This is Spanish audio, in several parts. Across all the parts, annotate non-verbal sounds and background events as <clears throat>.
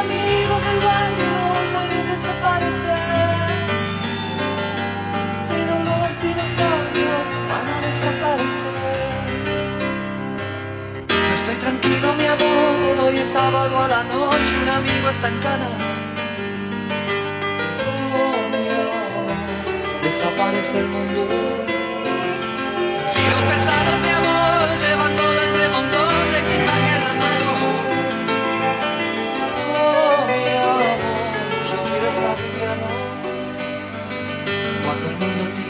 amigos del barrio pueden desaparecer, pero los dinosaurios van a desaparecer. No estoy tranquilo, mi amor, hoy es sábado a la noche, un amigo está en cana. Oh, mi amor, desaparece el mundo. Si los pesados, mi amor, levanto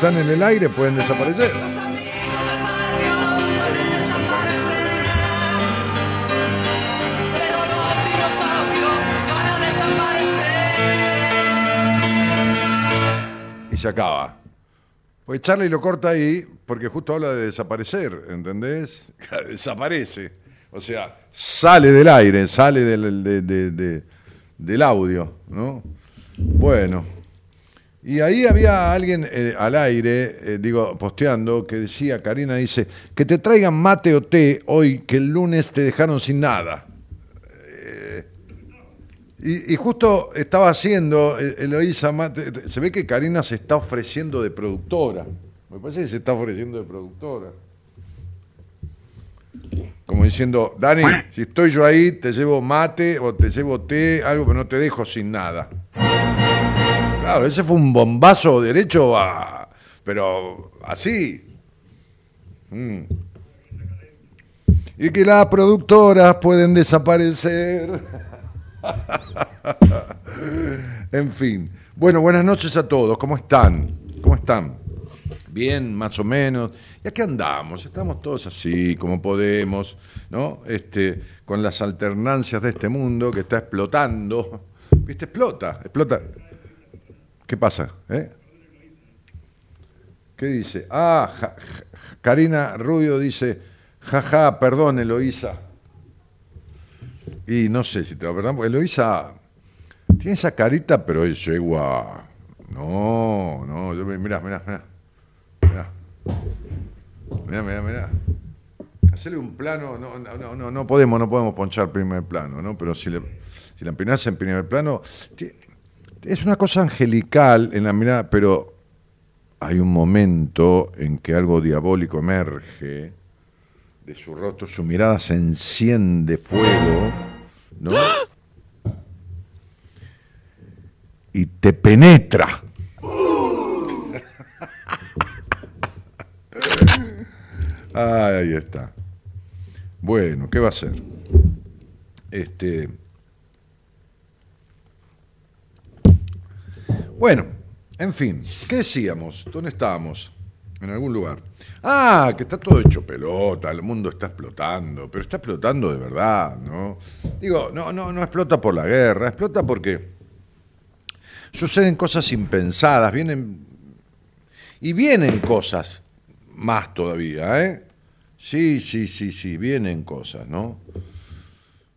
Están en el aire pueden desaparecer. Y se acaba. Pues Charlie lo corta ahí porque justo habla de desaparecer, ¿entendés? <laughs> Desaparece. O sea, sale del aire, sale del, del audio, ¿no? Bueno. Y ahí había alguien eh, al aire, eh, digo, posteando, que decía, Karina dice, que te traigan mate o té hoy, que el lunes te dejaron sin nada. Eh, y, justo estaba haciendo Eloísa mate, se ve que Karina se está ofreciendo de productora. Me parece que se está ofreciendo de productora. Como diciendo, Dani, si estoy yo ahí, te llevo mate o te llevo té, algo que no te dejo sin nada. Claro, ese fue un bombazo derecho a. Pero así. Mm. Y que las productoras pueden desaparecer. <laughs> en fin. Bueno, buenas noches a todos. ¿Cómo están? ¿Cómo están? Bien, más o menos. ¿Y aquí andamos? Estamos todos así, como podemos, ¿no? Este, con las alternancias de este mundo que está explotando. ¿Viste? Explota, explota. ¿Qué pasa? ¿Eh? ¿Qué dice? Ah, Karina Rubio dice, jaja, perdón, Eloísa. Y no sé si te lo perdón, porque Eloísa tiene esa carita, pero es yegua. No, no, yo, mirá, mirá, mirá. Mirá, mirá, mirá. mirá. Hacerle un plano, no, no, no, no podemos, no podemos ponchar primer plano, ¿no? Pero si, le, si la empinás en primer plano, es una cosa angelical en la mirada, pero hay un momento en que algo diabólico emerge de su rostro, su mirada se enciende fuego, ¿no? Y te penetra. ahí está. Bueno, ¿qué va a ser? Este. Bueno. En fin, ¿qué decíamos? ¿Dónde estábamos? En algún lugar. Ah, que está todo hecho pelota, el mundo está explotando, pero está explotando de verdad, ¿no? Digo, no, no, no explota por la guerra, explota porque suceden cosas impensadas, vienen y vienen cosas más todavía, ¿eh? Sí, sí, sí, sí, vienen cosas, ¿no?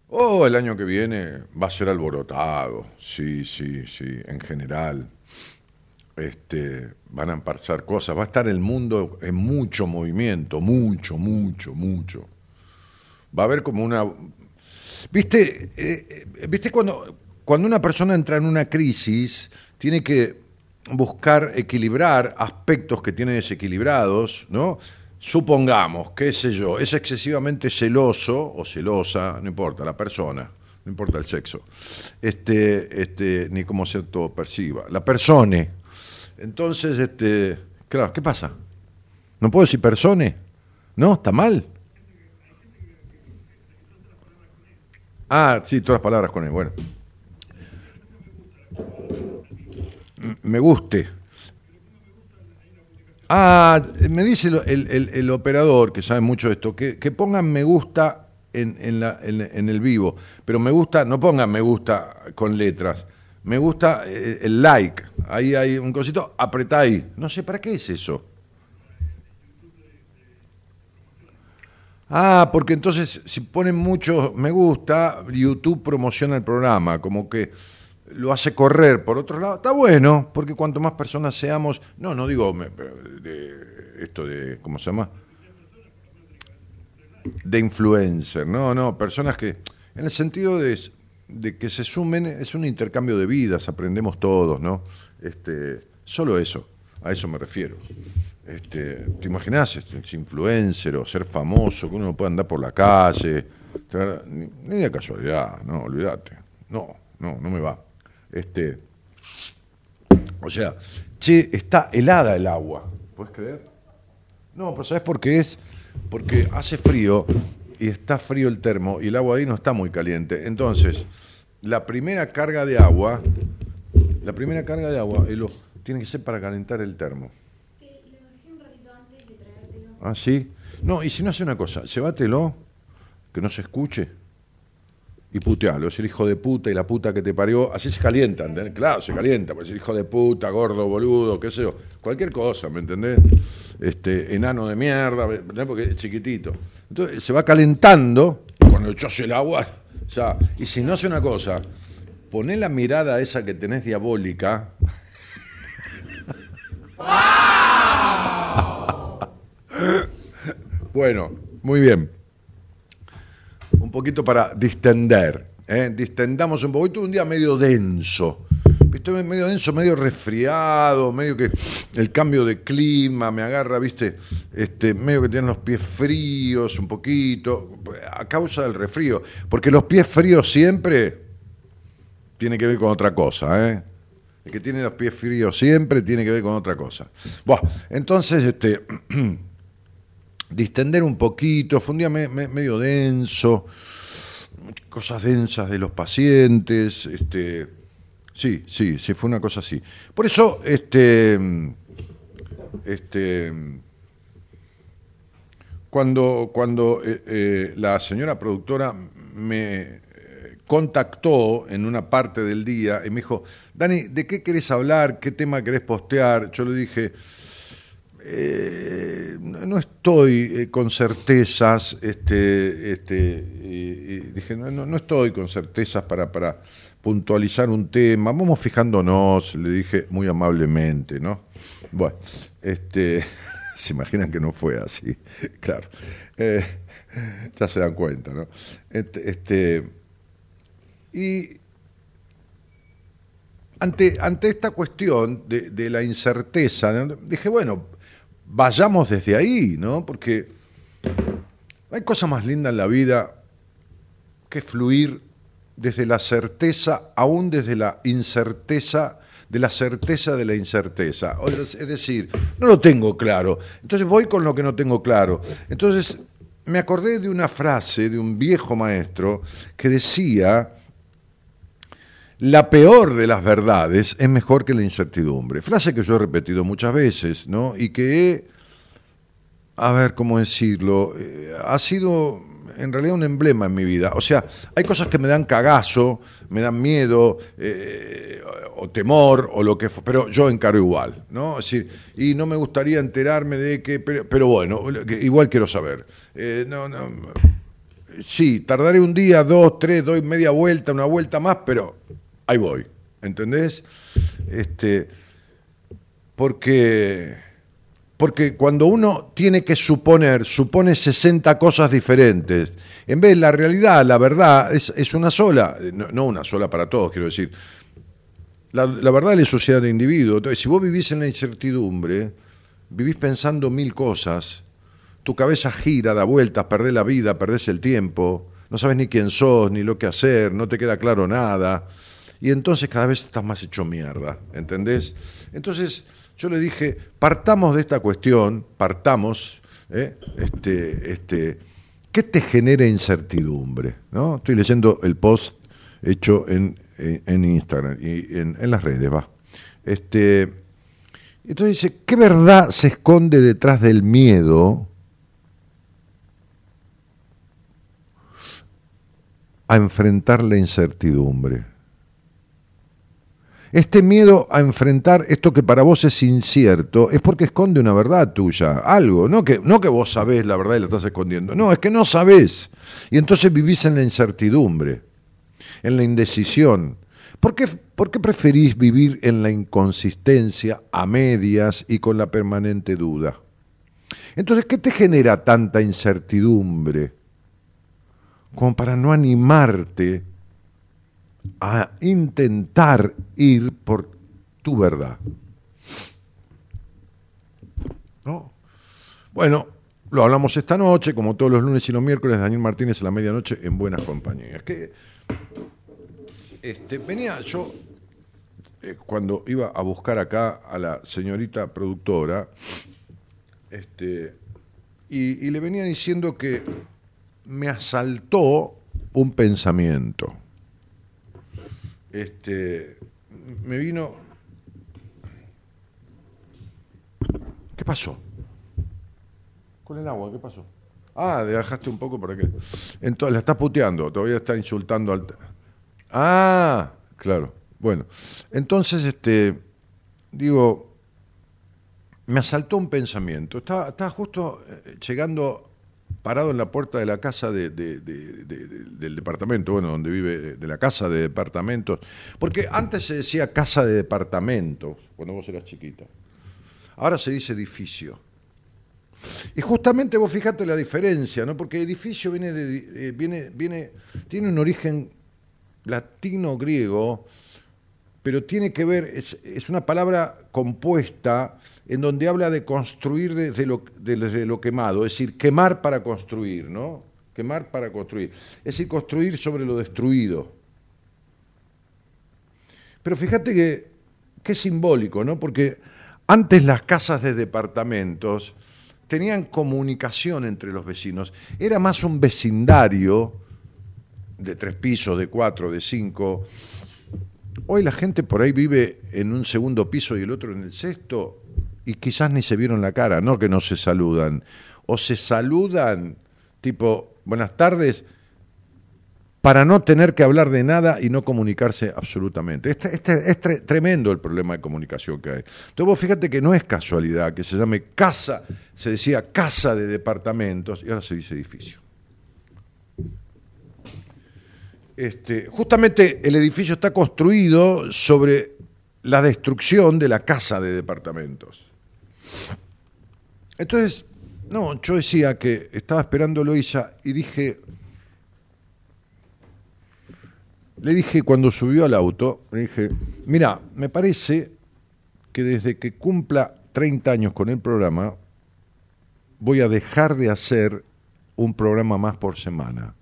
Oh, el año que viene va a ser alborotado, sí, sí, sí, en general este, van a pasar cosas, va a estar el mundo en mucho movimiento, mucho, mucho, mucho. Va a haber como una... ¿Viste, eh, eh, ¿viste cuando, cuando una persona entra en una crisis, tiene que buscar equilibrar aspectos que tiene desequilibrados, ¿no? Supongamos, qué sé yo, es excesivamente celoso o celosa, no importa, la persona, no importa el sexo, este, este, ni cómo se perciba. La persona, entonces, este, claro, ¿qué pasa? ¿No puedo decir persone? ¿No? ¿Está mal? Ah, sí, todas las palabras con él. Bueno. Me guste. Ah, me dice el, operador, que sabe mucho de esto, que, pongan me gusta en, en, el vivo. Pero me gusta, no pongan me gusta con letras. Me gusta eh, el like. Ahí hay un cosito, apretá ahí. No sé, ¿para qué es eso? Ah, porque entonces si ponen mucho me gusta, YouTube promociona el programa, como que lo hace correr. Por otro lado, está bueno, porque cuanto más personas seamos, no, no digo de esto de, ¿cómo se llama? De influencer, no, no, personas que, en el sentido de de que se sumen es un intercambio de vidas, aprendemos todos, ¿no? Este, solo eso, a eso me refiero. Este, ¿Te imaginas este, influencer o ser famoso, que uno pueda andar por la calle? Ni, de casualidad, no, olvídate. No, no, no me va. Este, o sea, che, está helada el agua. ¿Puedes creer? No, pero ¿sabes por qué es? Porque hace frío y está frío el termo y el agua ahí no está muy caliente. Entonces, la primera carga de agua, la primera carga de agua tiene que ser para calentar el termo. Ah, sí. No, y si no hace una cosa, llévatelo, que no se escuche, y putealo. Es el hijo de puta y la puta que te parió. Así se calientan, claro, se calienta, pues el hijo de puta, gordo, boludo, qué sé yo. Cualquier cosa, ¿me entendés? Este, enano de mierda, porque es chiquitito. Entonces se va calentando, cuando echas el agua, ya. Y si no hace una cosa, poné la mirada esa que tenés diabólica. <laughs> bueno, muy bien. Un poquito para distender. ¿eh? Distendamos un tuve un día medio denso estoy medio denso, medio resfriado, medio que el cambio de clima me agarra, viste, este, medio que tienen los pies fríos un poquito, a causa del resfrío, porque los pies fríos siempre tiene que ver con otra cosa, ¿eh? El que tiene los pies fríos siempre tiene que ver con otra cosa. Bueno, entonces, este, <clears throat> distender un poquito, fue un día medio denso, cosas densas de los pacientes, este, sí, sí, sí, fue una cosa así. Por eso, este, este, cuando, cuando eh, eh, la señora productora me eh, contactó en una parte del día y me dijo, Dani, ¿de qué querés hablar? ¿Qué tema querés postear? Yo le dije, no estoy con certezas, este, este, dije, no, no, estoy con certezas para, para puntualizar un tema, vamos fijándonos, le dije muy amablemente, ¿no? Bueno, este, <laughs> se imaginan que no fue así, <laughs> claro. Eh, ya se dan cuenta, ¿no? Este, este, y ante, ante esta cuestión de, de la incerteza, dije, bueno, vayamos desde ahí, ¿no? Porque hay cosa más linda en la vida que fluir desde la certeza, aún desde la incerteza, de la certeza de la incerteza. Es decir, no lo tengo claro, entonces voy con lo que no tengo claro. Entonces me acordé de una frase de un viejo maestro que decía, la peor de las verdades es mejor que la incertidumbre. Frase que yo he repetido muchas veces, ¿no? Y que a ver cómo decirlo, eh, ha sido en realidad un emblema en mi vida. O sea, hay cosas que me dan cagazo, me dan miedo, eh, o temor, o lo que pero yo encaro igual, ¿no? Es decir, y no me gustaría enterarme de que, pero, bueno, igual quiero saber. Eh, no, no, sí, tardaré un día, dos, tres, doy media vuelta, una vuelta más, pero ahí voy, ¿entendés? Este, porque, porque cuando uno tiene que suponer, supone 60 cosas diferentes, en vez de la realidad, la verdad es, una sola, no, una sola para todos, quiero decir. La, verdad le sucede al individuo. Entonces, si vos vivís en la incertidumbre, vivís pensando mil cosas, tu cabeza gira, da vueltas, perdés la vida, perdés el tiempo, no sabes ni quién sos, ni lo que hacer, no te queda claro nada y entonces cada vez estás más hecho mierda, ¿entendés? Entonces yo le dije, partamos de esta cuestión, partamos, ¿eh? este, este, ¿qué te genera incertidumbre? ¿No? Estoy leyendo el post hecho en, Instagram y en, las redes, va. Este, entonces dice, ¿qué verdad se esconde detrás del miedo a enfrentar la incertidumbre? Este miedo a enfrentar esto que para vos es incierto es porque esconde una verdad tuya, algo, no que, no que vos sabés la verdad y la estás escondiendo, no, es que no sabés. Y entonces vivís en la incertidumbre, en la indecisión. ¿Por qué, ¿Por qué preferís vivir en la inconsistencia, a medias y con la permanente duda? Entonces, ¿qué te genera tanta incertidumbre? Como para no animarte a intentar ir por tu verdad. ¿No? Bueno, lo hablamos esta noche, como todos los lunes y los miércoles, Daniel Martínez a la medianoche en Buenas Compañías. Que, este, venía yo, eh, cuando iba a buscar acá a la señorita productora, este, y le venía diciendo que me asaltó un pensamiento este, me vino... ¿Qué pasó? Con el agua, ¿qué pasó? Ah, dejaste un poco para que... Entonces, la estás puteando, todavía está insultando al... Ah, claro. Bueno, entonces, este, digo, me asaltó un pensamiento. Estaba, estaba justo eh, llegando parado en la puerta de la casa de, del departamento, bueno, donde vive, de la casa de departamentos, porque antes se decía casa de departamentos, cuando vos eras chiquita, ahora se dice edificio. Y justamente vos fijate la diferencia, ¿no? Porque edificio viene, de, eh, viene, viene, tiene un origen latino-griego, pero tiene que ver, es, es, una palabra compuesta en donde habla de construir desde lo, quemado, es decir, quemar para construir, ¿no? Quemar para construir. Es decir, construir sobre lo destruido. Pero fíjate que, qué simbólico, ¿no? Porque antes las casas de departamentos tenían comunicación entre los vecinos. Era más un vecindario de tres pisos, de cuatro, de cinco. Hoy la gente por ahí vive en un segundo piso y el otro en el sexto y quizás ni se vieron la cara, no que no se saludan. O se saludan tipo, buenas tardes, para no tener que hablar de nada y no comunicarse absolutamente. Este, este, es tremendo el problema de comunicación que hay. Entonces vos fíjate que no es casualidad que se llame casa, se decía casa de departamentos y ahora se dice edificio. Este, justamente el edificio está construido sobre la destrucción de la casa de departamentos. Entonces, no, yo decía que estaba esperando Loisa y dije, le dije cuando subió al auto, le dije, mira, me parece que desde que cumpla 30 años con el programa, voy a dejar de hacer un programa más por semana.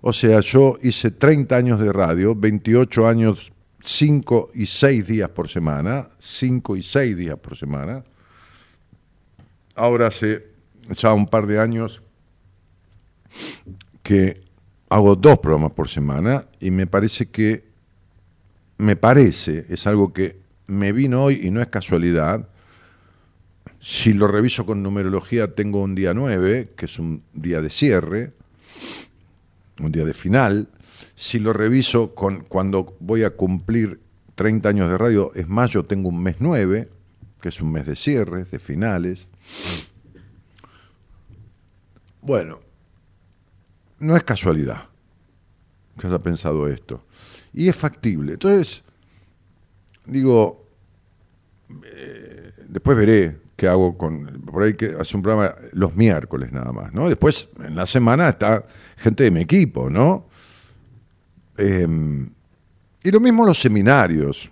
O sea, yo hice 30 años de radio, 28 años, 5 y 6 días por semana, 5 y 6 días por semana. Ahora hace ya un par de años que hago dos programas por semana y me parece que, me parece, es algo que me vino hoy y no es casualidad. Si lo reviso con numerología, tengo un día 9, que es un día de cierre, un día de final. Si lo reviso con cuando voy a cumplir 30 años de radio, es mayo, tengo un mes 9, que es un mes de cierres, de finales. Bueno, no es casualidad que haya pensado esto. Y es factible. Entonces, digo, eh, después veré qué hago con. Por ahí que hace un programa los miércoles nada más, ¿no? Después, en la semana está gente de mi equipo, ¿no? Em, y lo mismo los seminarios.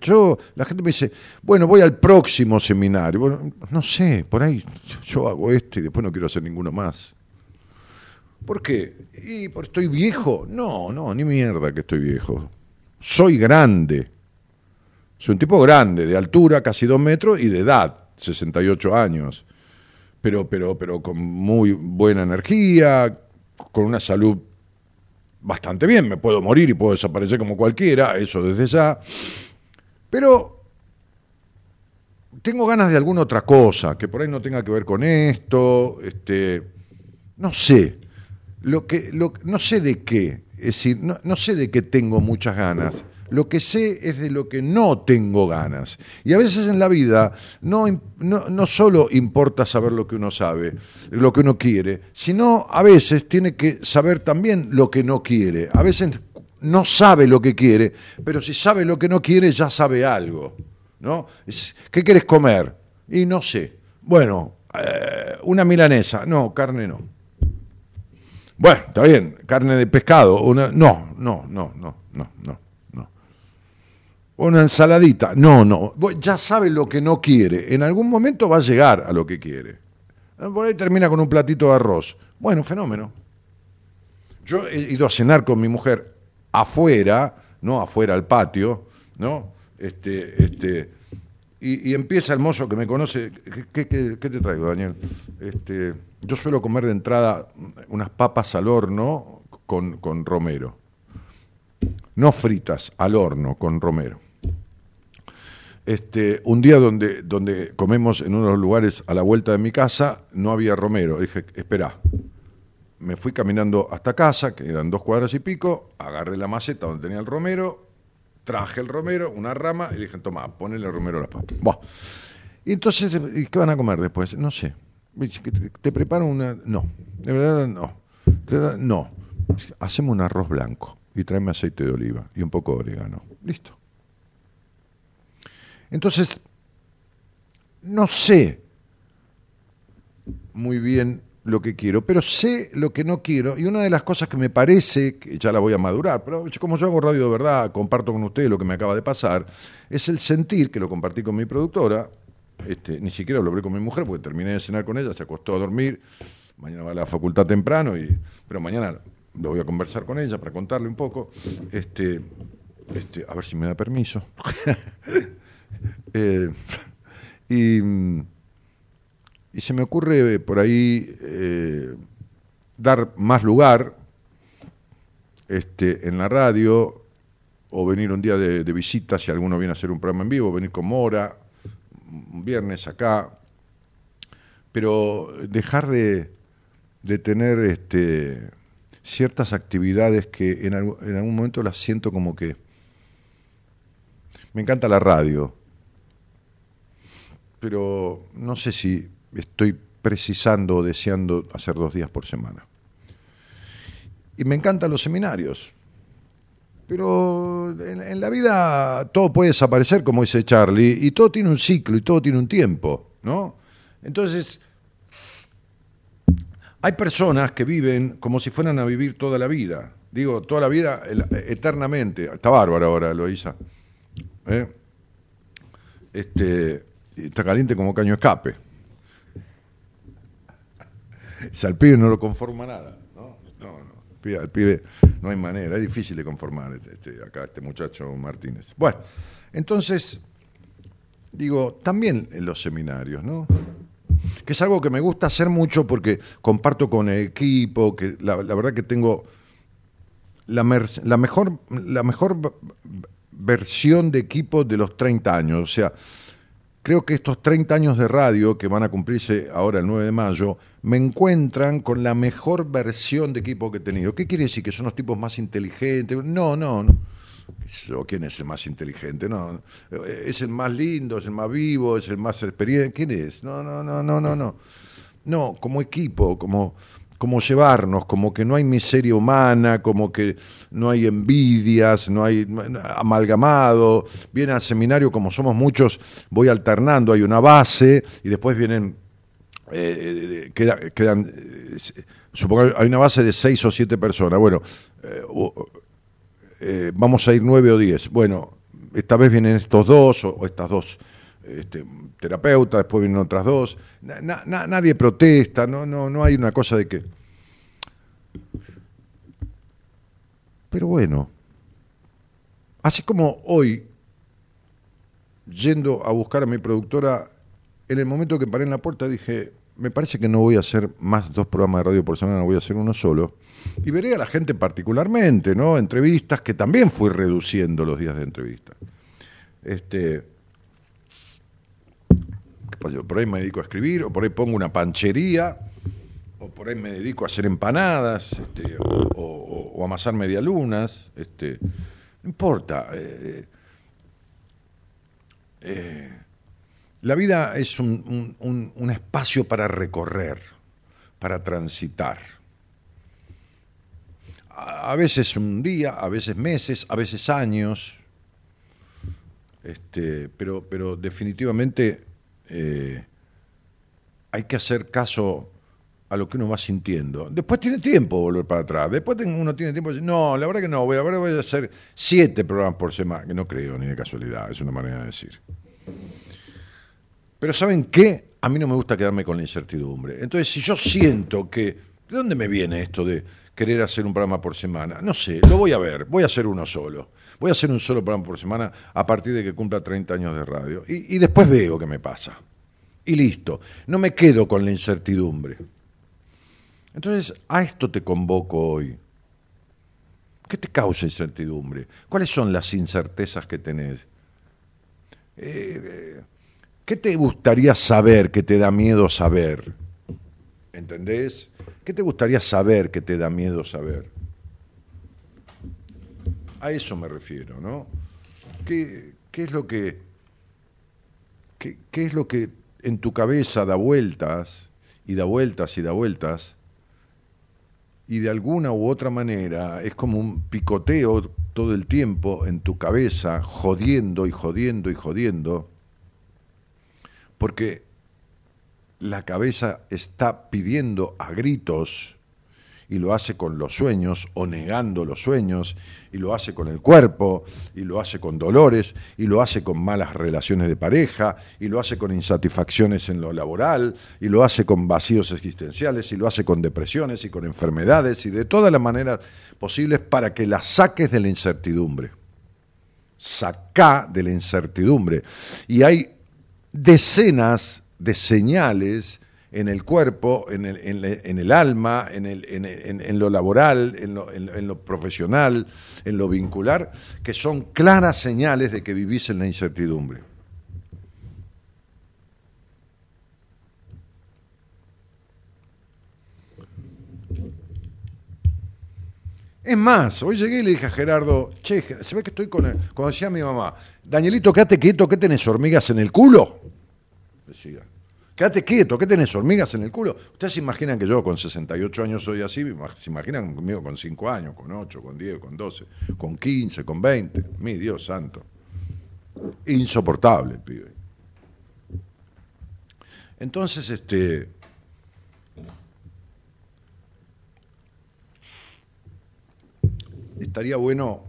Yo, la gente me dice, bueno, voy al próximo seminario. Bueno, no sé, por ahí yo hago este y después no quiero hacer ninguno más. ¿Por qué? ¿Y por estoy viejo? No, no, ni mierda que estoy viejo. Soy grande. Soy un tipo grande, de altura, casi dos metros, y de edad, 68 años. Pero, pero, pero con muy buena energía, con una salud bastante bien. Me puedo morir y puedo desaparecer como cualquiera, eso desde ya. Pero tengo ganas de alguna otra cosa, que por ahí no tenga que ver con esto, este, no sé lo que, no sé de qué, es decir, no, sé de qué tengo muchas ganas. Lo que sé es de lo que no tengo ganas. Y a veces en la vida no, no, no, solo importa saber lo que uno sabe, lo que uno quiere, sino a veces tiene que saber también lo que no quiere. A veces no sabe lo que quiere, pero si sabe lo que no quiere ya sabe algo. ¿no? ¿Qué quieres comer? Y no sé. Bueno, eh, una milanesa. No, carne no. Bueno, está bien, carne de pescado, una, no, no, no, no, no, no, no. Una ensaladita, no, no. Ya sabe lo que no quiere. En algún momento va a llegar a lo que quiere. Por ahí termina con un platito de arroz. Bueno, fenómeno. Yo he ido a cenar con mi mujer afuera, no afuera al patio, ¿no? Este, este, y, empieza el mozo que me conoce. ¿Qué, te traigo, Daniel? Este, yo suelo comer de entrada unas papas al horno con romero. No fritas, al horno con romero. Este, un día donde, donde comemos en uno de los lugares a la vuelta de mi casa, no había romero. Dije, espera. Me fui caminando hasta casa, que eran dos cuadras y pico, agarré la maceta donde tenía el romero, traje el romero, una rama, y dije, toma, ponele el romero a la papa. Y entonces, ¿qué van a comer después? No sé. ¿Te preparo una...? No, de verdad no. no. Hacemos un arroz blanco y tráeme aceite de oliva y un poco de orégano. Listo. Entonces, no sé muy bien lo que quiero, pero sé lo que no quiero. Y una de las cosas que me parece, que ya la voy a madurar, pero como yo hago radio de verdad, comparto con ustedes lo que me acaba de pasar, es el sentir, que lo compartí con mi productora, este, ni siquiera lo hablé con mi mujer, porque terminé de cenar con ella, se acostó a dormir, mañana va a la facultad temprano, y, pero mañana lo voy a conversar con ella para contarle un poco, este, este, a ver si me da permiso. <laughs> Eh, y se me ocurre por ahí eh, dar más lugar este, en la radio o venir un día de, visita si alguno viene a hacer un programa en vivo, venir con Mora, un viernes acá, pero dejar de, de tener este, ciertas actividades que en algún momento las siento como que... Me encanta la radio, pero no sé si estoy precisando o deseando hacer dos días por semana. Y me encantan los seminarios. Pero en, la vida todo puede desaparecer, como dice Charlie, y todo tiene un ciclo y todo tiene un tiempo, ¿no? Entonces, hay personas que viven como si fueran a vivir toda la vida. Digo, toda la vida, eternamente. Está bárbaro ahora, Loisa. ¿Eh? Este, está caliente como caño escape. Si al pibe no lo conforma nada, ¿no? No, no. Al pibe no hay manera, es difícil de conformar este, este- acá este muchacho Martínez. Bueno, entonces, digo, también en los seminarios, ¿no? Que es algo que me gusta hacer mucho porque comparto con el equipo, que la, verdad que tengo la, la mejor, la mejor versión de equipo de los 30 años. O sea, creo que estos 30 años de radio, que van a cumplirse ahora el 9 de mayo, me encuentran con la mejor versión de equipo que he tenido. ¿Qué quiere decir? ¿Que son los tipos más inteligentes? No, no, no. ¿Quién es el más inteligente? No, es el más lindo, es el más vivo, es el más experiencia. ¿Quién es? No, no, no, no, no, no. No, como equipo, como, como llevarnos, como que no hay miseria humana, como que no hay envidias, no hay amalgamado. Viene al seminario, como somos muchos, voy alternando, hay una base y después vienen eh, queda- quedan, eh, supongo hay una base de seis o siete personas. Bueno, eh, eh, vamos a ir nueve o diez. Bueno, esta vez vienen estos dos o estas dos este, terapeutas, después vienen otras dos. Na- na- na- nadie protesta, no, no, no hay una cosa de que... Pero bueno, así como hoy, yendo a buscar a mi productora, en el momento que paré en la puerta dije, me parece que no voy a hacer más dos programas de radio por semana, voy a hacer uno solo. Y veré a la gente particularmente, ¿no? Entrevistas, que también fui reduciendo los días de entrevista. Este. Por ahí me dedico a escribir, o por ahí pongo una panchería, o por ahí me dedico a hacer empanadas, este, o, o- amasar medialunas, este, no importa. eh, eh, la vida es un, un- un- espacio para recorrer, para transitar. A, a veces un día, a veces meses, a veces años, este, pero, pero definitivamente eh, hay que hacer caso a lo que uno va sintiendo. Después tiene tiempo volver para atrás. Después uno tiene tiempo de decir, no, la verdad que no, voy voy a hacer siete programas por semana, que no creo ni de casualidad, es una manera de decir. Pero ¿saben qué? A mí no me gusta quedarme con la incertidumbre. Entonces, si yo siento que... ¿De dónde me viene esto de querer hacer un programa por semana? No sé, lo voy a ver, voy a hacer uno solo. Voy a hacer un solo programa por semana a partir de que cumpla 30 años de radio. Y, después veo qué me pasa. Y listo. No me quedo con la incertidumbre. Entonces, a esto te convoco hoy. ¿Qué te causa incertidumbre? ¿Cuáles son las incertezas que tenés? Eh, ¿Qué te gustaría saber que te da miedo saber? ¿Entendés? ¿Qué te gustaría saber que te da miedo saber? A eso me refiero, ¿no? ¿Qué, es lo que qué es lo que en tu cabeza da vueltas y da vueltas y da vueltas y de alguna u otra manera es como un picoteo todo el tiempo en tu cabeza, jodiendo y jodiendo y jodiendo, porque la cabeza está pidiendo a gritos y lo hace con los sueños o negando los sueños y lo hace con el cuerpo y lo hace con dolores y lo hace con malas relaciones de pareja y lo hace con insatisfacciones en lo laboral y lo hace con vacíos existenciales y lo hace con depresiones y con enfermedades y de todas las maneras posibles para que la saques de la incertidumbre. Sacá de la incertidumbre. Y hay decenas de señales en el cuerpo, en el, en el alma, en, el, en, lo laboral, en lo, en lo profesional, en lo vincular, que son claras señales de que vivís en la incertidumbre. Es más, hoy llegué y le dije a Gerardo, che, se ve que estoy con, el, como decía mi mamá, Danielito, quédate quieto, ¿qué tenés hormigas en el culo? Decía, quédate quieto, ¿qué tenés hormigas en el culo? Ustedes se imaginan que yo con 68 años soy así, se imaginan conmigo con 5 años, con 8, con 10, con 12, con 15, con 20, mi Dios santo. Insoportable pibe. Entonces, este, estaría bueno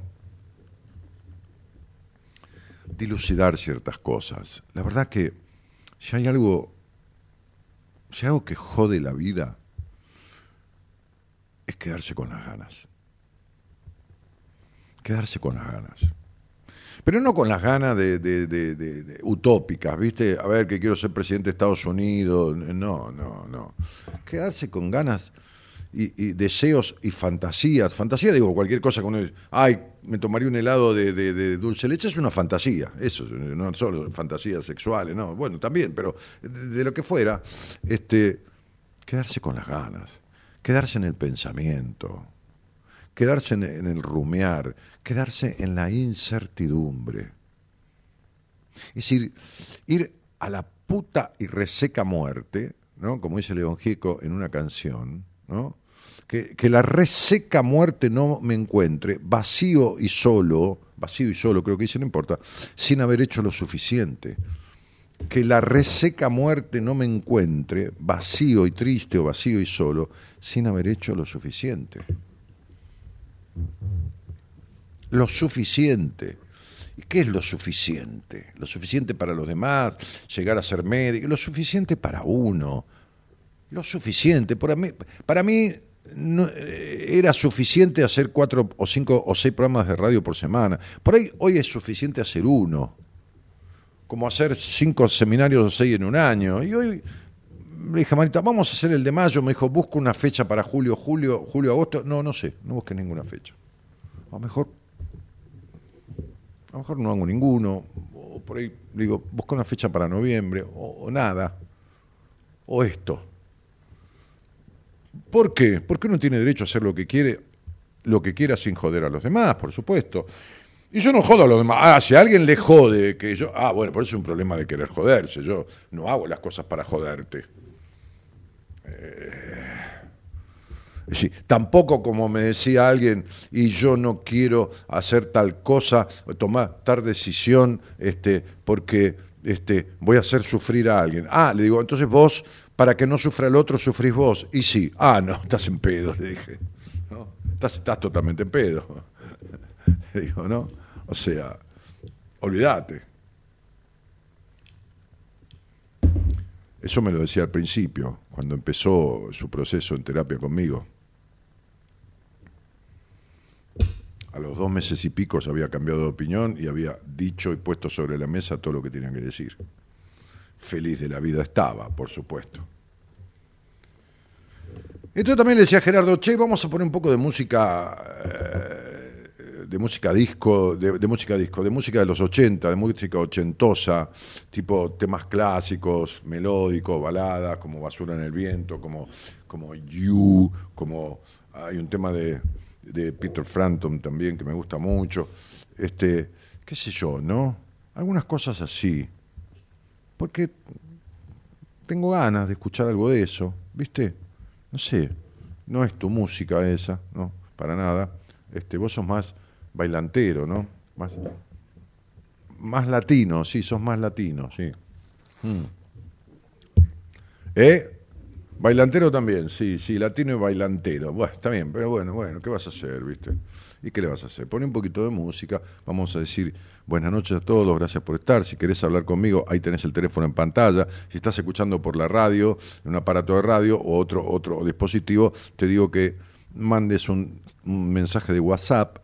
dilucidar ciertas cosas. La verdad que si hay algo, si algo que jode la vida, es quedarse con las ganas. Quedarse con las ganas. Pero no con las ganas de, de, utópicas, ¿viste? A ver, que quiero ser presidente de Estados Unidos. No, no, no. Quedarse con ganas y, deseos y fantasías. Fantasía, digo, cualquier cosa que uno dice, ay, me tomaría un helado de, dulce leche, es una fantasía, eso, no solo fantasías sexuales, no, bueno, también, pero de, lo que fuera, este, quedarse con las ganas, quedarse en el pensamiento, quedarse en, en el rumear, quedarse en la incertidumbre. Es decir, ir a la puta y reseca muerte, ¿no? Como dice León Gico en una canción, ¿no? Que, la reseca muerte no me encuentre vacío y solo, vacío y solo, creo que dice, no importa, sin haber hecho lo suficiente. Que la reseca muerte no me encuentre vacío y triste o vacío y solo, sin haber hecho lo suficiente. Lo suficiente. ¿Y qué es lo suficiente? Lo suficiente para los demás, llegar a ser médico, lo suficiente para uno. Lo suficiente. Para mí, para mí no, eh, era suficiente hacer cuatro o cinco o seis programas de radio por semana. Por ahí hoy es suficiente hacer uno, como hacer cinco seminarios o seis en un año. Y hoy le dije, Marita, vamos a hacer el de mayo. Me dijo, busco una fecha para julio, julio, julio, agosto. No, no sé, no busqué ninguna fecha. A lo mejor, a lo mejor no hago ninguno. O por ahí digo, busco una fecha para noviembre, o nada. O esto. ¿Por qué? Porque uno tiene derecho a hacer lo que quiere, lo que quiera sin joder a los demás, por supuesto. Y yo no jodo a los demás. Ah, si a alguien le jode que yo. Ah, bueno, por eso es un problema de querer joderse. Yo no hago las cosas para joderte. Eh, tampoco como me decía alguien, y yo no quiero hacer tal cosa, tomar tal decisión, este, porque este, voy a hacer sufrir a alguien. Ah, le digo, entonces vos para que no sufra el otro, sufrís vos. Y sí, ah, no, <laughs> estás en pedo, le dije. ¿No? Estás, estás totalmente en pedo. <laughs> Le digo, ¿no? O sea, olvídate. Eso me lo decía al principio, cuando empezó su proceso en terapia conmigo. A los dos meses y pico se había cambiado de opinión y había dicho y puesto sobre la mesa todo lo que tenía que decir feliz de la vida estaba, por supuesto. Entonces también le decía a Gerardo, che, vamos a poner un poco de música, eh, de música disco, de, música disco, de música de los 80, de música ochentosa, tipo temas clásicos, melódicos, baladas, como Basura en el Viento, como, como You, como hay un tema de, de Peter Frampton también que me gusta mucho, este, qué sé yo, ¿no? Algunas cosas así porque tengo ganas de escuchar algo de eso, ¿viste? No sé, no es tu música esa, no, para nada. Este, vos sos más bailantero, ¿no? Más, más latino, sí, sos más latino, sí. Hmm. ¿Eh? Bailantero también, sí, sí, latino y bailantero. Bueno, está bien, pero bueno, bueno, ¿qué vas a hacer, viste? ¿Y qué le vas a hacer? Pone un poquito de música, vamos a decir buenas noches a todos, gracias por estar. Si querés hablar conmigo, ahí tenés el teléfono en pantalla. Si estás escuchando por la radio, en un aparato de radio o otro, otro dispositivo, te digo que mandes un, mensaje de WhatsApp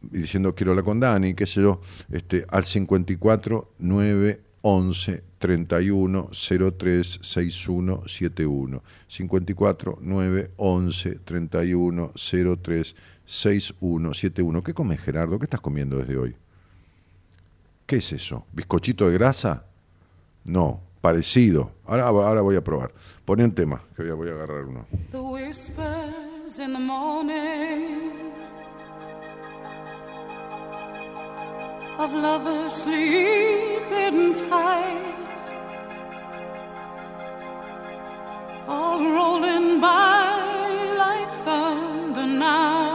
diciendo quiero hablar con Dani, qué sé yo, este, al 54 911 31 03 6171. 54 9 11 31 03 6171. ¿Qué comes, Gerardo? ¿Qué estás comiendo desde hoy? ¿Qué es eso? ¿Bizcochito de grasa? No, parecido. Ahora, ahora voy a probar. Poné un tema, que voy a, voy a agarrar uno. The whispers in the morning of lovers sleeping tight are rolling by like thunder now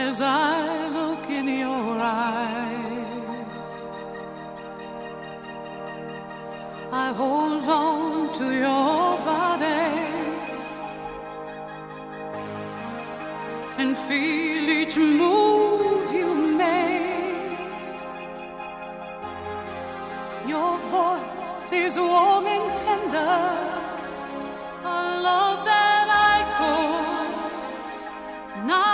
as I look in your eyes. I hold on to your body and feel each move you make. Your voice is warm and tender, a love that I could not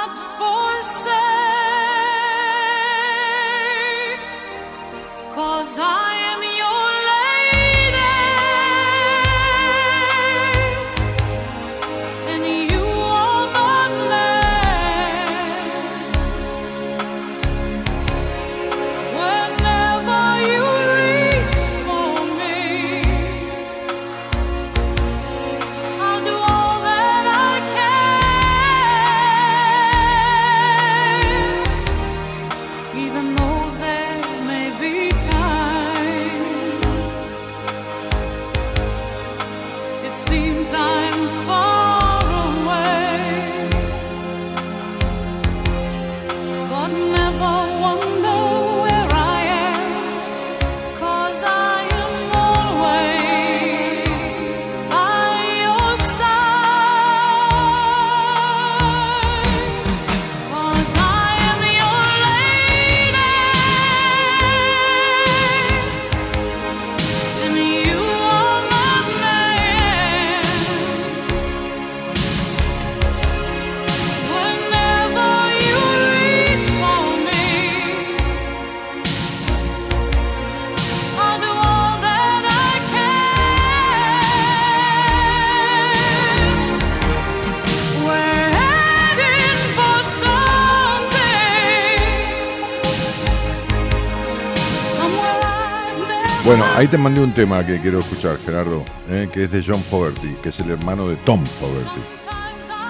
Bueno, ahí te mandé un tema que quiero escuchar, Gerardo, eh, que es de John Fogerty, que es el hermano de Tom Fogerty.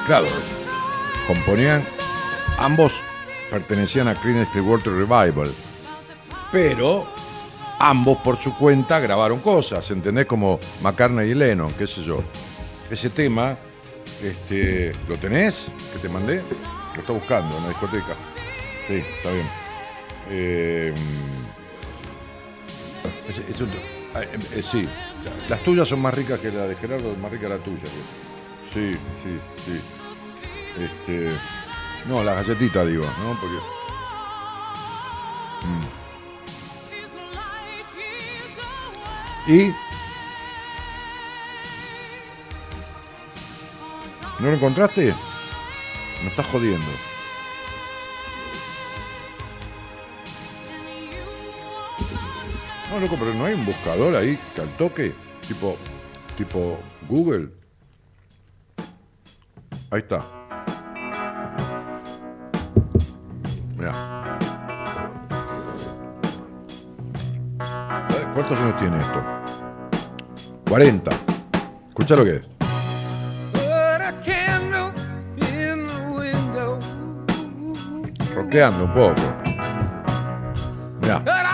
Claro, componían, ambos pertenecían a Creedence Clearwater Revival, pero ambos por su cuenta grabaron cosas, ¿entendés? Como McCartney y Lennon, qué sé yo. Ese tema, este, ¿lo tenés? Que te mandé, lo está buscando en la discoteca. Sí, está bien. Eh, es- es un- ah, eh, eh, sí, la- las tuyas son más ricas que la de Gerardo, es más rica la tuya. Sí, sí, sí. Este, no, las galletitas digo, ¿no? Porque y ¿no lo encontraste? Me estás jodiendo. No, loco, pero no hay un buscador ahí que al toque, tipo, tipo Google. Ahí está. Mira. ¿Cuántos años tiene esto? 40. Escucha lo que es. Roqueando un poco. Mira.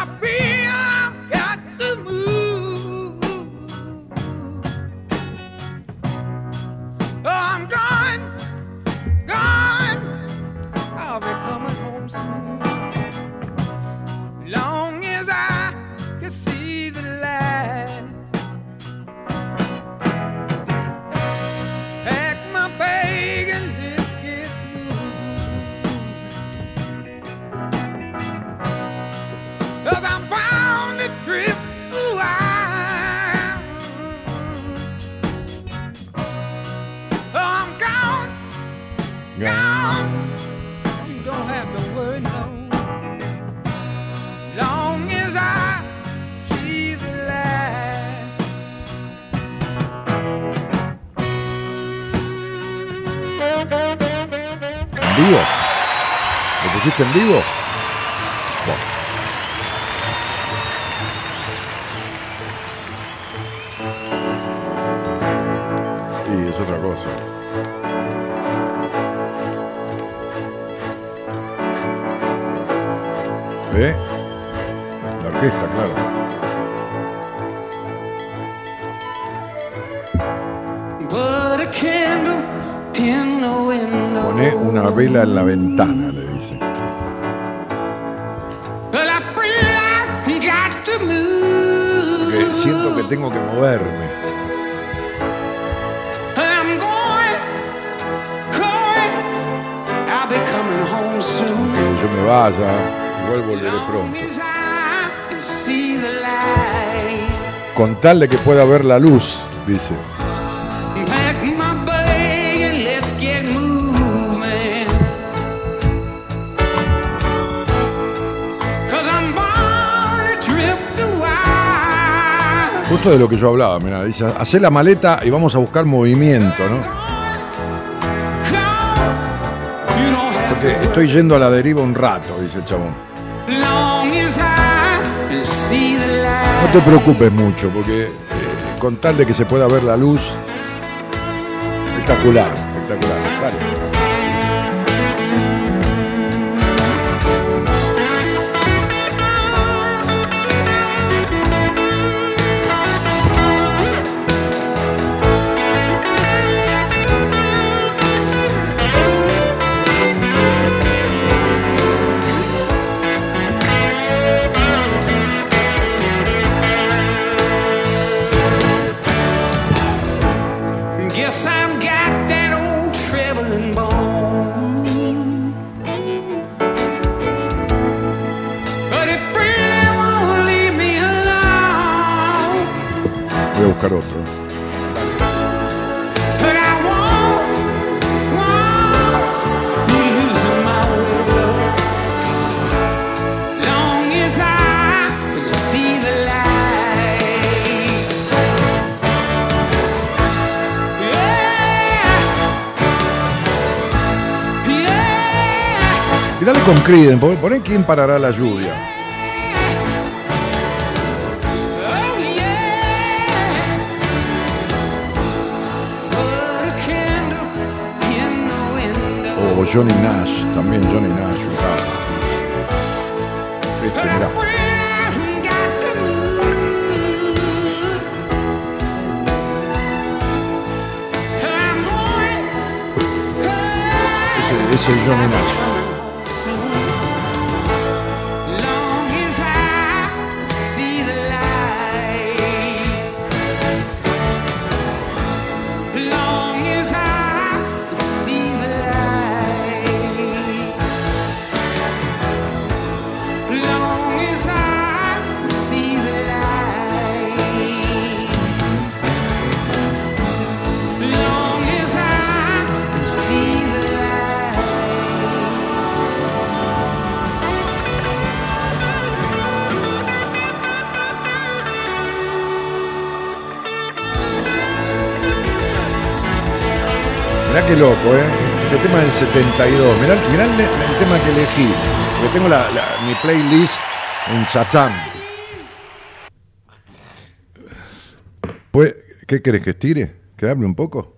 En vivo? Bueno. Y es otra cosa. ¿Eh? La orquesta, claro. Pone una vela en la ventana, tal de que pueda ver la luz, dice. Justo de lo que yo hablaba, mira, dice, hacé la maleta y vamos a buscar movimiento, ¿no? Porque estoy yendo a la deriva un rato, dice el chabón. Te preocupes mucho, porque eh, con tal de que se pueda ver la luz, espectacular, con Criden, pon poné quién parará la lluvia. Oh. O Johnny Nash, también Johnny Nash. Este, mirá. Ese, ese es Johnny Nash. Loco, ¿eh? Este tema del 72. Mirá, mirá el, tema que elegí. Porque tengo la- mi playlist en Shazam. Pues, ¿Qué querés que estire? ¿Que hable un poco?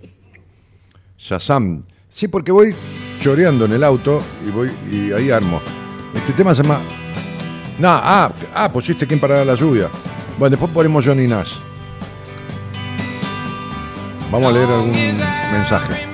Shazam. Sí, porque voy choreando en el auto y voy y ahí armo. Este tema se llama. No, ah, ah, pusiste quién parará la lluvia. Bueno, después ponemos Johnny Nash. Vamos a leer algún mensaje.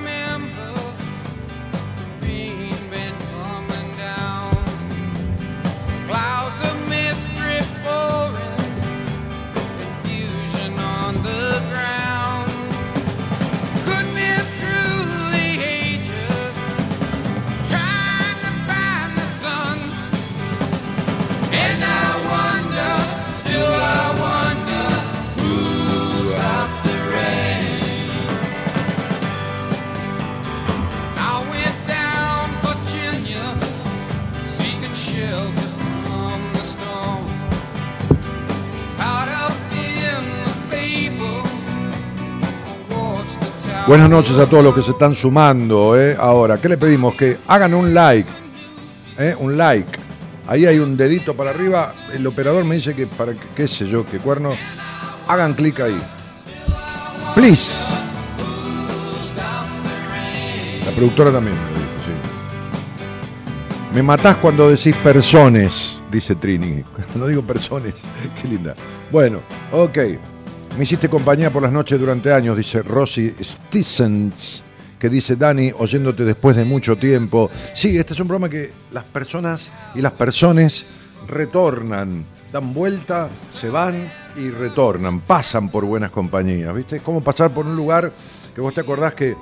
Noches a todos los que se están sumando. ¿eh? Ahora, ¿qué le pedimos? Que hagan un like ¿eh? un like. Ahí hay un dedito para arriba. El operador me dice que para, qué sé yo, qué cuerno. Hagan clic ahí. Please. La productora también me dijo, sí. Me matás cuando decís personas, dice Trini. <laughs> Cuando digo personas, <laughs> qué linda. Bueno, ok. Me hiciste compañía por las noches durante años, dice Rosy Stissens, que dice Dani, oyéndote después de mucho tiempo. Sí, este es un programa que las personas y las personas retornan, dan vuelta, se van y retornan, pasan por buenas compañías, ¿viste? Es como pasar por un lugar que vos te acordás que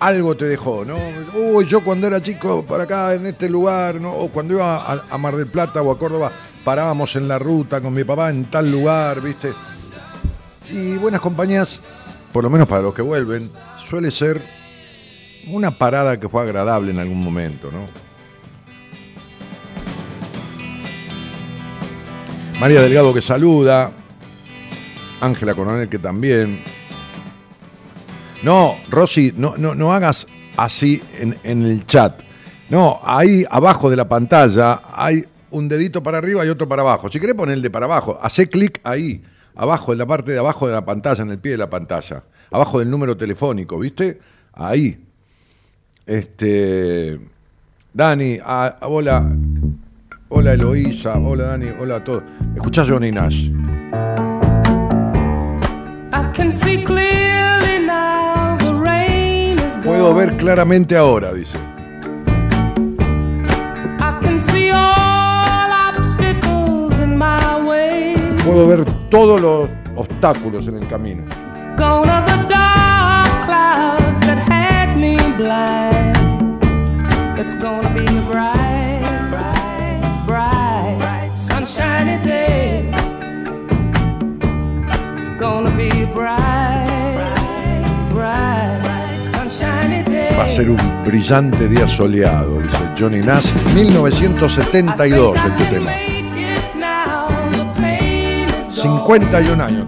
algo te dejó, ¿no? Uy, yo cuando era chico para acá, en este lugar, ¿no? O cuando iba a, a Mar del Plata o a Córdoba, parábamos en la ruta con mi papá en tal lugar, ¿viste? Y buenas compañías, por lo menos para los que vuelven, suele ser una parada que fue agradable en algún momento, ¿no? María Delgado que saluda, Ángela Coronel que también. No, Rosy, no, no, no hagas así en, el chat. No, ahí abajo de la pantalla hay un dedito para arriba y otro para abajo. Si querés poner el de para abajo, hace clic ahí, abajo, en la parte de abajo de la pantalla, en el pie de la pantalla. Abajo del número telefónico, ¿viste? Ahí. Este. Dani, ah, hola. Hola Eloísa, hola Dani, hola a todos. ¿Escuchás Johnny Nash? I can see clearly now the rain is Puedo ver claramente ahora, dice. Puedo ver todos los obstáculos en el camino. Va a ser un brillante día soleado, dice Johnny Nash. 1972 este tema. 51 años.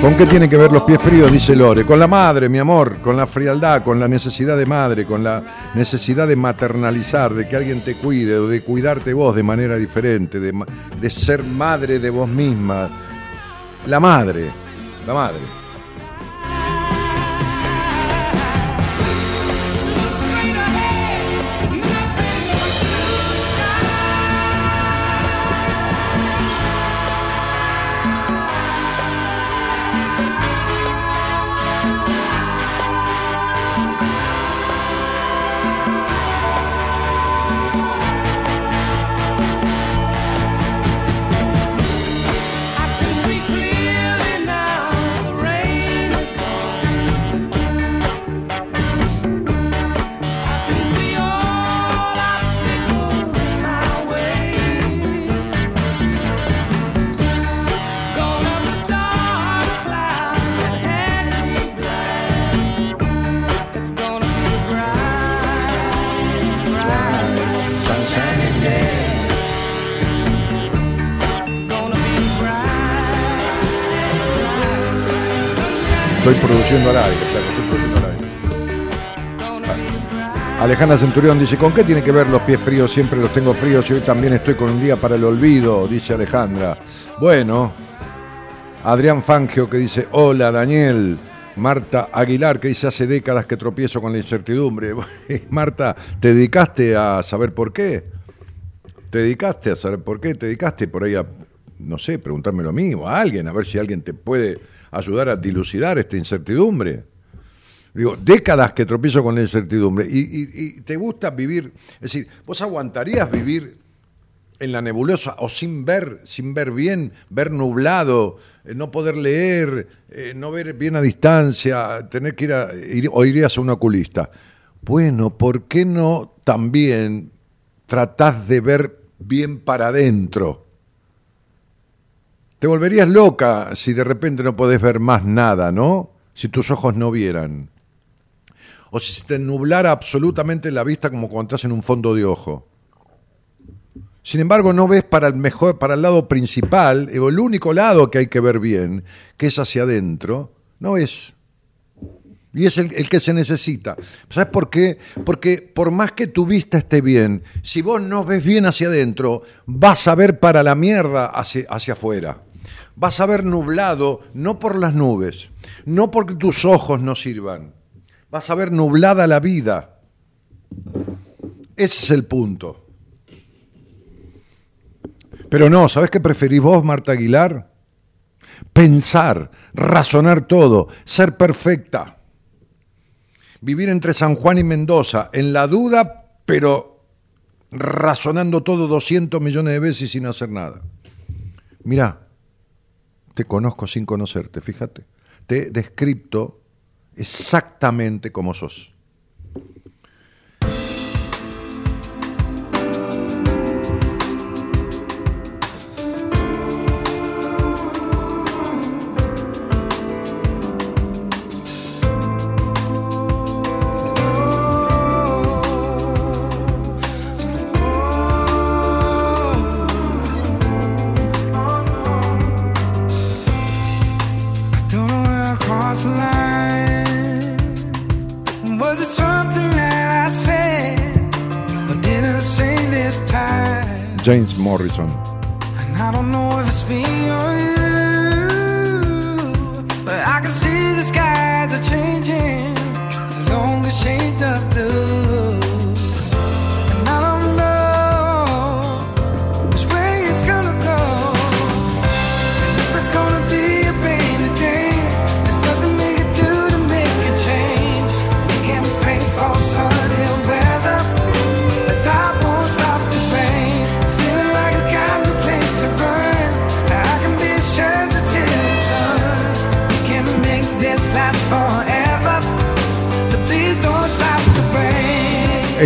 ¿Con qué tiene que ver los pies fríos? Dice Lore. Con la madre, mi amor, con la frialdad, con la necesidad de madre, con la necesidad de maternalizar, de que alguien te cuide o de cuidarte vos de manera diferente, de ser madre de vos misma. La madre la madre. Estoy produciendo al aire, estoy produciendo bright. Alejandra Centurión dice, ¿con qué tiene que ver los pies fríos? Siempre los tengo fríos y hoy también estoy con un día para el olvido, dice Alejandra. Bueno, Adrián Fangio que dice, hola Daniel. Marta Aguilar que dice, hace décadas que tropiezo con la incertidumbre. <laughs> Marta, ¿te dedicaste a saber por qué? ¿Te dedicaste a saber por qué? ¿Te dedicaste por ahí a, no sé, preguntármelo a mí o a alguien, a ver si alguien te puede ayudar a dilucidar esta incertidumbre? Digo, décadas que tropiezo con la incertidumbre. Y, y- y te gusta vivir, es decir, ¿vos aguantarías vivir en la nebulosa o sin ver, sin ver bien, ver nublado, eh, no poder leer, eh, no ver bien a distancia, tener que ir a, ir- o irías a un oculista? Bueno, ¿por qué no también tratás de ver bien para adentro? Te volverías loca si de repente no podés ver más nada, ¿no? Si tus ojos no vieran. O si se te nublara absolutamente la vista como cuando estás en un fondo de ojo. Sin embargo, no ves para el mejor, para el lado principal, o el único lado que hay que ver bien, que es hacia adentro, no ves. Y es el, el que se necesita. ¿Sabes por qué? Porque por más que tu vista esté bien, si vos no ves bien hacia adentro, vas a ver para la mierda hacia, hacia afuera. Vas a ver nublado, no por las nubes, no porque tus ojos no sirvan. Vas a ver nublada la vida. Ese es el punto. Pero no, ¿sabes qué preferís vos, Marta Aguilar? Pensar, razonar todo, ser perfecta. Vivir entre San Juan y Mendoza, en la duda, pero razonando todo 200 millones de veces sin hacer nada. Mirá, te conozco sin conocerte, fíjate. Te he descripto exactamente como sos. James Morrison.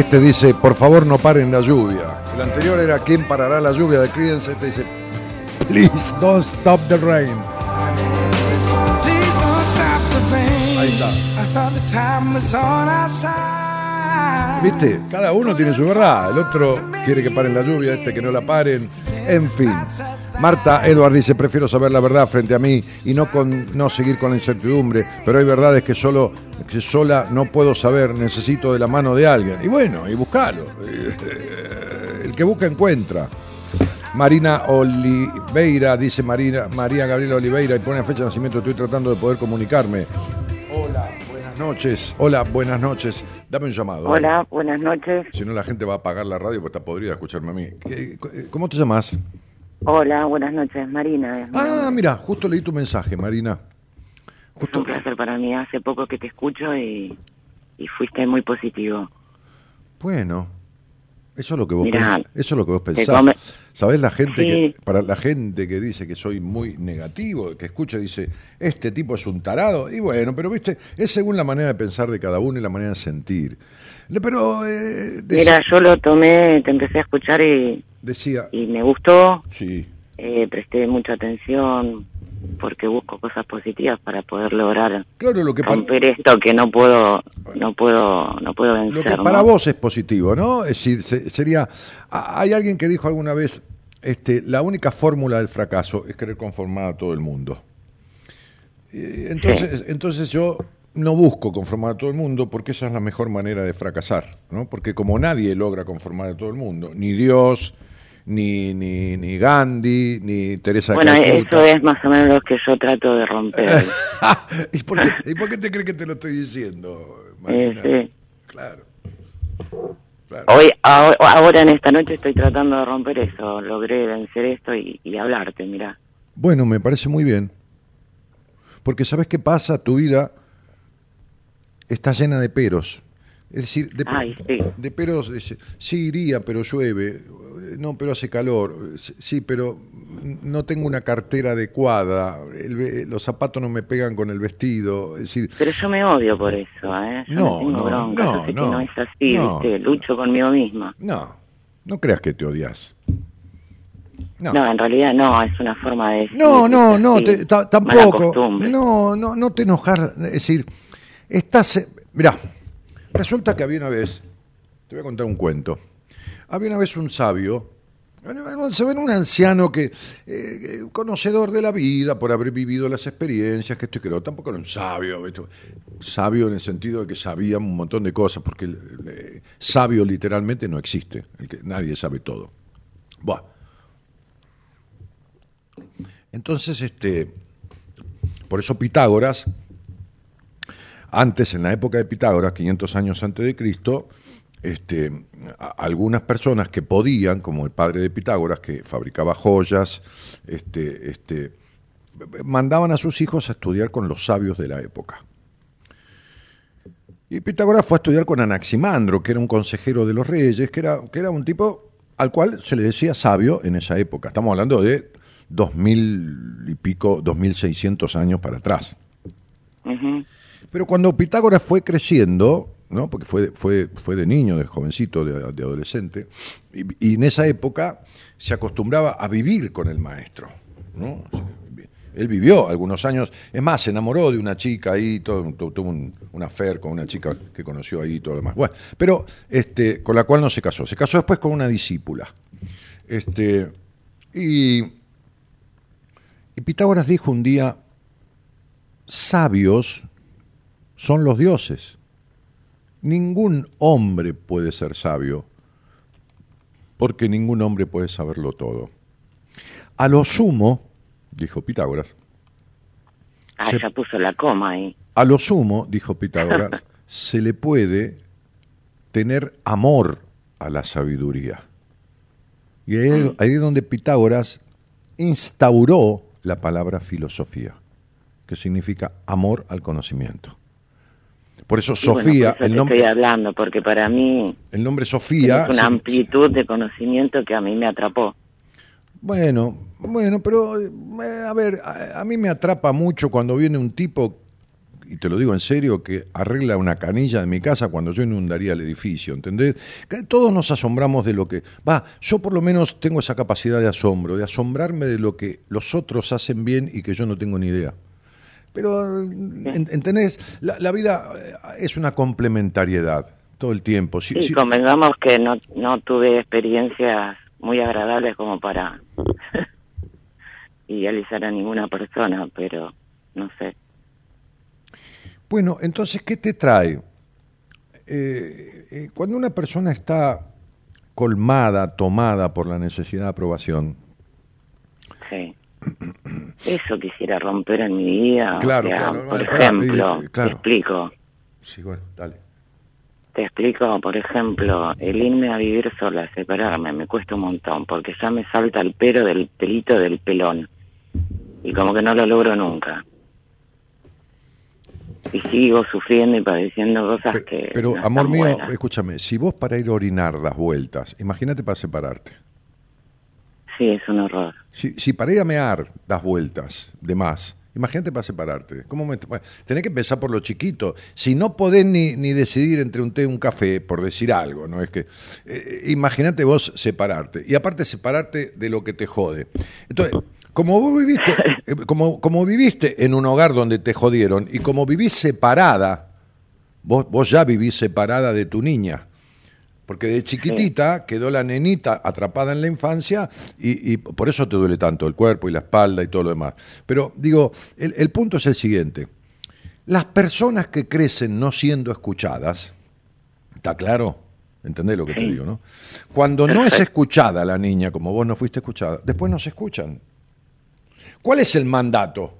Este dice, por favor no paren la lluvia. El anterior era ¿Quién parará la lluvia de Creedence? Este dice, please don't stop the rain. Ahí está. ¿Viste? Cada uno tiene su verdad. El otro quiere que paren la lluvia, este que no la paren. En fin. Marta Edward dice, prefiero saber la verdad frente a mí y no, con, no seguir con la incertidumbre, pero hay verdades que solo que sola no puedo saber, necesito de la mano de alguien. Y bueno, y buscalo. <laughs> El que busca encuentra. Marina Oliveira, dice Marina, María Gabriela Oliveira, y pone fecha de nacimiento, estoy tratando de poder comunicarme. Hola, buenas noches. Hola, buenas noches. Dame un llamado. dale. Hola, buenas noches. Si no, la gente va a apagar la radio porque está podrida escucharme a mí. ¿Qué- ¿Cómo te llamas? Hola, buenas noches, Marina. Ah, mira, justo leí tu mensaje, Marina. Es un placer para mí. Hace poco que te escucho y, y fuiste muy positivo. Bueno, eso es lo que vos, Mirá, pens- eso es lo que vos pensás. come- ¿Sabés la gente Sí. que, para la gente que dice que soy muy negativo, que escucha y dice, este tipo es un tarado? Y bueno, pero viste, es según la manera de pensar de cada uno y la manera de sentir. Pero eh, Mira, yo lo tomé, te empecé a escuchar y, decía, y me gustó. sí, eh, presté mucha atención porque busco cosas positivas para poder lograr claro, lo que romper esto que no puedo, no puedo, no puedo lo vencer. que para ¿no? vos es positivo, ¿no? Es decir, se- sería, hay alguien que dijo alguna vez, este, la única fórmula del fracaso es querer conformar a todo el mundo. Entonces, entonces yo no busco conformar a todo el mundo porque esa es la mejor manera de fracasar, ¿no? Porque como nadie logra conformar a todo el mundo, ni Dios, ni, ni, ni Gandhi, ni Teresa Bueno, Calcuta. eso es más o menos lo que yo trato de romper. <laughs> ¿Y, por qué, y por qué te crees que te lo estoy diciendo, Marina? Eh, sí. Claro. Claro. Hoy, ahora en esta noche estoy tratando de romper eso. Logré vencer esto y, y hablarte, mira. Bueno, me parece muy bien. Porque ¿sabes qué pasa? Tu vida está llena de peros. Es decir, de, Ay, sí. de peros, dice, sí iría, pero llueve. No, pero hace calor. Sí, pero no tengo una cartera adecuada. El los zapatos no me pegan con el vestido. Es decir, Pero yo me odio por eso, ¿eh? Yo No, tengo no, bronca, no, no, que no es así, no. ¿viste? Lucho conmigo misma. no, no creas que te odias. No. No. en realidad no, es una forma de decir No, no, no, te- tampoco. No, no, no te enojar. Es decir, estás. Mirá, resulta que había una vez. Te voy a contar un cuento. Había una vez un sabio Se ve un anciano que, eh, conocedor de la vida, por haber vivido las experiencias, que esto y que lo tampoco era un sabio, sabio en el sentido de que sabía un montón de cosas, porque eh, sabio literalmente no existe, el que, nadie sabe todo. Buah. Entonces, este, por eso Pitágoras, antes, en la época de Pitágoras, 500 años antes de Cristo, este, algunas personas que podían, como el padre de Pitágoras, que fabricaba joyas, este, este, mandaban a sus hijos a estudiar con los sabios de la época. Y Pitágoras fue a estudiar con Anaximandro, que era un consejero de los reyes, que era, que era un tipo al cual se le decía sabio en esa época. Estamos hablando de dos mil y pico, dos mil seiscientos años para atrás. Pero cuando Pitágoras fue creciendo, ¿no? porque fue, fue, fue de niño, de jovencito, de, adolescente, y, en esa época se acostumbraba a vivir con el maestro. ¿no? Él vivió algunos años, es más, se enamoró de una chica ahí, tuvo un, un affair con una chica que conoció ahí y todo lo demás. Bueno, pero este, con la cual no se casó. Se casó después con una discípula. Este, y, y Pitágoras dijo un día, sabios son los dioses. Ningún hombre puede ser sabio, porque ningún hombre puede saberlo todo. A lo sumo, dijo Pitágoras, Ah, Se- ya puso la coma ahí. a lo sumo, dijo Pitágoras, <laughs> se le puede tener amor a la sabiduría. Y ahí, ahí es donde Pitágoras instauró la palabra filosofía, que significa amor al conocimiento. Por eso bueno, Sofía, por eso el, nombre, estoy hablando, porque para mí el nombre Sofía... es una sí, amplitud de conocimiento que a mí me atrapó. Bueno, bueno, pero eh, a ver, a, a mí me atrapa mucho cuando viene un tipo, y te lo digo en serio, que arregla una canilla de mi casa cuando yo inundaría el edificio, ¿entendés? Que Todos nos asombramos de lo que... Va, yo por lo menos tengo esa capacidad de asombro, de asombrarme de lo que los otros hacen bien y que yo no tengo ni idea. Pero, en- ¿entendés? La, la vida eh, es una complementariedad todo el tiempo. Si- Sí, si- convengamos que no, no tuve experiencias muy agradables como para <laughs> idealizar a ninguna persona, pero no sé. Bueno, entonces, ¿qué te trae? Eh, eh, cuando una persona está colmada, tomada por la necesidad de aprobación, Sí. Eso quisiera romper en mi vida. o Claro, sea, claro, por ejemplo, claro. te explico. sí, bueno, dale. Te explico, por ejemplo, el irme a vivir sola, separarme, me cuesta un montón, porque ya me salta el pelo del pelito del pelón. Y como que no lo logro nunca. Y sigo sufriendo y padeciendo cosas que. Pero, no amor mío, buenas. escúchame, si vos para ir a orinar das vueltas, imagínate para separarte. Sí, es un horror. Si, si para ir a mear das vueltas de más, imagínate para separarte. ¿Cómo me- bueno, tenés que empezar por lo chiquito. Si no podés ni, ni decidir entre un té y un café, por decir algo, ¿no? Es que. eh, imagínate vos separarte. Y aparte, separarte de lo que te jode. Entonces. Como vos viviste, <laughs> eh, como, como viviste en un hogar donde te jodieron y como vivís separada, vos, vos ya vivís separada de tu niña, porque de chiquitita quedó la nenita atrapada en la infancia y, y por eso te duele tanto el cuerpo y la espalda y todo lo demás. Pero digo, el, el punto es el siguiente. Las personas que crecen no siendo escuchadas, ¿está claro? ¿Entendés lo que te digo, no? Cuando no es escuchada la niña, como vos no fuiste escuchada, después no se escuchan. ¿Cuál es el mandato?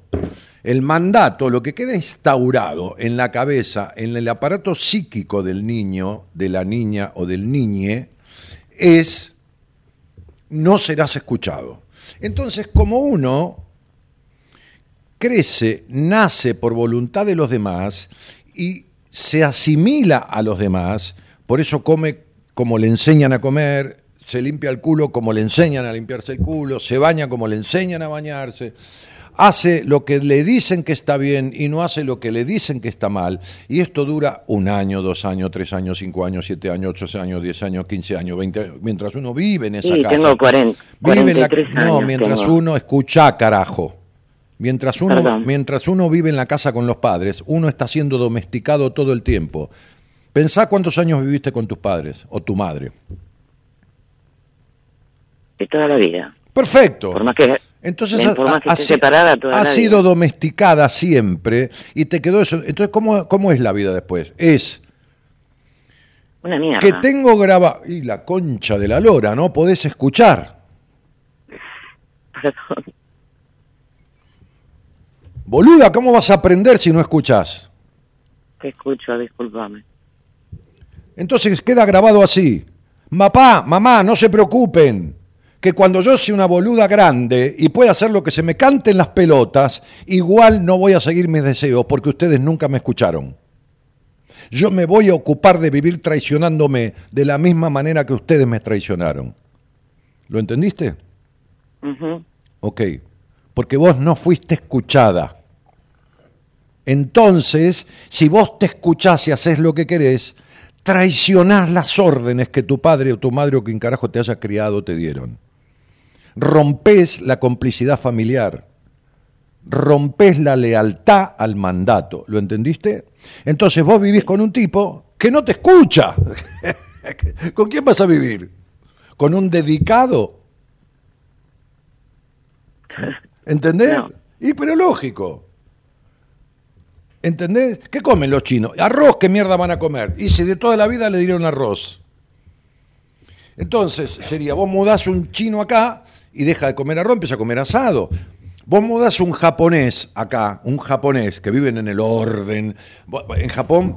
El mandato, lo que queda instaurado en la cabeza, en el aparato psíquico del niño, de la niña o del niñe, es no serás escuchado. Entonces, como uno crece, nace por voluntad de los demás y se asimila a los demás, por eso come como le enseñan a comer, se limpia el culo como le enseñan a limpiarse el culo, se baña como le enseñan a bañarse, hace lo que le dicen que está bien y no hace lo que le dicen que está mal, y esto dura un año, dos años, tres años, cinco años, siete años, ocho años, diez años, quince años, veinte años, mientras uno vive en esa Sí, casa. tengo 40, Vive en la- 43 no, años mientras tengo. uno escucha, carajo. Mientras uno, Perdón. mientras uno vive en la casa con los padres, uno está siendo domesticado todo el tiempo. Pensá cuántos años viviste con tus padres o tu madre. De toda la vida. Perfecto. Por más que, Entonces Bien, por más que ha- esté separada toda ha la sido vida. domesticada siempre y te quedó eso. Entonces, ¿cómo, cómo es la vida después? Es una mierda. que tengo grabado... Y la concha de la lora, ¿no? Podés escuchar. Perdón. <laughs> Boluda, ¿cómo vas a aprender si no escuchás? Te escucho, discúlpame. Entonces queda grabado así. Papá, mamá, no se preocupen. Que cuando yo sea una boluda grande y pueda hacer lo que se me cante en las pelotas, igual no voy a seguir mis deseos porque ustedes nunca me escucharon. Yo me voy a ocupar de vivir traicionándome de la misma manera que ustedes me traicionaron. ¿Lo entendiste? Ujú. Ok, porque vos no fuiste escuchada. Entonces, si vos te escuchás y haces lo que querés, traicionás las órdenes que tu padre o tu madre o quien carajo te haya criado te dieron. Rompés la complicidad familiar. Rompés la lealtad al mandato. ¿Lo entendiste? Entonces vos vivís con un tipo que no te escucha. <laughs> ¿Con quién vas a vivir? ¿Con un dedicado? ¿Entendés? No. Y pero lógico. ¿Entendés? ¿Qué comen los chinos? Arroz, ¿qué mierda van a comer? Y si de toda la vida le dieron arroz. Entonces, sería, vos mudás un chino acá y deja de comer arroz, empieza a comer asado. Vos mudás un japonés acá, un japonés que viven en el orden. En Japón,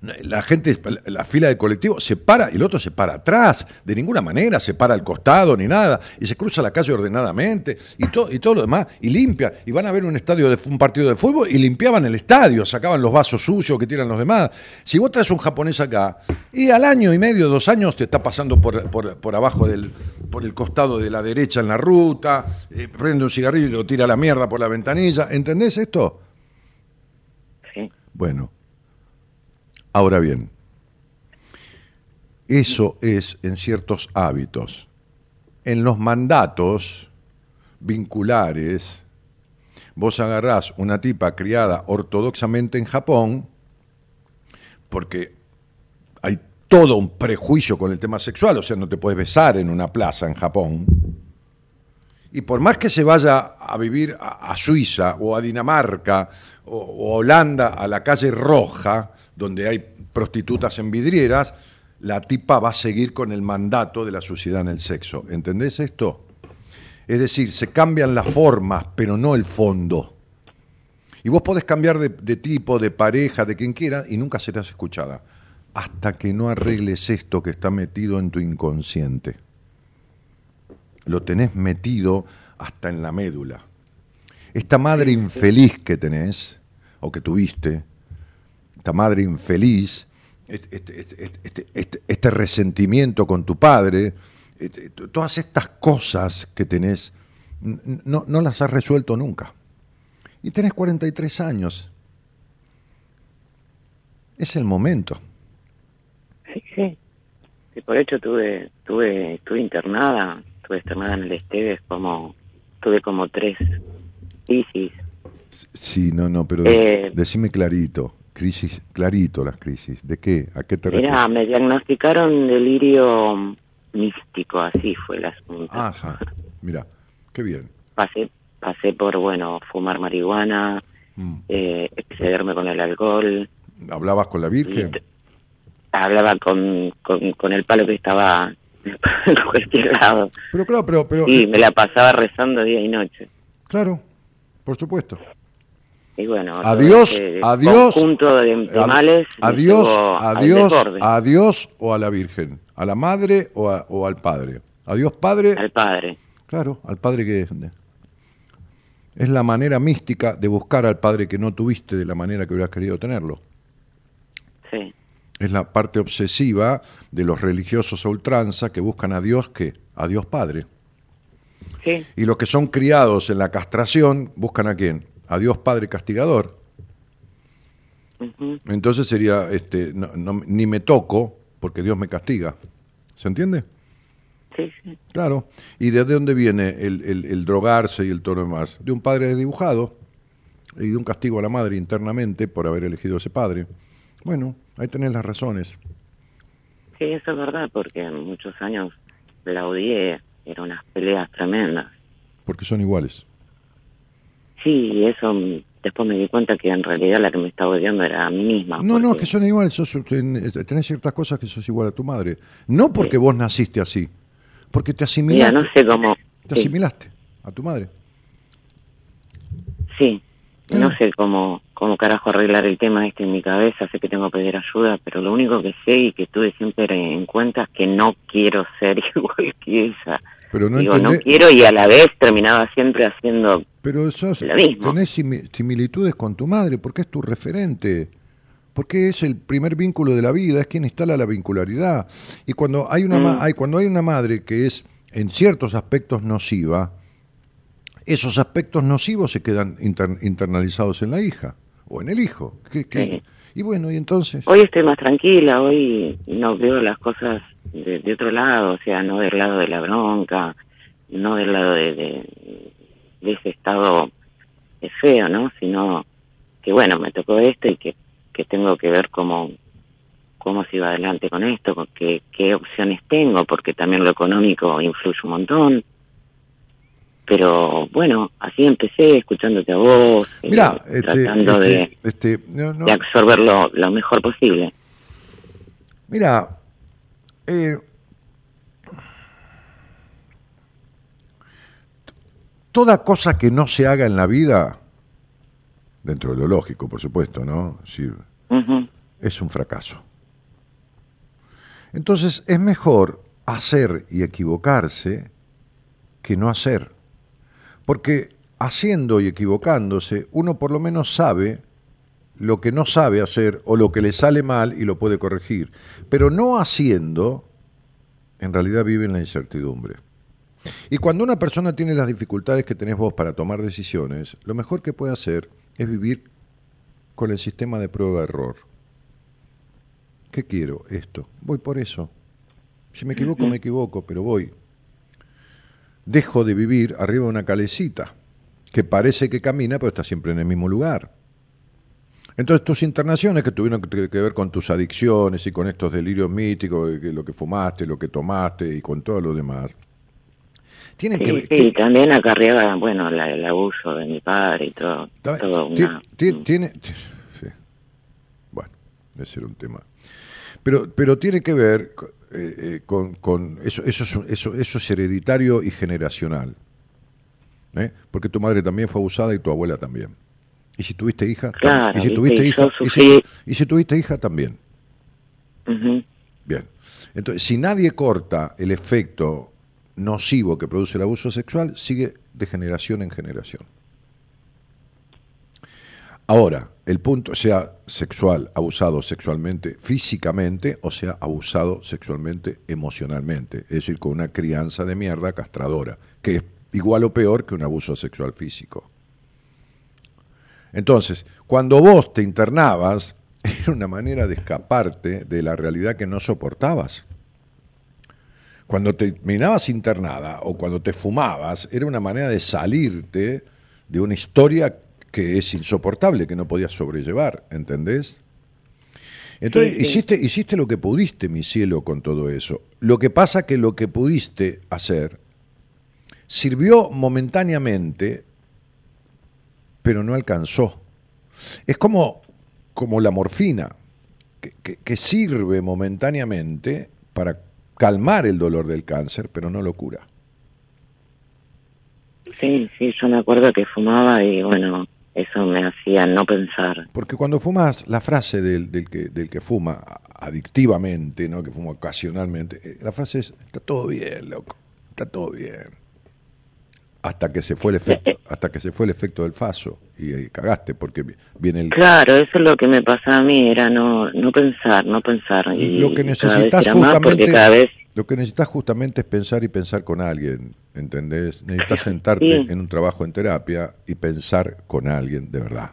la gente, la fila del colectivo se para y el otro se para atrás, de ninguna manera se para al costado ni nada, y se cruza la calle ordenadamente y, todo y todo lo demás, y limpia, y van a ver un estadio de un partido de fútbol y limpiaban el estadio, sacaban los vasos sucios que tiran los demás. Si vos traes un japonés acá, y al año y medio, dos años, te está pasando por, por, por abajo del, por el costado de la derecha en la ruta, eh, prende un cigarrillo y lo tira a la mierda por la ventanilla, ¿entendés esto? Sí. Bueno, ahora bien, eso es en ciertos hábitos. En los mandatos vinculares, vos agarrás una tipa criada ortodoxamente en Japón, porque hay todo un prejuicio con el tema sexual, o sea, no te puedes besar en una plaza en Japón. Y por más que se vaya a vivir a, Suiza o a Dinamarca o, o a Holanda, a la calle Roja, donde hay prostitutas en vidrieras, la tipa va a seguir con el mandato de la sociedad en el sexo. ¿Entendés esto? Es decir, se cambian las formas, pero no el fondo. Y vos podés cambiar de, de tipo, de pareja, de quien quiera, y nunca serás escuchada. Hasta que no arregles esto que está metido en tu inconsciente lo tenés metido hasta en la médula. Esta madre infeliz que tenés, o que tuviste, esta madre infeliz, este, este- este- este- resentimiento con tu padre, todas estas cosas que tenés, no, no las has resuelto nunca. Y tenés 43 años. Es el momento. Sí, sí. Sí, por hecho tuve, tuve, estuve internada, estuve internada en el Esteves como, tuve como tres crisis. Sí, no, no, pero Eh, decime clarito, crisis, clarito las crisis. ¿De qué? ¿A qué te refieres? Mira, me diagnosticaron delirio místico, así fue el asunto. Ajá, mira, qué bien. Pasé, pasé por, bueno, fumar marihuana, Mm. eh, excederme con el alcohol, ¿Hablabas con la Virgen? hablaba con, con, con el palo que estaba <laughs> en cualquier lado. Pero claro, pero, me la pasaba rezando día y noche. claro, por supuesto. Y bueno, Adiós, ese adiós. de, de ad- males me Adiós, adiós, desborde, a Dios o a la Virgen, a la madre o, a- o al padre. Adiós, padre. al padre. Claro, al padre que es. Es la manera mística de buscar al padre que no tuviste de la manera que hubieras querido tenerlo. Sí, Es la parte obsesiva de los religiosos a ultranza que buscan a Dios que a Dios Padre. sí, Y los que son criados en la castración buscan a quién? A Dios Padre castigador. Entonces sería, este, no- no- ni me toco porque Dios me castiga. ¿Se entiende? sí, sí. Claro. ¿Y de dónde viene el, el- el drogarse y el todo lo demás? De un padre dibujado y de un castigo a la madre internamente por haber elegido ese padre. Bueno, ahí tenés las razones. Sí, eso es verdad, porque en muchos años la odié eran unas peleas tremendas. Porque son iguales. Sí, eso después me di cuenta que en realidad la que me estaba odiando era a mí misma. No, no, porque- que son iguales. Sos, ten- tenés ciertas cosas que sos igual a tu madre. No porque vos naciste así, porque te Mira, asimilaste. no sé cómo... Te sí. asimilaste a tu madre. Sí, no sé cómo, cómo carajo arreglar el tema este en mi cabeza, sé que tengo que pedir ayuda, pero lo único que sé y que tuve siempre en cuenta es que no quiero ser <laughs> igual que ella. Pero no Digo, no quiero y a la vez terminaba siempre haciendo... Pero sos, Lo mismo. tenés simi- similitudes con tu madre, porque es tu referente. Porque es el primer vínculo de la vida, es quien instala la vincularidad. Y cuando hay una, ma- Mm. hay, cuando hay una madre que es en ciertos aspectos nociva, esos aspectos nocivos se quedan inter- internalizados en la hija o en el hijo. ¿Qué- qué? Sí. Y bueno, y entonces... Hoy estoy más tranquila, hoy no veo las cosas de, de otro lado, o sea, no del lado de la bronca, no del lado de, de, de ese estado feo, ¿no? Sino que, bueno, me tocó esto y que, que tengo que ver cómo, cómo se va adelante con esto, con qué, qué opciones tengo, porque también lo económico influye un montón. Pero bueno, así empecé escuchándote a vos, eh, este, tratando de, este, este, no, no, de absorberlo lo mejor posible. Mira, eh, toda cosa que no se haga en la vida, dentro de lo lógico, por supuesto, ¿no? Sí, es un fracaso. Entonces es mejor hacer y equivocarse que no hacer. Porque haciendo y equivocándose, uno por lo menos sabe lo que no sabe hacer o lo que le sale mal y lo puede corregir. Pero no haciendo, en realidad vive en la incertidumbre. Y cuando una persona tiene las dificultades que tenés vos para tomar decisiones, lo mejor que puede hacer es vivir con el sistema de prueba-error. ¿Qué quiero? Esto. Voy por eso. Si me equivoco, me equivoco, pero voy. Dejo de vivir arriba de una calecita, que parece que camina, pero está siempre en el mismo lugar. Entonces tus internaciones que tuvieron que que ver con tus adicciones y con estos delirios míticos, que lo que fumaste, lo que tomaste y con todo lo demás, tienen que Sí, ver... sí, que- también acarreaba, bueno, la- el abuso de mi padre y todo. Todo una- ti- tiene, ti- sí. Bueno, ese era un tema. Pero, pero tiene que ver eh, eh, con, con eso, eso, es, eso, eso es hereditario y generacional. ¿eh? Porque tu madre también fue abusada y tu abuela también. Y si tuviste hija, Claro, y si viste, tuviste y hija, y si, sufrí- y si tuviste hija también. Bien. Entonces, si nadie corta el efecto nocivo que produce el abuso sexual, sigue de generación en generación. Ahora, el punto sea sexual, abusado sexualmente, físicamente, o sea abusado sexualmente, emocionalmente, es decir, con una crianza de mierda castradora, que es igual o peor que un abuso sexual físico. Entonces, cuando vos te internabas, <laughs> era una manera de escaparte de la realidad que no soportabas. Cuando te terminabas internada o cuando te fumabas, era una manera de salirte de una historia que es insoportable, que no podías sobrellevar, ¿entendés? Entonces, Sí, sí. hiciste, hiciste lo que pudiste, mi cielo, con todo eso. Lo que pasa que lo que pudiste hacer sirvió momentáneamente, pero no alcanzó. Es como, como la morfina, que, que- que sirve momentáneamente para calmar el dolor del cáncer, pero no lo cura. Sí, sí, yo me acuerdo que fumaba y bueno, eso me hacía no pensar. Porque cuando fumas, la frase del, del que, del que fuma adictivamente, ¿no? que fuma ocasionalmente, eh, la frase es, está todo bien, loco, está todo bien. Hasta que se fue el efecto, hasta que se fue el efecto del faso y, ahí cagaste, porque vi- viene el, Claro, eso es lo que me pasaba a mí, era no no pensar, no pensar. Y lo que necesitas justamente cada vez lo que necesitas justamente es pensar y pensar con alguien ¿entendés? necesitas sentarte Sí. en un trabajo en terapia y pensar con alguien de verdad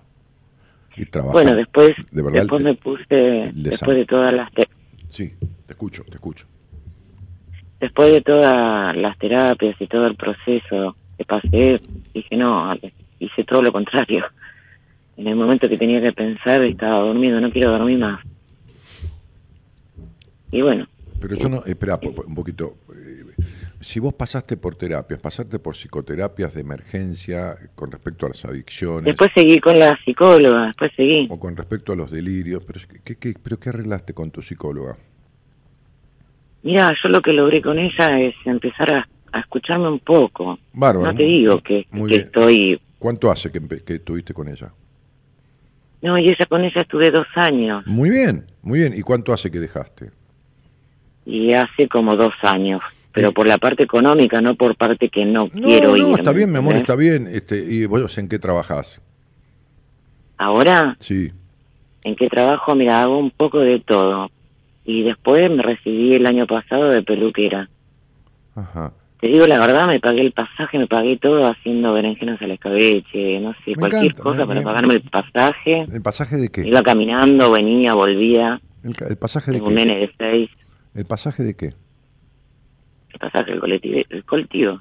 y trabajar Bueno, después, de verdad después el- me puse, después de todas las te- sí te escucho te escucho después de todas las terapias y todo el proceso que pasé, dije no, hice todo lo contrario. En el momento que tenía que pensar estaba dormido, no quiero dormir más. Y bueno, pero yo no espera un poquito eh, si vos pasaste por terapias, pasaste por psicoterapias de emergencia con respecto a las adicciones Después seguí con la psicóloga, después seguí. o con respecto a los delirios, pero ¿qué, qué, pero ¿qué arreglaste con tu psicóloga? Mira, yo lo que logré con ella es empezar a, a escucharme un poco. Bárbaro. No te digo que, estoy... ¿Cuánto hace que, que estuviste con ella? No, y ella con ella estuve dos años. Muy bien, muy bien. ¿Y cuánto hace que dejaste? Y hace como dos años. Pero Sí. por la parte económica, no por parte que no, No, quiero ir. no, está bien, mi amor, está bien. Este, ¿Y vos en qué trabajás? Ahora, Sí. ¿en qué trabajo? Mira, hago un poco de todo. Y después me recibí el año pasado de peluquera. Ajá. Te digo la verdad, me pagué el pasaje, me pagué todo haciendo berenjenas al escabeche, no sé, Me cualquier encanta, cosa me- para me- pagarme el pasaje. ¿El pasaje de qué? Iba caminando, venía, volvía. ¿El, pasaje de Tengo un qué? nene de seis. ¿El pasaje de qué? El pasaje, el colectivo, el colectivo.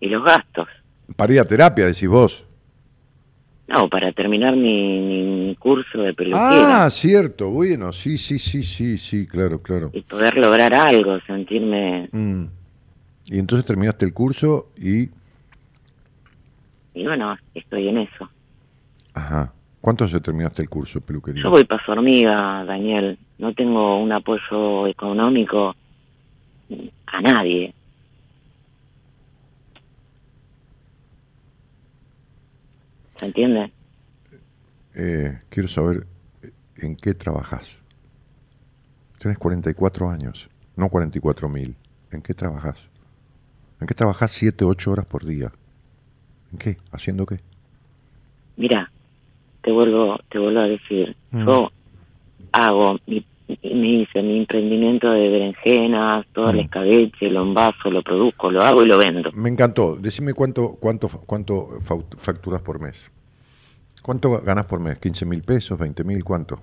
Y los gastos. Para ir a terapia, decís vos. No, para terminar mi, mi- mi curso de peluquera. Ah, cierto, bueno, sí, sí, sí, sí, sí, claro, claro. Y poder lograr algo, sentirme... Mm. Y entonces terminaste el curso y... Y bueno, estoy en eso. Ajá. ¿Cuánto se terminaste el curso, peluquería? Yo voy paso hormiga, Daniel. No tengo un apoyo económico a nadie. ¿Se entiende? Eh, quiero saber eh, en qué trabajas. Tienes 44 años, no 44 mil. ¿En qué trabajas? ¿En qué trabajas 7, 8 horas por día? ¿En qué? ¿Haciendo qué? Mira, te vuelvo, te vuelvo a decir, Mm. yo hago, mi, me hice mi emprendimiento de berenjenas, todo el Mm. escabeche, lo envaso, lo produzco, lo hago y lo vendo. Me encantó. Decime cuánto, cuánto, cuánto facturas por mes. ¿Cuánto ganas por mes? ¿15 mil pesos? ¿20 mil? ¿Cuánto?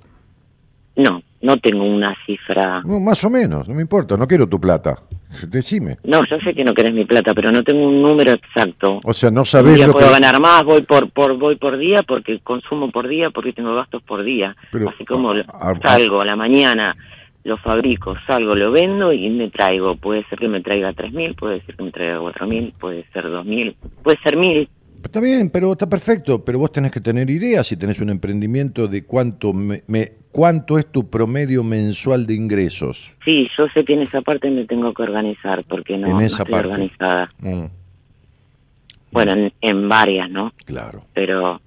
No, no tengo una cifra. No, más o menos, no me importa, no quiero tu plata. Decime. No, yo sé que no querés mi plata, pero no tengo un número exacto. O sea, no Un sabés día lo puedo que... ganar más, voy por, por voy por día porque consumo por día, porque tengo gastos por día. Pero, Así como a- lo- a- salgo a la mañana, lo fabrico, salgo, lo vendo y me traigo. Puede ser que me traiga tres mil, puede ser que me traiga cuatro mil, puede ser dos mil, puede ser mil. Está bien, pero está perfecto, pero vos tenés que tener ideas si tenés un emprendimiento de cuánto me, me- cuánto es tu promedio mensual de ingresos. Sí, yo sé que en esa parte me tengo que organizar porque no, En no estoy parte. organizada. Mm, Bueno, en, en varias, ¿no? claro. Pero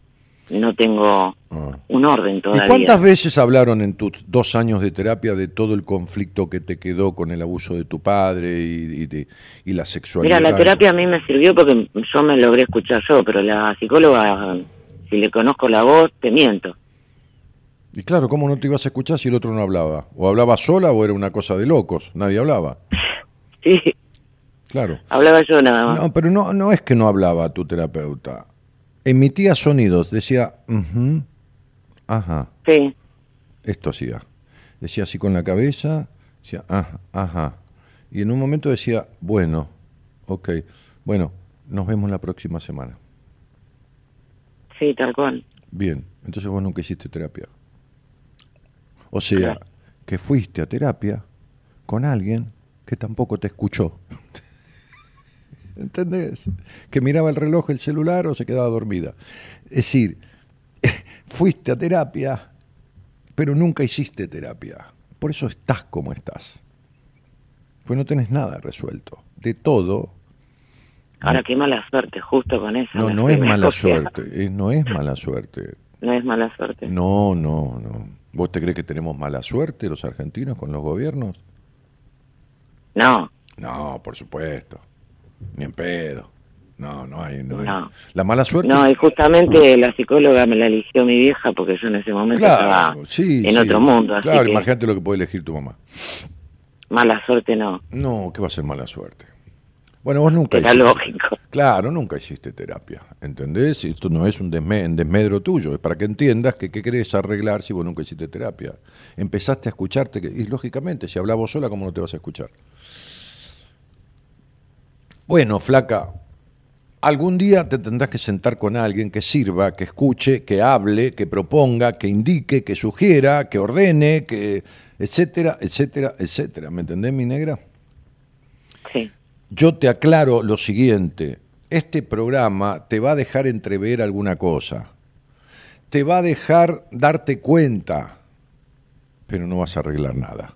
no tengo Ah. un orden ¿Y todavía. cuántas veces hablaron en tus dos años de terapia de todo el conflicto que te quedó con el abuso de tu padre y, y de, y la sexualidad? Mira, la terapia a mí me sirvió porque yo me logré escuchar yo, pero la psicóloga, si le conozco la voz, te miento. Y claro, ¿cómo no te ibas a escuchar si el otro no hablaba? ¿O hablaba sola o era una cosa de locos? Nadie hablaba. <laughs> Sí, Claro. hablaba yo nada más. No, pero no, no es que no hablaba tu terapeuta. Emitía sonidos, decía, "Ujú, ajá, Sí, esto hacía. Decía así con la cabeza, decía, ajá, ajá. Y en un momento decía, bueno, ok, bueno, nos vemos la próxima semana. sí, tal cual. Bien, entonces vos nunca hiciste terapia. O sea, que fuiste a terapia con alguien que tampoco te escuchó. <laughs> ¿Entendés? Que miraba el reloj, el celular o se quedaba dormida. Es decir, <laughs> fuiste a terapia, pero nunca hiciste terapia. Por eso estás como estás. Pues no tenés nada resuelto. De todo, Ahora qué mala suerte, justo con eso. no, no es mala suerte. eh, No es mala suerte. No es mala suerte. No, no, no. ¿Vos te crees que tenemos mala suerte los argentinos con los gobiernos? No, No, por supuesto. Ni en pedo. No, no hay. No hay. No. La mala suerte. no, y justamente la psicóloga me la eligió mi vieja porque yo en ese momento estaba sí. en sí. otro mundo. Así Claro, que imagínate lo que puede elegir tu mamá. mala suerte no, No, ¿qué va a ser mala suerte? Bueno, vos nunca era hiciste- lógico. Claro, nunca hiciste terapia, ¿entendés? Esto no es un desme- desmedro tuyo, es para que entiendas que qué querés arreglar si vos nunca hiciste terapia. Empezaste a escucharte, que- y lógicamente, si hablabas sola, ¿cómo no te vas a escuchar? Bueno, flaca, algún día te tendrás que sentar con alguien que sirva, que escuche, que hable, que proponga, que indique, que sugiera, que ordene, que etcétera, etcétera, etcétera. ¿Me entendés, mi negra? Sí, yo te aclaro lo siguiente, este programa te va a dejar entrever alguna cosa, te va a dejar darte cuenta, pero no vas a arreglar nada.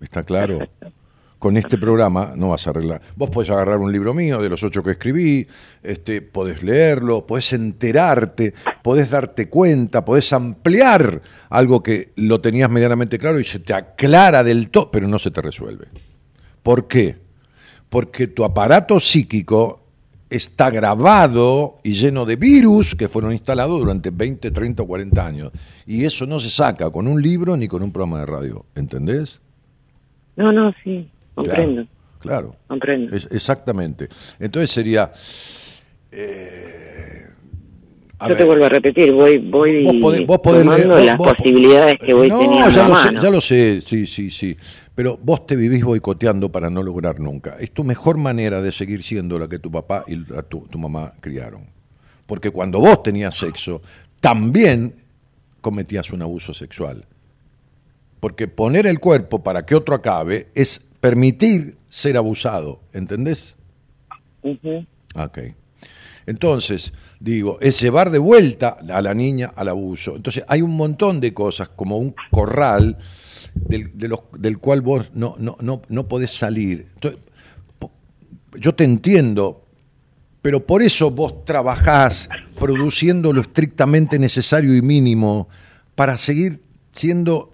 ¿Está claro? Con este programa no vas a arreglar. Vos podés agarrar un libro mío de los ocho que escribí, este, podés leerlo, podés enterarte, podés darte cuenta, podés ampliar algo que lo tenías medianamente claro y se te aclara del todo, pero no se te resuelve. ¿Por qué? Porque tu aparato psíquico está grabado y lleno de virus que fueron instalados durante 20, 30 o 40 años. Y eso no se saca con un libro ni con un programa de radio. ¿Entendés? No, no, sí, comprendo, Claro. comprendo. Es- exactamente. Entonces sería. eh, Yo te vuelvo a repetir, voy, voy vos podés- vos podés tomando leer- las vos- posibilidades que voy no, teniendo ya a lo, sé, ya lo sé, sí, sí, sí. Pero vos te vivís boicoteando para no lograr nunca. Es tu mejor manera de seguir siendo la que tu papá y la- tu, tu mamá criaron. Porque cuando vos tenías sexo, también cometías un abuso sexual. Porque poner el cuerpo para que otro acabe es permitir ser abusado, ¿entendés? Ujú. Ok. Entonces, digo, es llevar de vuelta a la niña al abuso. Entonces, hay un montón de cosas, como un corral del, de los- del cual vos no, no, no, no podés salir. Entonces, yo te entiendo, pero por eso vos trabajás produciendo lo estrictamente necesario y mínimo para seguir siendo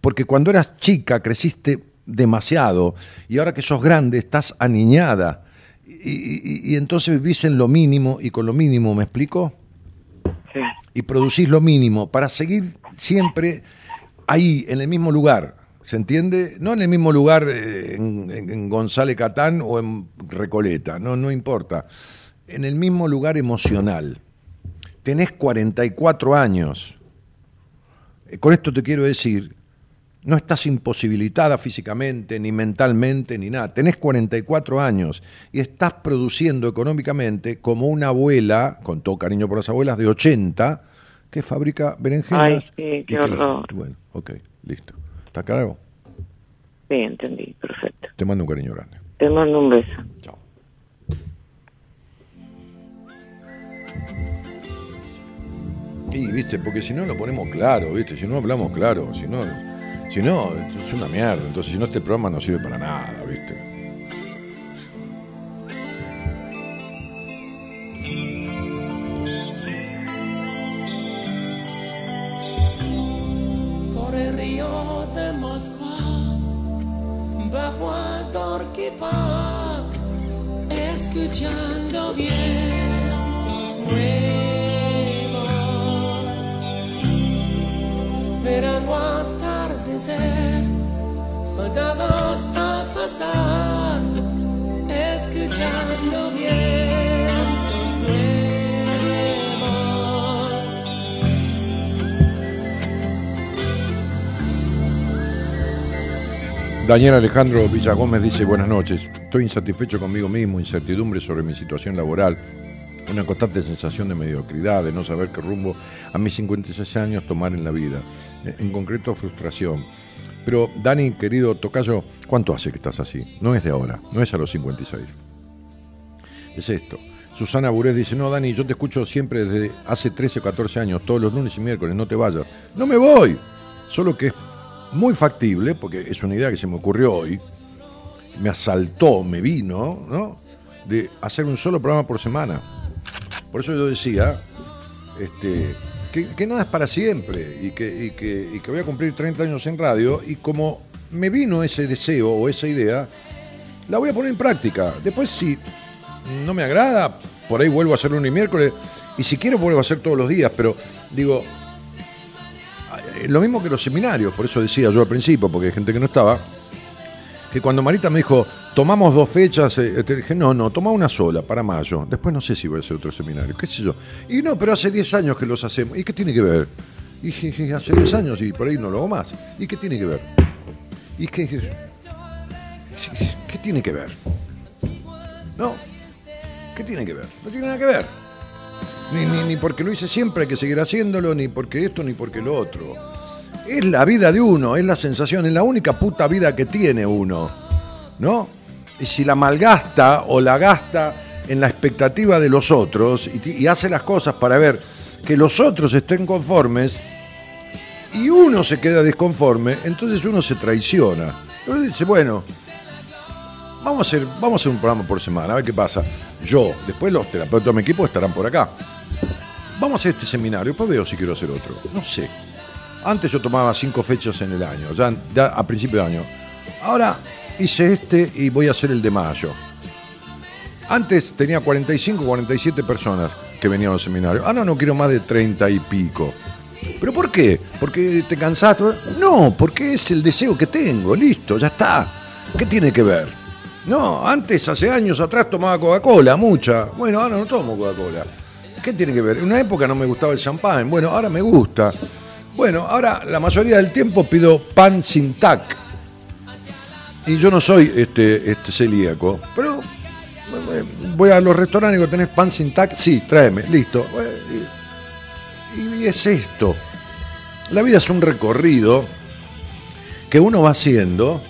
porque cuando eras chica creciste demasiado y ahora que sos grande estás aniñada y, y- y entonces vivís en lo mínimo y con lo mínimo, ¿me explico? Sí. Y producís lo mínimo para seguir siempre ahí, en el mismo lugar. ¿Se entiende? No en el mismo lugar eh, en, en- en González Catán o en Recoleta, no, no importa. En el mismo lugar emocional. Tenés 44 años. Eh, Con esto te quiero decir, no estás imposibilitada físicamente, ni mentalmente, ni nada. Tenés 44 años y estás produciendo económicamente como una abuela, con todo cariño por las abuelas, de 80, que fabrica berenjenas. Ay, sí, qué las- horror. Bueno, ok, listo. ¿Está claro? Sí, entendí, perfecto. Te mando un cariño grande. Te mando un beso. Chao. Y, viste, porque si no lo ponemos claro, viste, si no hablamos claro, si no, si no, es una mierda. Entonces, si no, este programa no sirve para nada, viste. por el río de Moskva, bajo a Park, escuchando vientos nuevos. Verano a pasar, escuchando. Daniel Alejandro Villagómez dice, buenas noches, estoy insatisfecho conmigo mismo, incertidumbre sobre mi situación laboral, una constante sensación de mediocridad, de no saber qué rumbo a mis 56 años tomar en la vida, en concreto frustración. Pero Dani, querido Tocayo, ¿cuánto hace que estás así? No es de ahora, no es a los 56. Es esto. Susana Burés dice, no, Dani, yo te escucho siempre desde hace 13 o 14 años, todos los lunes y miércoles, no te vayas. No me voy, solo que es muy factible, porque es una idea que se me ocurrió hoy, me asaltó, me vino, ¿no? De hacer un solo programa por semana. Por eso yo decía este, que, nada es para siempre y que voy a cumplir 30 años en radio y como me vino ese deseo o esa idea, la voy a poner en práctica. Después si no me agrada, por ahí vuelvo a hacer lunes y miércoles y si quiero vuelvo a hacer todos los días, pero digo, eh, lo mismo que los seminarios, por eso decía yo al principio, porque hay gente que no estaba, que cuando Marita me dijo, tomamos dos fechas, eh, te dije, no, no, toma una sola para mayo. Después no sé si voy a hacer otro seminario, qué sé yo. Y no, pero hace 10 años que los hacemos. ¿Y qué tiene que ver? Y dije, "Je, hace 10 años y por ahí no lo hago más. ¿Y qué tiene que ver? ¿Y qué, qué, qué tiene que ver? No, ¿qué tiene que ver? No tiene nada que ver. Ni, ni, ni porque lo hice siempre hay que seguir haciéndolo, ni porque esto, ni porque lo otro. Es la vida de uno, es la sensación, es la única puta vida que tiene uno. ¿no? Y si la malgasta o la gasta en la expectativa de los otros y, hace las cosas para ver que los otros estén conformes y uno se queda desconforme, entonces uno se traiciona. Entonces dice, bueno, vamos a hacer, vamos a hacer un programa por semana, a ver qué pasa. Yo, después los terapeutas de mi equipo estarán por acá. Vamos a hacer este seminario, después veo si quiero hacer otro. No sé. Antes yo tomaba cinco fechas en el año, ya, ya a principio de año. Ahora hice este y voy a hacer el de mayo. Antes tenía 45, 47 personas que venían al seminario. Ahora no quiero más de 30 y pico. ¿Pero por qué? ¿Porque te cansaste? No, porque es el deseo que tengo, listo, ya está. ¿Qué tiene que ver? No, antes, hace años atrás, tomaba Coca-Cola, mucha. Bueno, ahora no tomo Coca-Cola. ¿Qué tiene que ver? En una época no me gustaba el champán, bueno, ahora me gusta. Bueno, ahora la mayoría del tiempo pido pan sin tac. Y yo no soy este, este celíaco, pero eh, voy a los restaurantes y digo, ¿tenés pan sin tac? Sí, tráeme, listo. Eh, Y, y es esto. La vida es un recorrido que uno va haciendo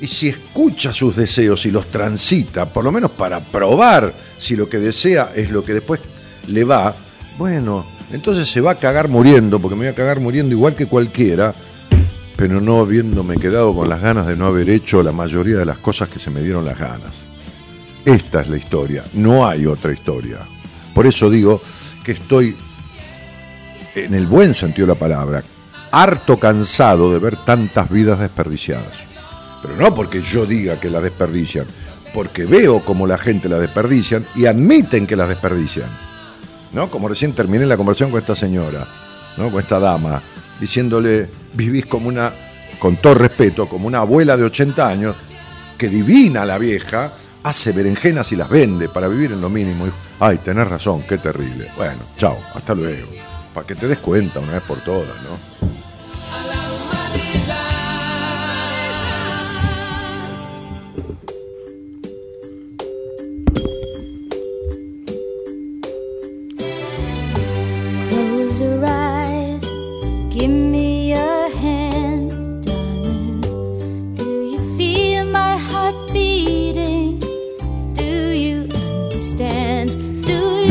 y si escucha sus deseos y los transita, por lo menos para probar si lo que desea es lo que después le va, bueno, entonces se va a cagar muriendo, porque me voy a cagar muriendo igual que cualquiera, pero no habiéndome quedado con las ganas de no haber hecho la mayoría de las cosas que se me dieron las ganas. Esta es la historia, no hay otra historia. Por eso digo que estoy, en el buen sentido de la palabra, harto cansado de ver tantas vidas desperdiciadas. Pero no porque yo diga que las desperdician, porque veo cómo la gente las desperdician y admiten que las desperdician. ¿No? Como recién terminé la conversación con esta señora, ¿no? Con esta dama, diciéndole, vivís como una, con todo respeto, como una abuela de 80 años, que divina la vieja, hace berenjenas y las vende para vivir en lo mínimo. Ay, tenés razón, qué terrible. Bueno, chao, hasta luego. Para que te des cuenta una vez por todas, ¿no?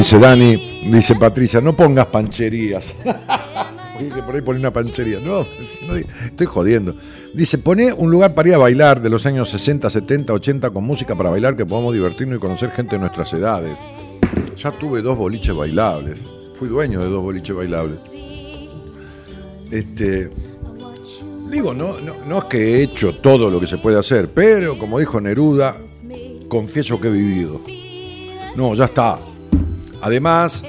Dice Dani, dice Patricia, no pongas pancherías. <laughs> Dice, por ahí pone una panchería. No, estoy jodiendo. Dice, pone un lugar para ir a bailar de los años 60, 70, 80 con música para bailar que podamos divertirnos y conocer gente de nuestras edades. Ya tuve dos boliches bailables. Fui dueño de dos boliches bailables. Este, digo, no, no, no es que he hecho todo lo que se puede hacer, pero como dijo Neruda, confieso que he vivido. No, ya está. Además,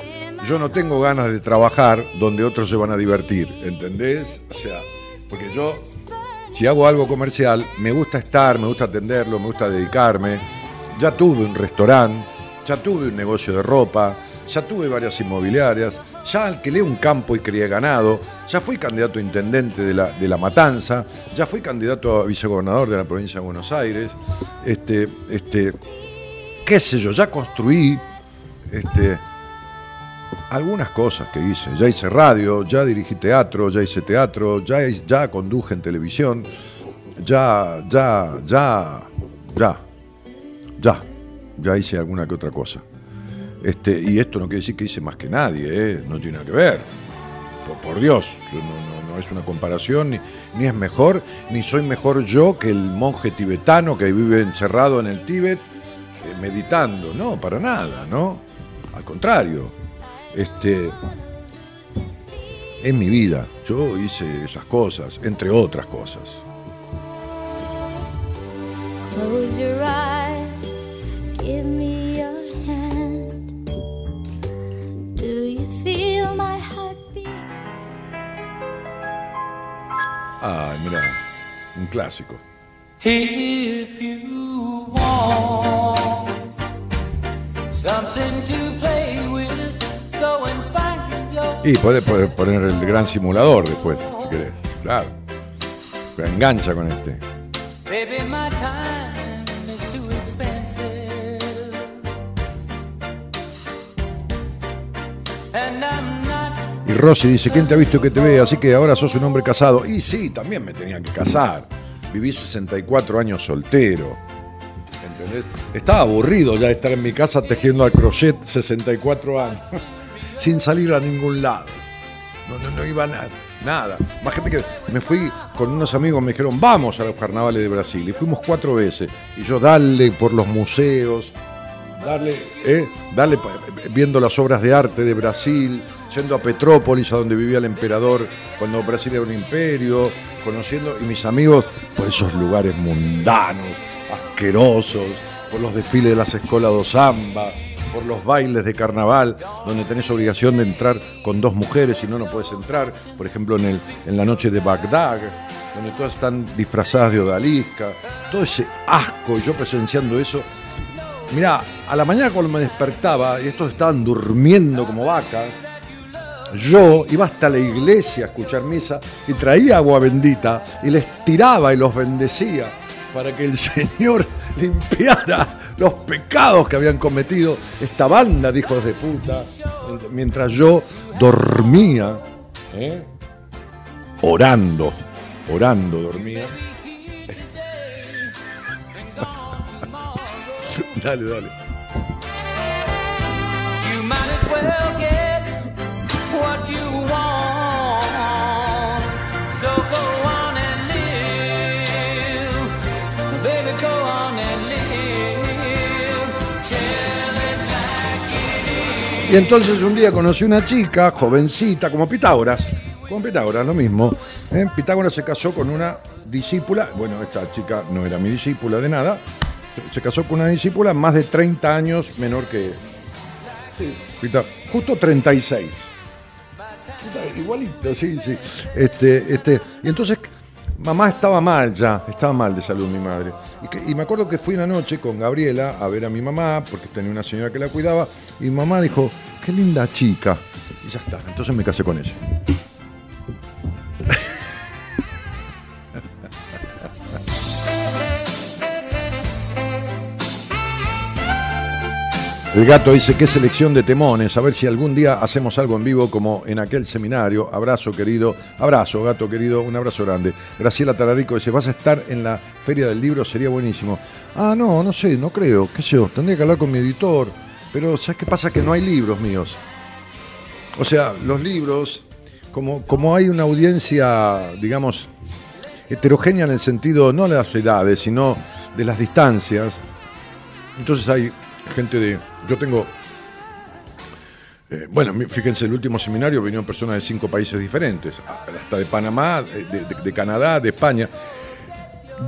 yo no tengo ganas de trabajar donde otros se van a divertir, ¿entendés? O sea, porque yo, si hago algo comercial, me gusta estar, me gusta atenderlo, me gusta dedicarme. Ya tuve un restaurante, ya tuve un negocio de ropa, ya tuve varias inmobiliarias, ya alquilé un campo y crié ganado, ya fui candidato a intendente de la, de la Matanza, ya fui candidato a vicegobernador de la provincia de Buenos Aires, este, este, qué sé yo, ya construí, este, algunas cosas que hice. Ya hice radio, ya dirigí teatro, ya hice teatro, ya, ya conduje en televisión, ya, ya, ya, ya, ya, ya hice alguna que otra cosa. Este, y esto no quiere decir que hice más que nadie, ¿eh? no tiene nada que ver. Por, Dios, no, no- no es una comparación, ni, ni es mejor, ni soy mejor yo que el monje tibetano que vive encerrado en el Tíbet eh, meditando. No, para nada, ¿no? Al contrario, este, es mi vida. Yo hice esas cosas, entre otras cosas. Close your eyes, give me your hand. Do you feel my heartbeat? Ay, mira, un clásico. If you want Y podés poner el gran simulador después, si querés. Claro. Engancha con este. Y Rosy dice, ¿quién te ha visto que te ve? Así que ahora sos un hombre casado. Y sí, también me tenía que casar. Viví 64 años soltero. Estaba aburrido ya estar en mi casa tejiendo al crochet 64 años, <laughs> sin salir a ningún lado. No, no, no iba a nada. Nada. Más gente que me fui con unos amigos, me dijeron, vamos a los carnavales de Brasil. Y fuimos cuatro veces. Y yo dale por los museos, darle, eh, viendo las obras de arte de Brasil, yendo a Petrópolis, a donde vivía el emperador cuando Brasil era un imperio, conociendo, y mis amigos por esos lugares mundanos, asquerosos, por los desfiles de las escuelas do samba, por los bailes de carnaval, donde tenés obligación de entrar con dos mujeres y no, no puedes entrar, por ejemplo en, el, en la noche de Bagdad, donde todas están disfrazadas de odalisca, todo ese asco, y yo presenciando eso, Mirá, a la mañana cuando me despertaba y estos estaban durmiendo como vacas, yo iba hasta la iglesia a escuchar misa y traía agua bendita y les tiraba y los bendecía para que el <laughs> Señor limpiara los pecados que habían cometido esta banda de hijos de puta, mientras yo dormía, ¿eh? orando, orando dormía. <laughs> dale, dale. Y entonces un día conocí una chica, jovencita, como Pitágoras, como Pitágoras, lo mismo. ¿eh? Pitágoras se casó con una discípula, bueno, esta chica no era mi discípula de nada, se- casó con una discípula más de 30 años menor que sí, Pitá- justo 36. Pitá- Igualito, sí, sí. Este, este, y entonces mamá estaba mal ya, estaba mal de salud mi madre. Y, me acuerdo que fui una noche con Gabriela a ver a mi mamá, porque tenía una señora que la cuidaba, y mi mamá dijo, qué linda chica. Y ya está, entonces me casé con ella. El gato dice, qué selección de temones, a ver si algún día hacemos algo en vivo como en aquel seminario. Abrazo, querido. Abrazo, gato, querido. Un abrazo grande. Graciela Tararico dice, vas a estar en la Feria del Libro, sería buenísimo. Ah, no, no sé, no creo. ¿Qué sé yo? Tendría que hablar con mi editor. Pero, ¿sabes qué pasa? Que no hay libros míos. O sea, los libros, como, como hay una audiencia, digamos, heterogénea en el sentido no de las edades, sino de las distancias, entonces hay gente de. Yo tengo. eh, bueno, fíjense, el último seminario vinieron personas de cinco países diferentes, hasta de Panamá, de, Canadá, de España.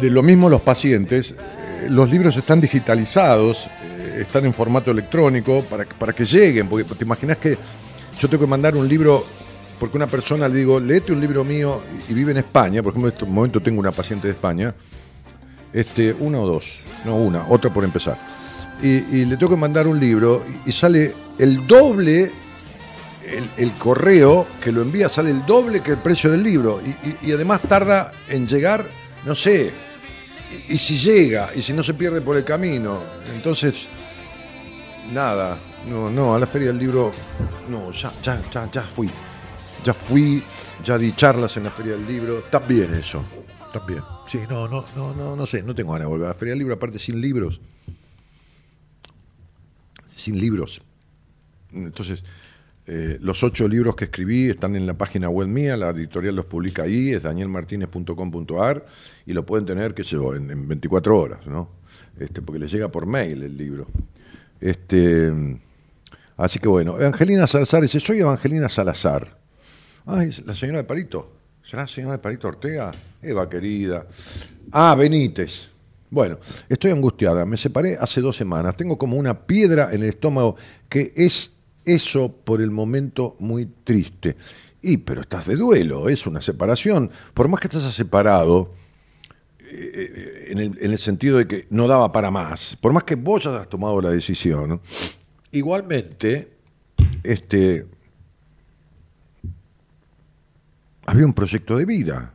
De lo mismo los pacientes, eh, los libros están digitalizados, eh, están en formato electrónico para, para que lleguen, porque te imaginas que yo tengo que mandar un libro, porque una persona le digo, léete un libro mío y, y vive en España, por ejemplo, en este momento tengo una paciente de España, este, una o dos, no una, otra por empezar. Y, y le tengo que mandar un libro y, sale el doble, el, el correo que lo envía sale el doble que el precio del libro. Y, y- además tarda en llegar, no sé, y, si llega, y si no se pierde por el camino. Entonces, nada, no, no, a la feria del libro, no, ya, ya, ya, ya fui. Ya fui, ya di charlas en la feria del libro, bien eso, bien. Sí, no, no, no, no, no sé, no tengo ganas de volver a la feria del libro, aparte sin libros libros. Entonces, eh, los ocho libros que escribí están en la página web mía, la editorial los publica ahí, es danielmartinez.com.ar y lo pueden tener, qué sé yo, en, en 24 horas, ¿no? Este, porque les llega por mail el libro. Este, así que bueno, Evangelina Salazar dice, soy Evangelina Salazar. Ay, la señora de Parito. ¿Será la señora de Parito Ortega? Eva, querida. Ah, Benítez. Bueno, estoy angustiada. Me separé hace dos semanas. Tengo como una piedra en el estómago que es eso por el momento muy triste. Y, pero estás de duelo, es una separación. Por más que estés separado, eh, en el, en el sentido de que no daba para más, por más que vos hayas tomado la decisión, igualmente, este, había un proyecto de vida.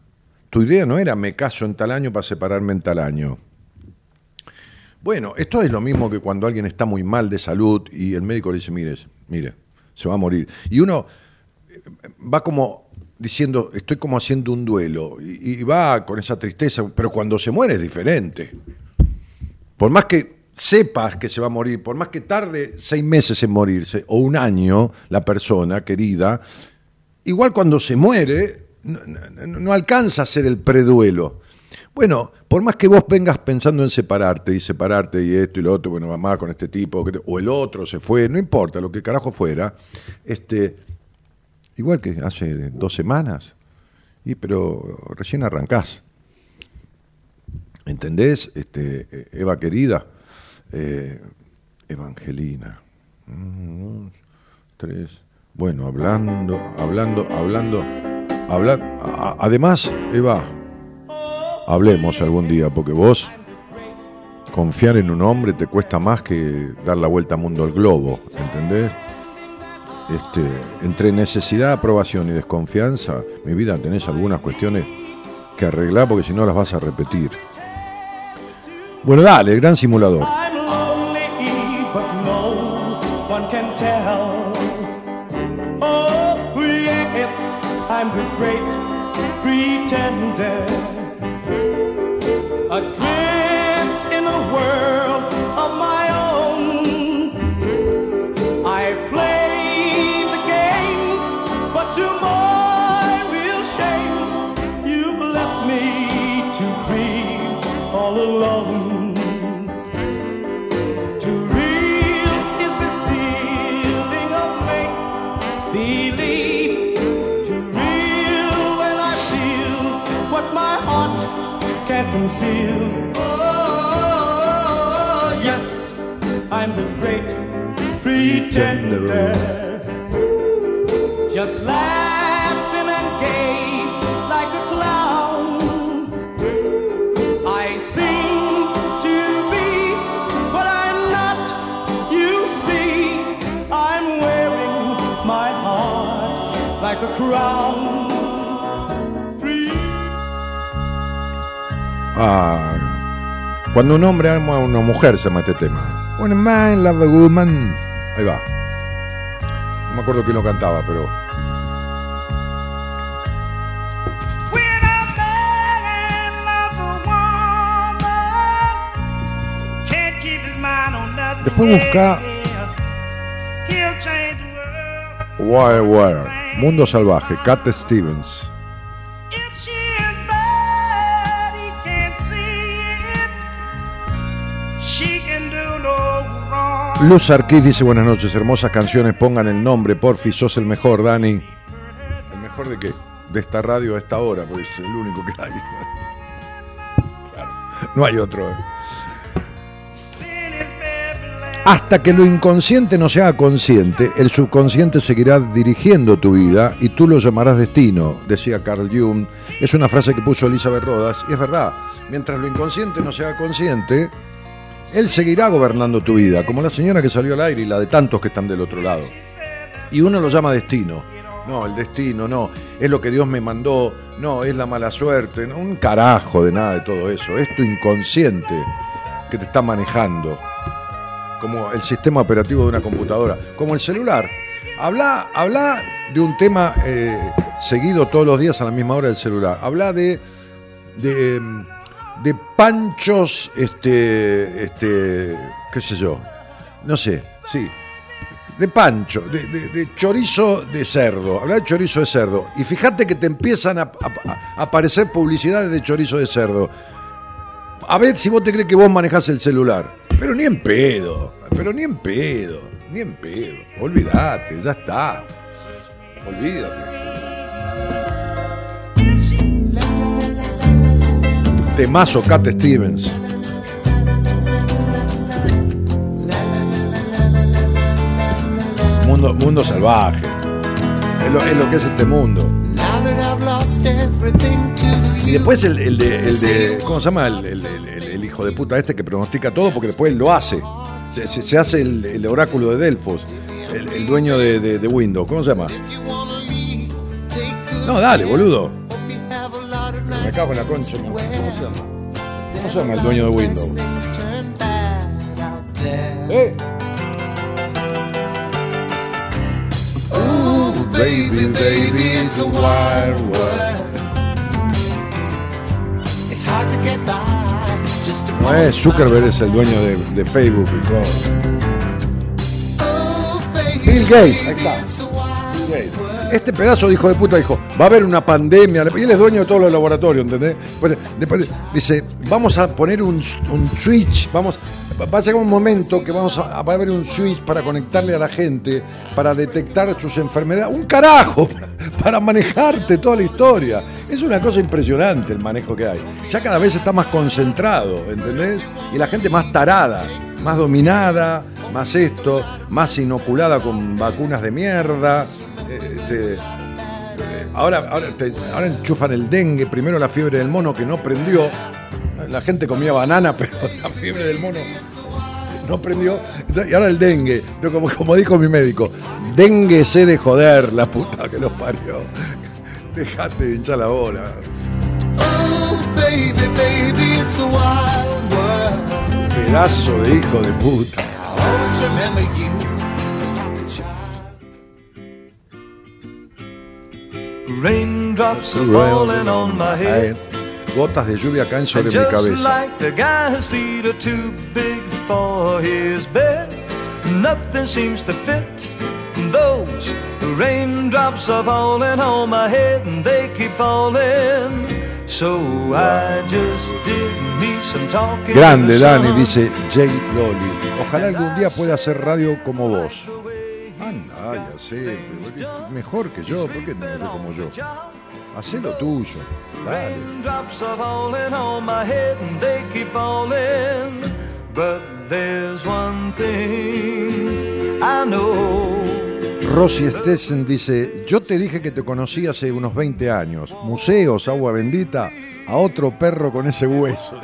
Tu idea no era me caso en tal año para separarme en tal año. Bueno, esto es lo mismo que cuando alguien está muy mal de salud y el médico le dice, mire, mire, se va a morir. Y uno eh, va como diciendo, estoy como haciendo un duelo, y, va con esa tristeza, pero cuando se muere es diferente. Por más que sepas que se va a morir, por más que tarde seis meses en morirse o un año la persona querida, igual cuando se muere no- no alcanza a ser el preduelo. Bueno, por más que vos vengas pensando en separarte y separarte y esto y lo otro, bueno, mamá con este tipo, o el otro se fue, no importa, lo que carajo fuera, este, igual que hace dos semanas, y pero recién arrancás. ¿Entendés? Este, eh, Eva querida, eh, Evangelina. Mm, tres. Bueno, hablando, hablando, hablando, hablando. Además, Eva, hablemos algún día, porque vos confiar en un hombre te cuesta más que dar la vuelta al mundo al globo, ¿entendés? Este, entre necesidad, aprobación y desconfianza, mi vida tenés algunas cuestiones que arreglar porque si no las vas a repetir. Bueno, dale, gran simulador. Oh. Adrift in a world of my own. I play the game, but to my real shame, you've left me to grieve all alone. Too real is this feeling of make believe. Too real when I feel what my heart can't. Pretender. Just laughing and gay like a clown. I seem to be what I'm not. You see, I'm wearing my heart like a crown. Ah, cuando un hombre ama a una mujer se llama este tema. When a man love a woman. Ahí va. No me acuerdo quién lo cantaba, pero. Después busca-. Wild World. Mundo Salvaje. Cat Stevens. Luz Arquiz dice buenas noches, hermosas canciones, pongan el nombre, porfi, sos el mejor, Dani. ¿El mejor de qué? De esta radio a esta hora, pues es el único que hay. <laughs> Claro, no hay otro. eh. Hasta que lo inconsciente no sea consciente, el subconsciente seguirá dirigiendo tu vida y tú lo llamarás destino, decía Carl Jung. Es una frase que puso Elizabeth Rodas y es verdad. Mientras lo inconsciente no sea consciente, él seguirá gobernando tu vida, como la señora que salió al aire y la de tantos que están del otro lado. Y uno lo llama destino. No, el destino, no. Es lo que Dios me mandó. No, es la mala suerte. No, un carajo de nada de todo eso. Es tu inconsciente que te está manejando. Como el sistema operativo de una computadora. Como el celular. Habla, habla de un tema eh, seguido todos los días a la misma hora del celular. Habla de. de em, de panchos, este, este, qué sé yo, no sé, sí, de pancho, de, chorizo de cerdo, habla de chorizo de cerdo, y fíjate que te empiezan a, a- a aparecer publicidades de chorizo de cerdo. A ver si vos te crees que vos manejás el celular, pero ni en pedo, pero ni en pedo, ni en pedo, olvídate, ya está, olvídate. Temazo Cat Stevens. Mundo, mundo salvaje. Es lo, que es este mundo. Y después el, de, el de- ¿Cómo se llama? El, hijo de puta este que pronostica todo porque después lo hace. Se, hace el, oráculo de Delfos. El, dueño de Windows. ¿Cómo se llama? No, dale, boludo. Me cago en la concha. ¿Cómo se llama? ¿Cómo se llama el dueño de Windows? ¿Eh? Baby, baby, it's a wild world. It's hard to get by No es Zuckerberg es el dueño de, de Facebook y todo. Bill Gates, ahí está. Bill Gates. Este pedazo de hijo de puta dijo, va a haber una pandemia, y él es dueño de todos los laboratorios, ¿entendés? Después, dice, vamos a poner un, switch, vamos, va a llegar un momento que vamos a, va a haber un switch para conectarle a la gente, para detectar sus enfermedades, un carajo, <laughs> para manejarte toda la historia. Es una cosa impresionante el manejo que hay. Ya cada vez está más concentrado, ¿entendés? Y la gente más tarada, más dominada, más esto, más inoculada con vacunas de mierda. Este, ahora, ahora, te- ahora enchufan el dengue, primero la fiebre del mono que no prendió. La gente comía banana, <laughs> pero la fiebre del mono no prendió. Y ahora el dengue. Como, como dijo mi médico, dengue se de joder, la puta que los parió. <laughs> Dejate de hinchar la bola. Oh. Pedazo de hijo de puta. Raindrops are falling on my head. Gotas de lluvia caen sobre mi cabeza. like the guy whose feet are too big for his bed, nothing seems to fit. Those raindrops are falling on my head and they keep falling. So I just did me some talking. Grande, Dani, dice Jay Loli. Ojalá algún día pueda hacer radio como vos. Anda, ya sé, pero mejor que yo, ¿por qué que ser como yo? Hacé lo tuyo, dale. Rosy Stessen dice, yo te dije que te conocí hace unos 20 años. Museos, agua bendita, a otro perro con ese hueso.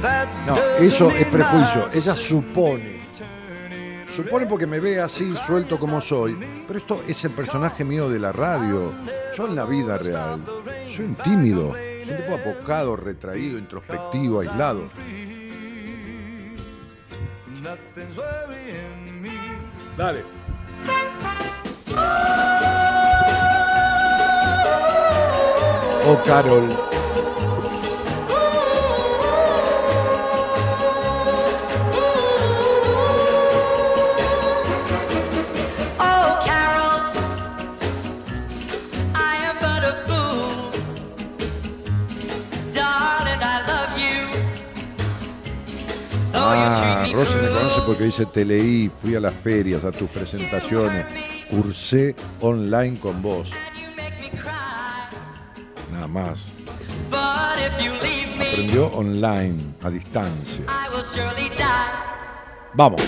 That No, eso es prejuicio. Ella supone. Supone porque me ve así, suelto como soy. Pero esto es el personaje mío de la radio. Yo en la vida real soy un tímido. Soy un tipo apocado, retraído, introspectivo, aislado. Dale. Though you Ah, treat me Rosy me conoce porque dice, te leí, fui a las ferias, a tus presentaciones, cursé online con vos. Más. But if you leave me, Aprendió online, a distancia. I will surely die. Vamos.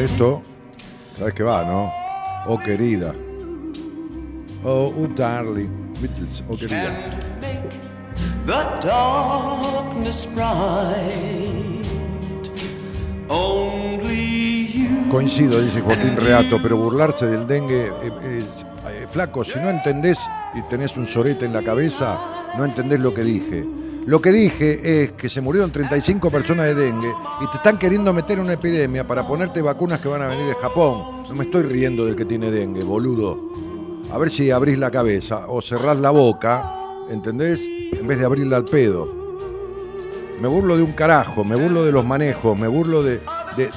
Esto, ¿sabes qué va, no? Oh, querida. Oh, oh, darling. Beatles, oh, querida. Can make the darkness bright. Only you. Coincido, dice Joaquín Reato, pero burlarse del dengue, eh, eh, eh, flaco, si no entendés y tenés un sorete en la cabeza, no entendés lo que dije. Lo que dije es que se murieron 35 personas de dengue y te están queriendo meter en una epidemia para ponerte vacunas que van a venir de Japón. No me estoy riendo del que tiene dengue, boludo. A ver si abrís la cabeza o cerrás la boca, ¿entendés? En vez de abrirla al pedo. Me burlo de un carajo, me burlo de los manejos, me burlo de,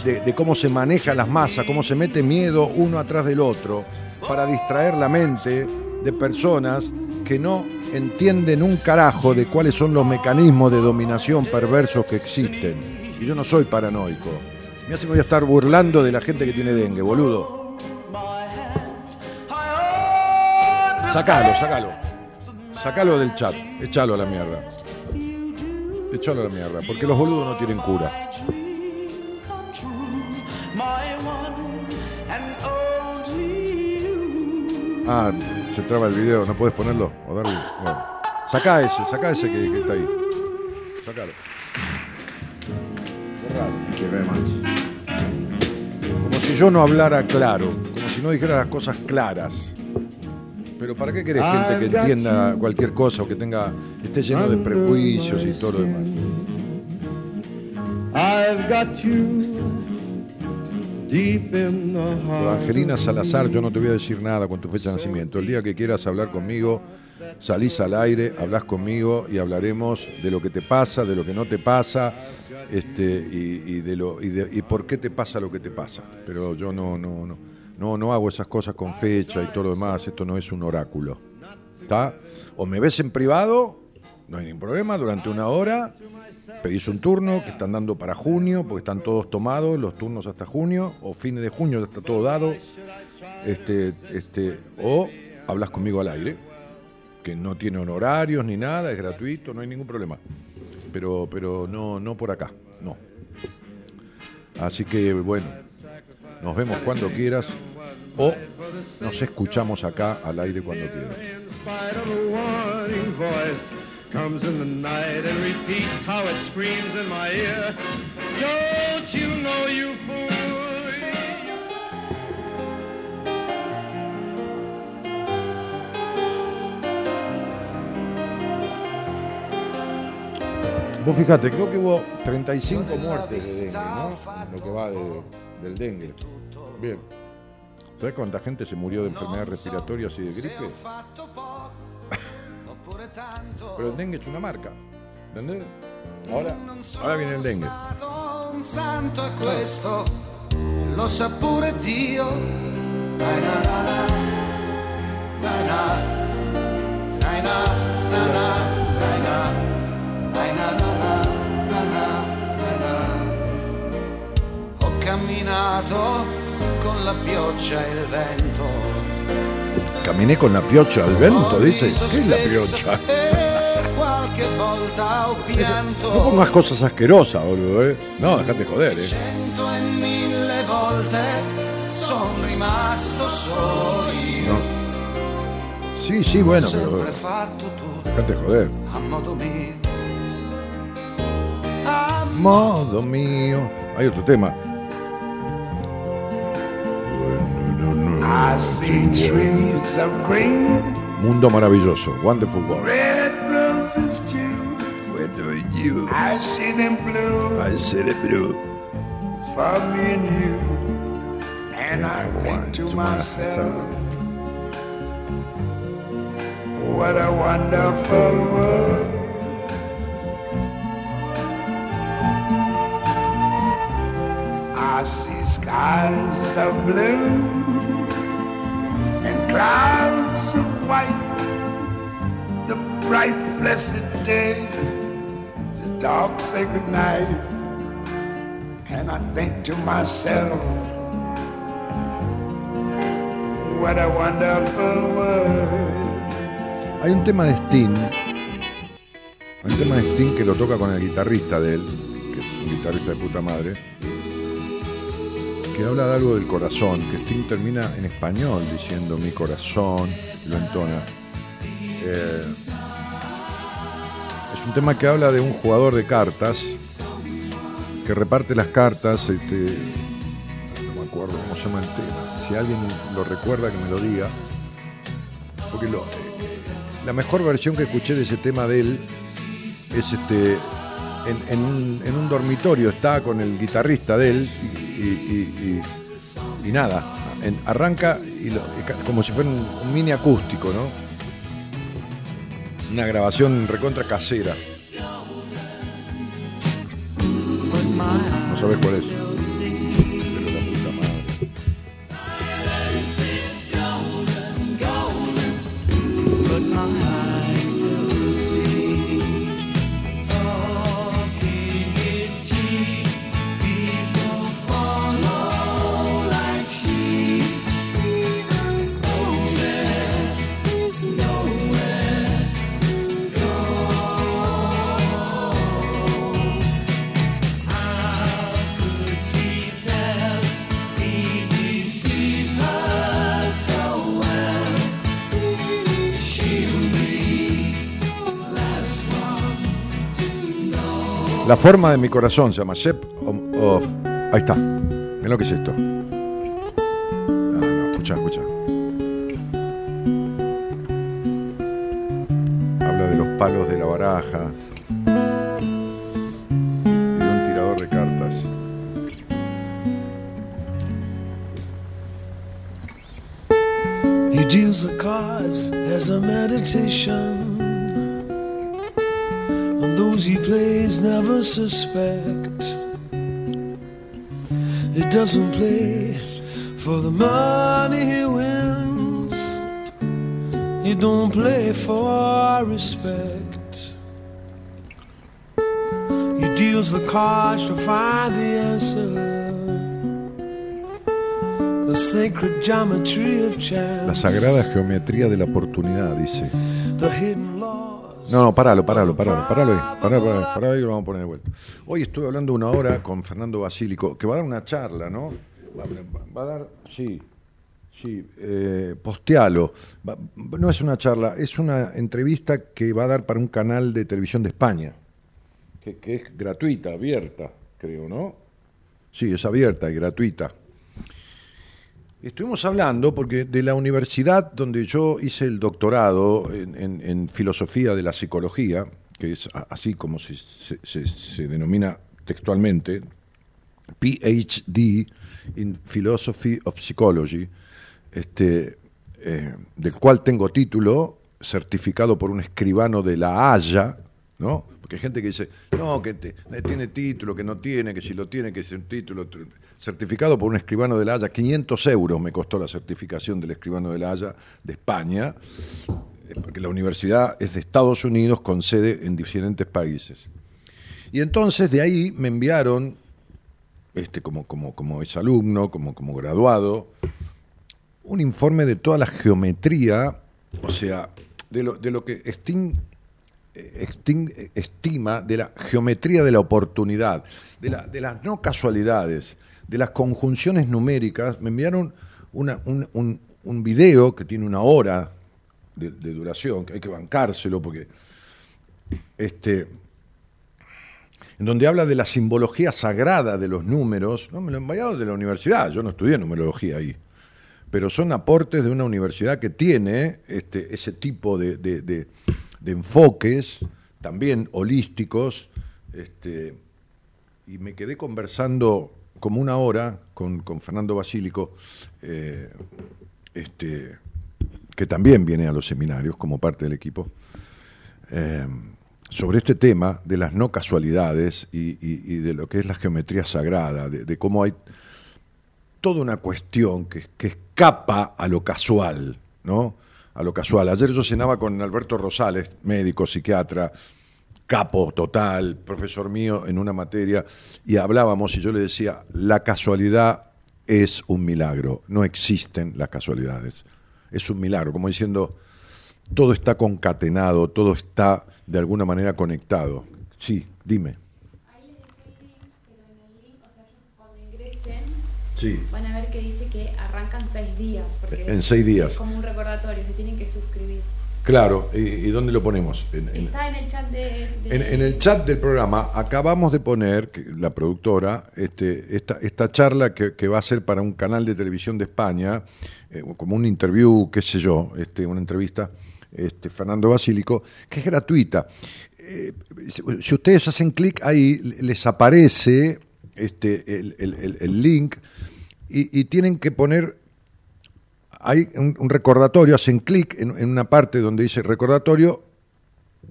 de- cómo se manejan las masas, cómo se mete miedo uno atrás del otro. para distraer la mente de personas que no entienden un carajo de cuáles son los mecanismos de dominación perversos que existen. Y yo no soy paranoico. Me hace que voy a estar burlando de la gente que tiene dengue, boludo. Sacalo, sacalo. Sacalo del chat. Echalo a la mierda. Echalo a la mierda. Porque los boludos no tienen cura. Ah, se traba el video, no puedes ponerlo o darle. Bueno. Sacá ese, sacá ese que, que está ahí. Sacalo. Como si yo no hablara claro, como si no dijera las cosas claras. Pero ¿para qué querés gente que entienda cualquier cosa o que tenga esté lleno de prejuicios y todo lo demás? I've got you Evangelina Salazar, yo no te voy a decir nada con tu fecha de nacimiento. El día que quieras hablar conmigo, salís al aire, hablas conmigo y hablaremos de lo que te pasa, de lo que no te pasa, este, y, y de lo, y, de- y por qué te pasa lo que te pasa. Pero yo no, no, no, no, no hago esas cosas con fecha y todo lo demás. Esto no es un oráculo. ¿Está? O me ves en privado, no hay ningún problema, durante una hora. Pedís un turno que están dando para junio, porque están todos tomados, los turnos hasta junio, o fines de junio está todo dado. Este, este, o hablas conmigo al aire, que no tiene honorarios ni nada, es gratuito, no hay ningún problema. Pero, pero no, no por acá, no. Así que bueno, nos vemos cuando quieras o nos escuchamos acá al aire cuando quieras. Comes in the night and repeats how it screams in my ear. Don't you know you fool? Vos fijate, creo que hubo 35 muertes de dengue, ¿no? En Lo que va de- del dengue. Bien. ¿Sabés cuánta gente se murió de enfermedades respiratorias y de gripe? Pero el dengue es una marca. ¿Entendés? Ahora, ahora viene el dengue. Un santo è questo, lo sa pure Dio. Na na na na, na na, na na, na na, na na, na na. Ho camminato con la pioggia e il vento. Caminé con la piocha al vento, dice. ¿Qué es la piocha? No pongas cosas asquerosas, boludo, ¿eh? No, dejate joder, ¿eh? No. Sí, sí, bueno, pero fatto tutto joder. a modo mio. A Modo mío. Hay otro tema. I see trees of green, Mundo maravilloso. Wonderful world. red roses too. Where do you? I see them blue I said it, bro. for me and you. And I think to myself, what a wonderful world. I see skies of blue and The bright, blessed day, the dark, sacred night. And I think to myself, what a wonderful world. Hay un tema de Sting. Hay un tema de Sting que lo toca con el guitarrista de él, que es un guitarrista de puta madre, que habla de algo del corazón, que Sting termina en español diciendo mi corazón, lo entona. Eh, es un tema que habla de un jugador de cartas que reparte las cartas, este, no me acuerdo cómo se llama el tema. Si alguien lo recuerda que me lo diga. Porque lo, la mejor versión que escuché de ese tema de él es este en, un, dormitorio, está con el guitarrista de él y, nada, arranca como si fuera un, mini acústico, ¿no? Una grabación recontra casera. No sabes cuál es. Pero la puta madre. La forma de mi corazón se llama Shape of, Ahí está. Miren lo que es esto. Escucha, escucha. Habla de los palos de la baraja. Y de un tirador de cartas. He deals the cards as a meditation. Those he plays never suspect. He doesn't play for the money he wins. He don't play for respect. He deals the cards to find the answer. The sacred geometry of chance. La sagrada geometría de la oportunidad, dice. No, no, paralo, paralo, paralo, paralo ahí, paralo, paralo, ahí lo vamos a poner de vuelta. Hoy estuve hablando una hora con Fernando Basílico, que va a dar una charla, ¿no? Va, a dar, sí, sí, eh, postealo. No es una charla, es una entrevista que va a dar para un canal de televisión de España, que, que es gratuita, abierta, creo, ¿no? Sí, es abierta y gratuita. Estuvimos hablando porque de la universidad donde yo hice el doctorado en, filosofía de la psicología, que es así como se, denomina textualmente, PhD in Philosophy of Psychology, este, eh, del cual tengo título certificado por un escribano de La Haya, ¿no? Porque hay gente que dice, no, que te- tiene título, que no tiene, que si lo tiene, que es un título. Certificado por un escribano de La Haya, 500 euros me costó la certificación del escribano de La Haya de España, eh, porque la universidad es de Estados Unidos con sede en diferentes países. Y entonces de ahí me enviaron, este, como, como, como ex alumno, como, como graduado, un informe de toda la geometría, o sea, de lo, de lo que Sting, estima de la geometría de la oportunidad, de, la- de las no casualidades, de las conjunciones numéricas. Me enviaron un, un- un video que tiene una hora de, duración, que hay que bancárselo porque este, en donde habla de la simbología sagrada de los números. No, me lo han enviado de la universidad, yo no estudié numerología ahí pero son aportes de una universidad que tiene este, ese tipo de, de- de- de enfoques, también holísticos, este, y me quedé conversando como una hora con, con Fernando Basílico, eh, este, que también viene a los seminarios como parte del equipo, eh, sobre este tema de las no casualidades y, de lo que es la geometría sagrada, de, de cómo hay toda una cuestión que, que escapa a lo casual, ¿no? A lo casual. Ayer yo cenaba con Alberto Rosales, médico, psiquiatra, capo total, profesor mío en una materia, y hablábamos y yo le decía, la casualidad es un milagro, no existen las casualidades, es un milagro, como diciendo, todo está concatenado, todo está de alguna manera conectado. Sí, dime. Cuando ingresen, Sí. van a ver que dice que arrancan seis días. Porque En seis días. Es como un recordatorio, se tienen que suscribir. Claro, ¿y, y dónde lo ponemos? En- en- Está en el chat de. de- En, en el chat del programa acabamos de poner, la productora, este, esta, esta charla que, que va a ser para un canal de televisión de España, eh, como un interview, qué sé yo, este, una entrevista, este, Fernando Basílico, que es gratuita. Eh, si- si ustedes hacen clic ahí, les aparece este, el, el- el- el link y, y tienen que poner hay un, recordatorio, hacen clic en, en una parte donde dice recordatorio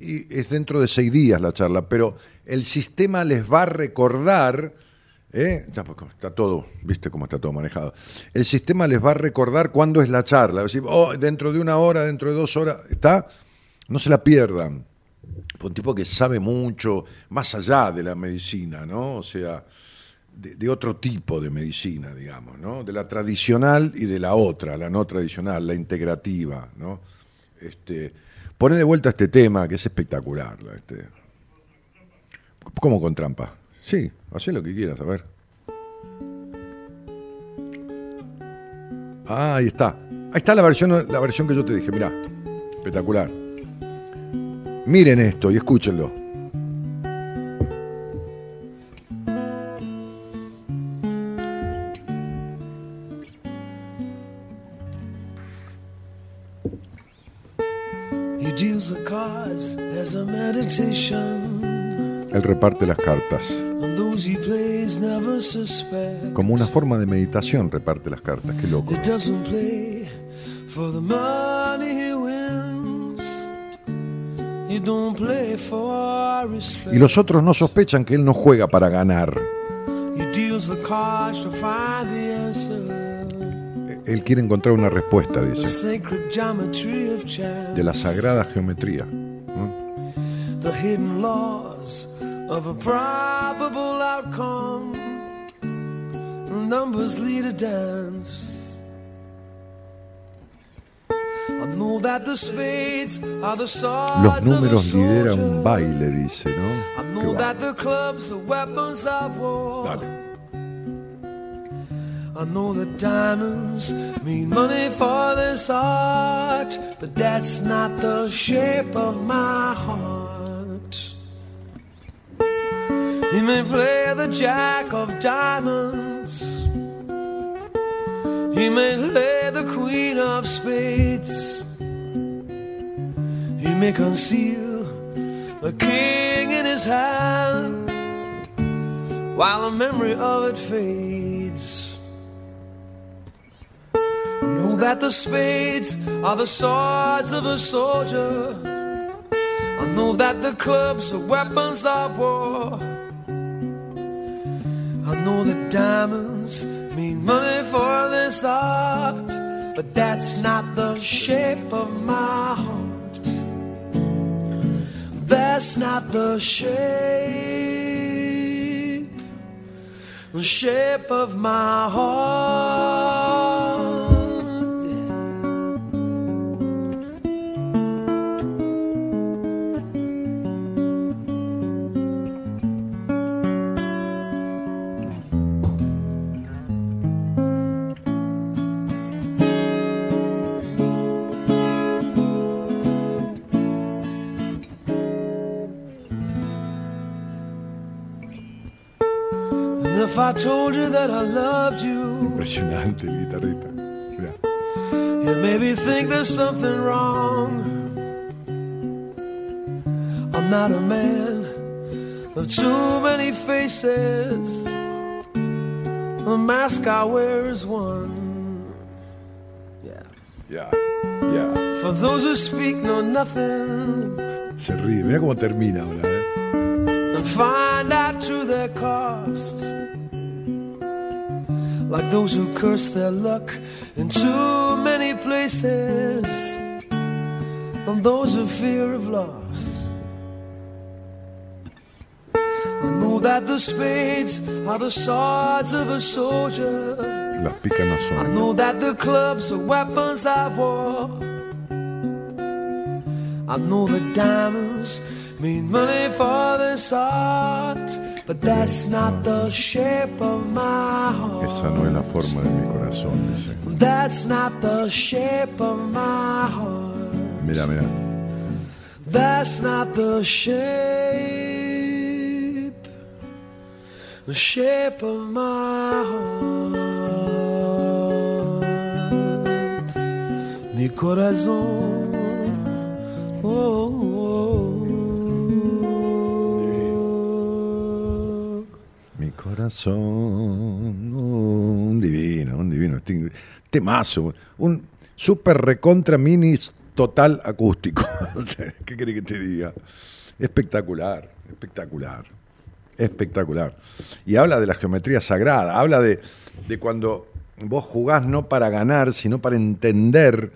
y es dentro de seis días la charla, pero el sistema les va a recordar, ¿eh? Porque está todo, viste cómo está todo manejado, el sistema les va a recordar cuándo es la charla, decir, oh, dentro de una hora, dentro de dos horas, ¿está? No se la pierdan. Un tipo que sabe mucho, más allá de la medicina, ¿no? O sea, de, otro tipo de medicina, digamos, ¿no? De la tradicional y de la otra, la no tradicional, la integrativa, ¿no? Este, pone de vuelta este tema que es espectacular. la- Este. ¿Cómo con trampa? Sí, haz lo que quieras, a ver. Ah, ahí está. Ahí está la versión, la versión que yo te dije, mirá. Espectacular. Miren esto y escúchenlo. Él reparte las cartas. Como una forma de meditación reparte las cartas. Qué loco. Y los otros no sospechan que él no juega para ganar. Él quiere encontrar una respuesta, dice, de la sagrada geometría. Of a probable outcome. Numbers lead a dance. I know that the spades are the Los números lideran un baile, dice, I ¿no? Qué know that the clubs are weapons of war. Dale. I know that diamonds mean money for this art, but that's not the shape of my heart. He may play the jack of diamonds. He may play the queen of spades. He may conceal the king in his hand while the memory of it fades. Know that the spades are the swords of a soldier. I know that the clubs are weapons of war. I know that diamonds mean money for this art, but that's not the shape of my heart. That's not the shape, the shape of my heart. If I told you that I loved you, Impresionante el guitarrista. Mirá. you maybe think there's something wrong. I'm not a man of too many faces. The mask I wear is one. Yeah. Ya, ya. For those who speak know nothing Se ríe. Mira cómo termina ahora, ¿eh? And find out to their cost. Like those who curse their luck in too many places, and those who fear of loss. I know that the spades are the swords of a soldier. Las picas no I know that the clubs are weapons of war. I know the diamonds mean money for this art, but that's not the shape of my heart. Esa no es la forma de mi corazón, dice. That's not the shape of my heart. Mira, mira. That's not the shape, the shape of my heart. Mi corazón. Corazón. Un divino, un divino. Este- Temazo. Un super recontra mini total acústico. <laughs> ¿Qué querés que te diga? Espectacular, espectacular. Espectacular. Y habla de la geometría sagrada, habla de, de cuando vos jugás no para ganar, sino para entender.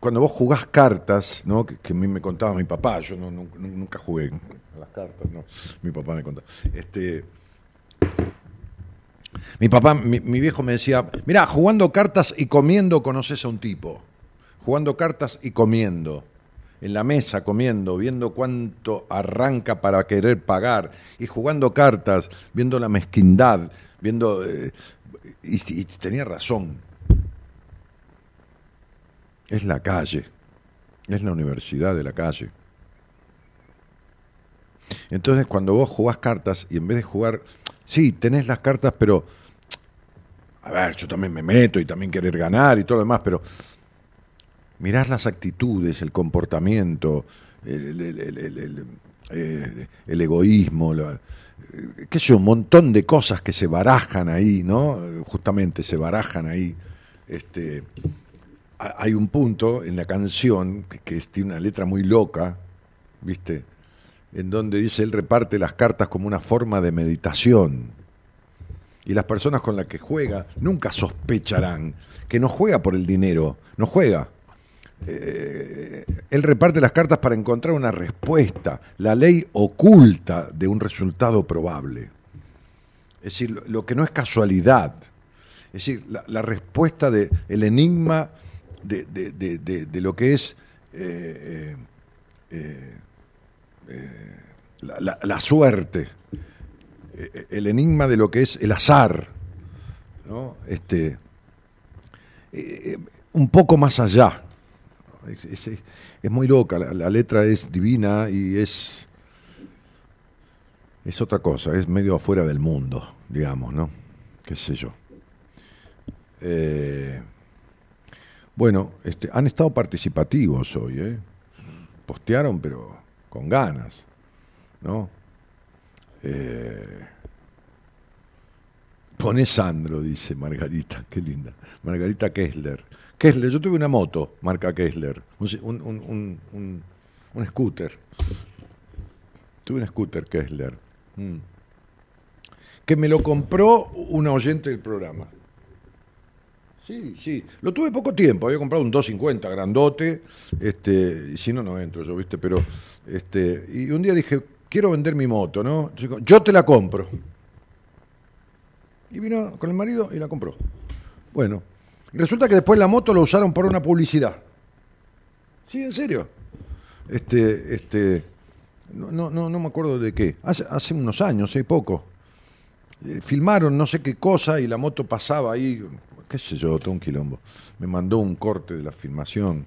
Cuando vos jugás cartas, ¿no? que, a mí me contaba mi papá, yo no- nunca jugué a las cartas, no. mi papá me contaba. Este, mi papá, mi, mi viejo me decía, mira, jugando cartas y comiendo conoces a un tipo. Jugando cartas y comiendo. En la mesa comiendo, viendo cuánto arranca para querer pagar. Y jugando cartas, viendo la mezquindad, viendo... eh, y tenía razón. Es la calle. Es la universidad de la calle. Entonces, cuando vos jugás cartas y en vez de jugar, sí, tenés las cartas, pero a ver, yo también me meto y también querer ganar y todo lo demás, pero mirás las actitudes, el comportamiento, el, eh, egoísmo, eh, qué sé yo, un montón de cosas que se barajan ahí, ¿no? Justamente se barajan ahí. Este, hay un punto en la canción que, que tiene una letra muy loca, ¿viste? En donde dice, él reparte las cartas como una forma de meditación. Y las personas con las que juega nunca sospecharán que no juega por el dinero, no juega. Eh, él reparte las cartas para encontrar una respuesta, la ley oculta de un resultado probable. Es decir, lo, que no es casualidad. Es decir, la, respuesta del el enigma de, de- de- de- lo que es eh, eh, eh, la, suerte, el enigma de lo que es el azar, ¿no? Este, un poco más allá. Es, muy loca, la, la letra es divina y es, es otra cosa, es medio afuera del mundo, digamos, ¿no? Qué sé yo. Eh, bueno, este, han estado participativos hoy, ¿eh? Postearon, pero con ganas, ¿no? Eh, pone Sandro, dice Margarita, <laughs> qué linda. Margarita Kessler. Kessler, yo tuve una moto, marca Kessler, un, un, un, un- un- un scooter. Tuve un scooter Kessler. Mm. Que me lo compró una oyente del programa. Sí, sí. Lo tuve poco tiempo, había comprado un 250 grandote, este, y si no, no entro yo, ¿viste? Pero, este, y un día dije, quiero vender mi moto, ¿no? Yo te la compro. Y vino con el marido y la compró. Bueno, resulta que después la moto la usaron para una publicidad. Sí, en serio. Este, este, no, no, no, me acuerdo de qué. Hace, hace unos años, hace poco. Eh, filmaron no sé qué cosa y la moto pasaba ahí, qué sé yo, todo un quilombo. Me mandó un corte de la filmación.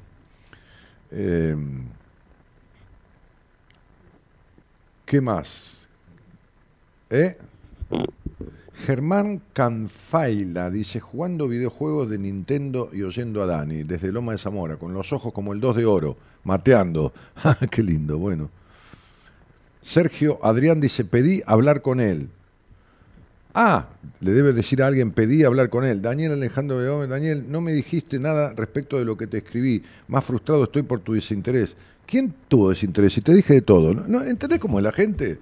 Eh, ¿Qué más? ¿Eh? Germán Canfaila dice, jugando videojuegos de Nintendo y oyendo a Dani, desde Loma de Zamora, con los ojos como el 2 de oro, mateando. <laughs> Ah, Qué lindo, bueno. Sergio Adrián dice, pedí hablar con él. Ah, le debe decir a alguien, pedí hablar con él. Daniel Alejandro Daniel, no me dijiste nada respecto de lo que te escribí. Más frustrado estoy por tu desinterés. ¿Quién tuvo desinterés? Y te dije de todo. ¿No, ¿No entendés cómo es la gente?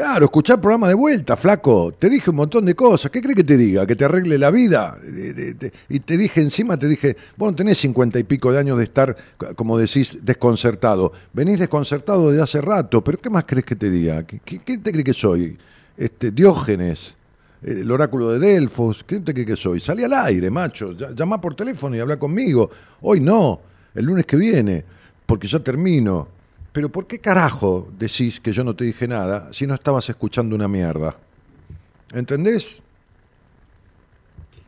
Claro, escuchar el programa de vuelta, flaco. Te dije un montón de cosas. ¿Qué crees que te diga? ¿Que te arregle la vida? Y te dije encima, te dije, bueno, tenés cincuenta y pico de años de estar, como decís, desconcertado. Venís desconcertado de hace rato, pero ¿qué más crees que te diga? ¿Qué, qué- te crees que soy? Este, Diógenes, el oráculo de Delfos. ¿Qué te crees que soy? Salí al aire, macho. Llamá por teléfono y habla conmigo. Hoy no, el lunes que viene, porque ya termino. Pero ¿por qué carajo decís que yo no te dije nada si no estabas escuchando una mierda? ¿Entendés?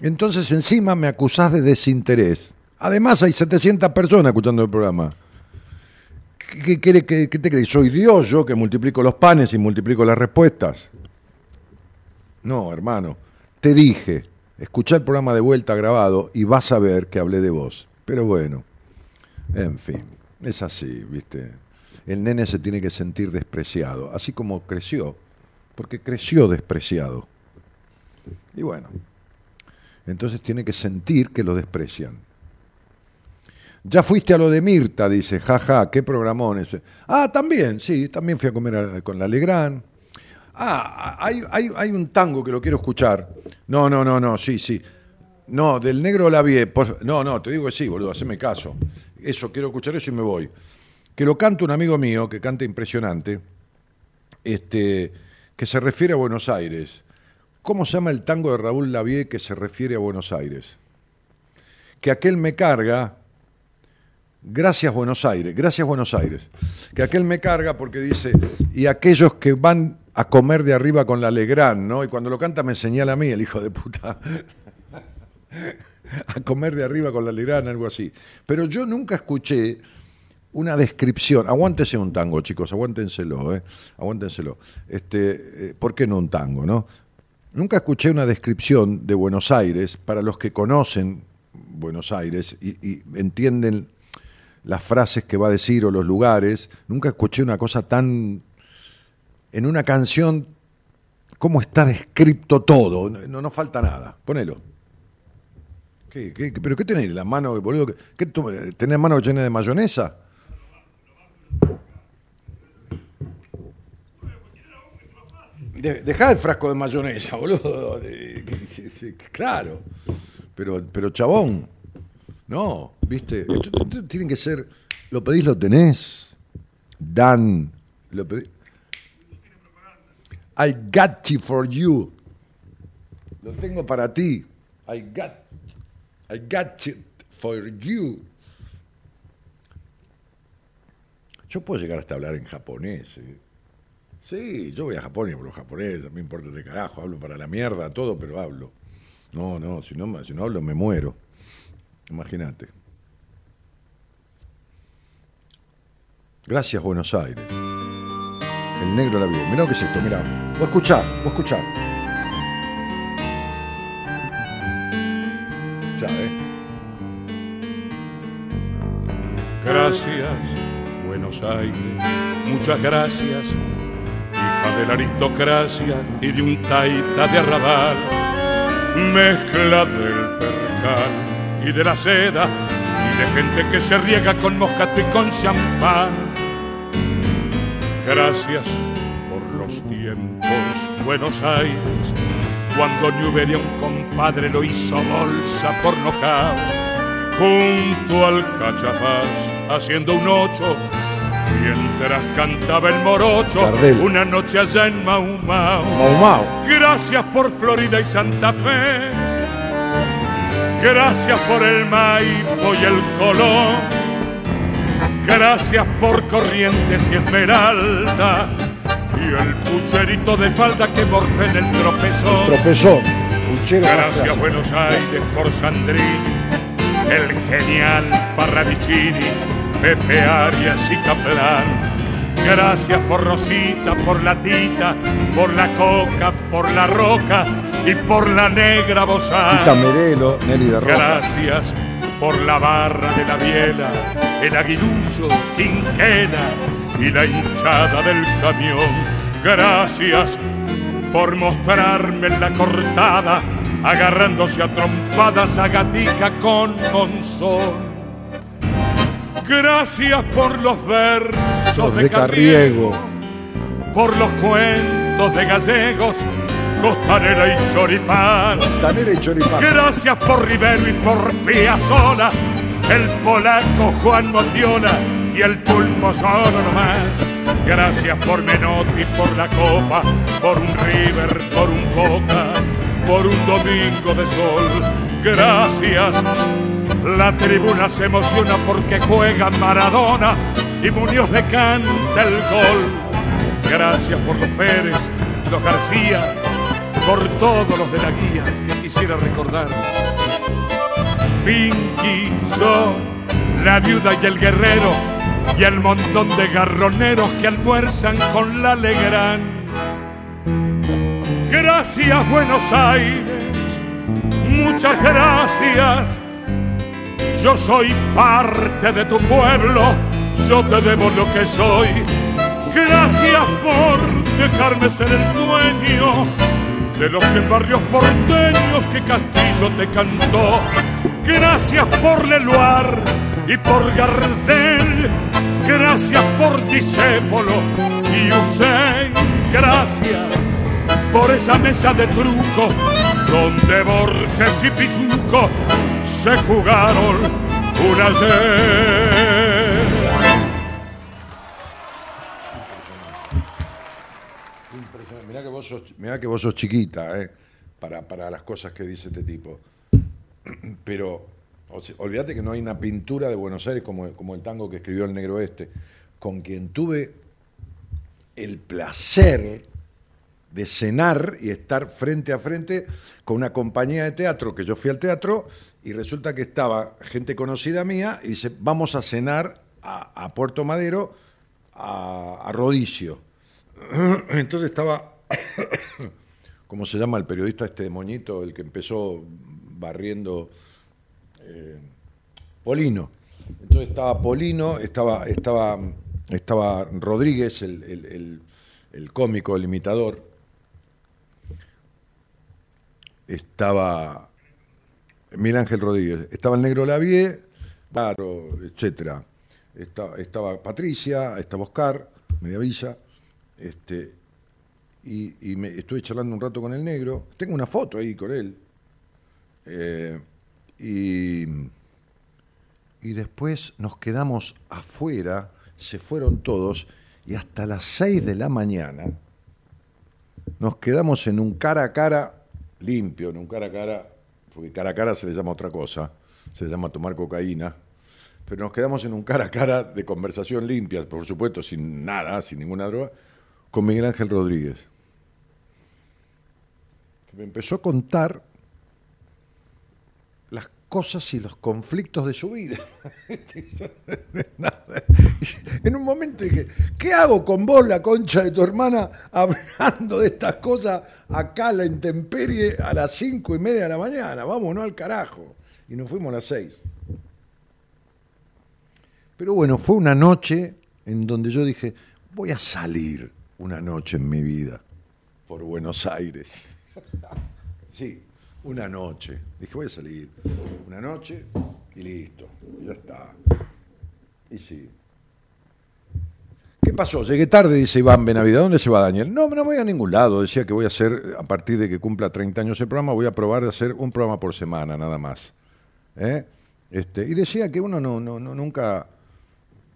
Entonces encima me acusás de desinterés. Además hay 700 personas escuchando el programa. ¿Qué, qué, qué te crees? ¿Soy Dios yo que multiplico los panes y multiplico las respuestas? No, hermano. Te dije, escuchá el programa de vuelta grabado y vas a ver que hablé de vos. Pero bueno, en fin, es así, ¿viste? El nene se tiene que sentir despreciado, así como creció, porque creció despreciado. Y bueno, entonces tiene que sentir que lo desprecian. Ya fuiste a lo de Mirta, dice, jaja, qué programón ese. Ah, también, sí, también fui a comer a- con la Legrand. Ah, hay, hay, hay un tango que lo quiero escuchar. No, no, no, no, sí, sí. No, del negro la vi. No, no, te digo que sí, boludo, haceme caso. Eso, quiero escuchar eso y me voy. Que lo canta un amigo mío, que canta impresionante, este, que se refiere a Buenos Aires. ¿Cómo se llama el tango de Raúl Lavie que se refiere a Buenos Aires? Que aquel me carga, gracias Buenos Aires, gracias Buenos Aires. Que aquel me carga porque dice, y aquellos que van a comer de arriba con la Legrand, ¿no? Y cuando lo canta me señala a mí, el hijo de puta. <laughs> a comer de arriba con la Legrand, algo así. Pero yo nunca escuché una descripción. Aguántese un tango, chicos, aguántenselo, ¿eh? Aguántenselo. Este, eh, ¿Por qué no un tango, no? Nunca escuché una descripción de Buenos Aires para los que conocen Buenos Aires y, entienden las frases que va a decir o los lugares. Nunca escuché una cosa tan... En una canción, cómo está descrito todo. No, no falta nada. Ponelo. ¿Qué, qué- pero qué tenés? ¿La mano, boludo? ¿Qué, ¿Tenés mano llena de mayonesa? De- dejá el frasco de mayonesa, boludo. Claro. Pero, pero chabón. No, viste. Esto- esto tienen que ser. Lo pedís, lo tenés. Dan. Lo pedí- I got you for you. Lo tengo para ti. I got. I got it for you. Yo puedo llegar hasta hablar en japonés. eh. Sí, yo voy a Japón y hablo japonés, no me importa de carajo, hablo para la mierda, todo, pero hablo. No, no, si no, si no hablo me muero. Imagínate. Gracias, Buenos Aires. El negro la vida. Mirá lo que es esto, mirá. Vos escuchá, vos escuchá. Ya, ¿eh? Gracias, Muchas gracias, hija de la aristocracia y de un taita de arrabal, mezcla del percal y de la seda, y de gente que se riega con moscato y con champán. Gracias por los tiempos, Buenos Aires, cuando Newbery un compadre lo hizo bolsa por nocaut junto al cachafaz haciendo un ocho mientras cantaba el morocho Gardel. una noche allá en Mau Mau. Mau Mau. Gracias por Florida y Santa Fe. Gracias por el Maipo y el Colón. Gracias por Corrientes y Esmeralda. Y el pucherito de falda que morfe en el tropezón. Tropezón. Gracias. Buenos Aires por Sandrini, el genial Parravicini, Pepe Arias y Caplan. Gracias por Rosita, por la Tita, por la Coca, por la Roca y por la Negra Bozal. Tita Merelo, Nelly de Roca. Gracias por la barra de la biela, el aguilucho, Quinquena y la hinchada del camión. Gracias por mostrarme la cortada, agarrándose a trompadas a Gatica con Monzón. Gracias por los versos de, de Carriego. Carriego, por los cuentos de gallegos, costanera y choripán. Tanera y choripán. Gracias por Rivero y por Piazzolla, el polaco Juan Mondiola y el pulpo solo nomás. Gracias por Menotti, por la copa, por un River, por un Boca, por un domingo de sol. Gracias. La tribuna se emociona porque juega Maradona y Muñoz le canta el gol. Gracias por los Pérez, los García, por todos los de la guía que quisiera recordar. Pinky, yo, la viuda y el guerrero y el montón de garroneros que almuerzan con la Legrand. Gracias Buenos Aires, muchas gracias. Yo soy parte de tu pueblo, yo te debo lo que soy. Gracias por dejarme ser el dueño de los cien barrios porteños que Castillo te cantó. Gracias por Leluar y por Gardel. Gracias por Discépolo y Usain. Gracias por esa mesa de truco donde Borges y Pichuco se jugaron una ayer. Impresionante. Mirá que vos sos, mirá que vos sos chiquita, ¿eh? Para, para las cosas que dice este tipo. <clears throat> Pero o olvídate que no hay una pintura de Buenos Aires como, como el tango que escribió el negro este, con quien tuve el placer de cenar y estar frente a frente con una compañía de teatro, que yo fui al teatro y resulta que estaba gente conocida mía y dice, vamos a cenar a, Puerto Madero, a, Rodicio. <clears throat> Entonces estaba, <coughs> ¿cómo se llama el periodista este Moñito, el que empezó barriendo eh, Polino. Entonces estaba Polino, estaba, estaba, estaba Rodríguez, el- el- el cómico, el imitador. Estaba Miguel Ángel Rodríguez, estaba el negro Lavie, Claro, etcétera. Estaba, Patricia, estaba Oscar, Mediavilla, este, y, y me estuve charlando un rato con el negro. Tengo una foto ahí con él. Eh, y, y después nos quedamos afuera, se fueron todos, y hasta las 6 de la mañana nos quedamos en un cara a cara limpio, en un cara a cara, porque cara a cara se le llama otra cosa, se llama tomar cocaína, pero nos quedamos en un cara a cara de conversación limpia, por supuesto, sin nada, sin ninguna droga, con Miguel Ángel Rodríguez. Que me empezó a contar cosas y los conflictos de su vida. <laughs> <laughs> en un momento dije, ¿qué hago con vos, la concha de tu hermana, <laughs> hablando de estas cosas acá a la intemperie a las cinco y media de la mañana? Vámonos al carajo. Y nos fuimos a las seis. Pero bueno, fue una noche en donde yo dije, voy a salir una noche en mi vida por Buenos Aires. sí, una noche. Dije, voy a salir una noche y listo, y ya está. Y sí. ¿Qué pasó? Llegué tarde, dice Iván Benavidad. ¿Dónde se va Daniel? No, no voy a ningún lado. Decía que voy a hacer, a partir de que cumpla 30 años el programa, voy a probar de hacer un programa por semana, nada más. ¿Eh? Este, y decía que uno no, no, no, nunca,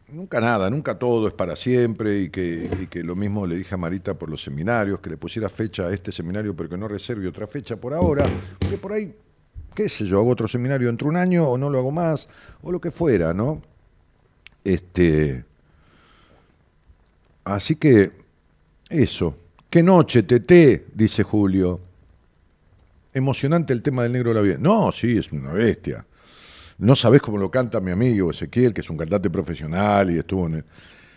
nunca nada, nunca todo es para siempre y que, y que lo mismo le dije a Marita por los seminarios, que le pusiera fecha a este seminario, pero que no reserve otra fecha por ahora, porque por ahí, qué sé yo, hago otro seminario entre un año o no lo hago más, o lo que fuera, ¿no? Este, así que, eso. Qué noche, Tete, dice Julio. Emocionante el tema del negro de la vida. No, sí, es una bestia. No sabés cómo lo canta mi amigo Ezequiel, que es un cantante profesional y estuvo en el-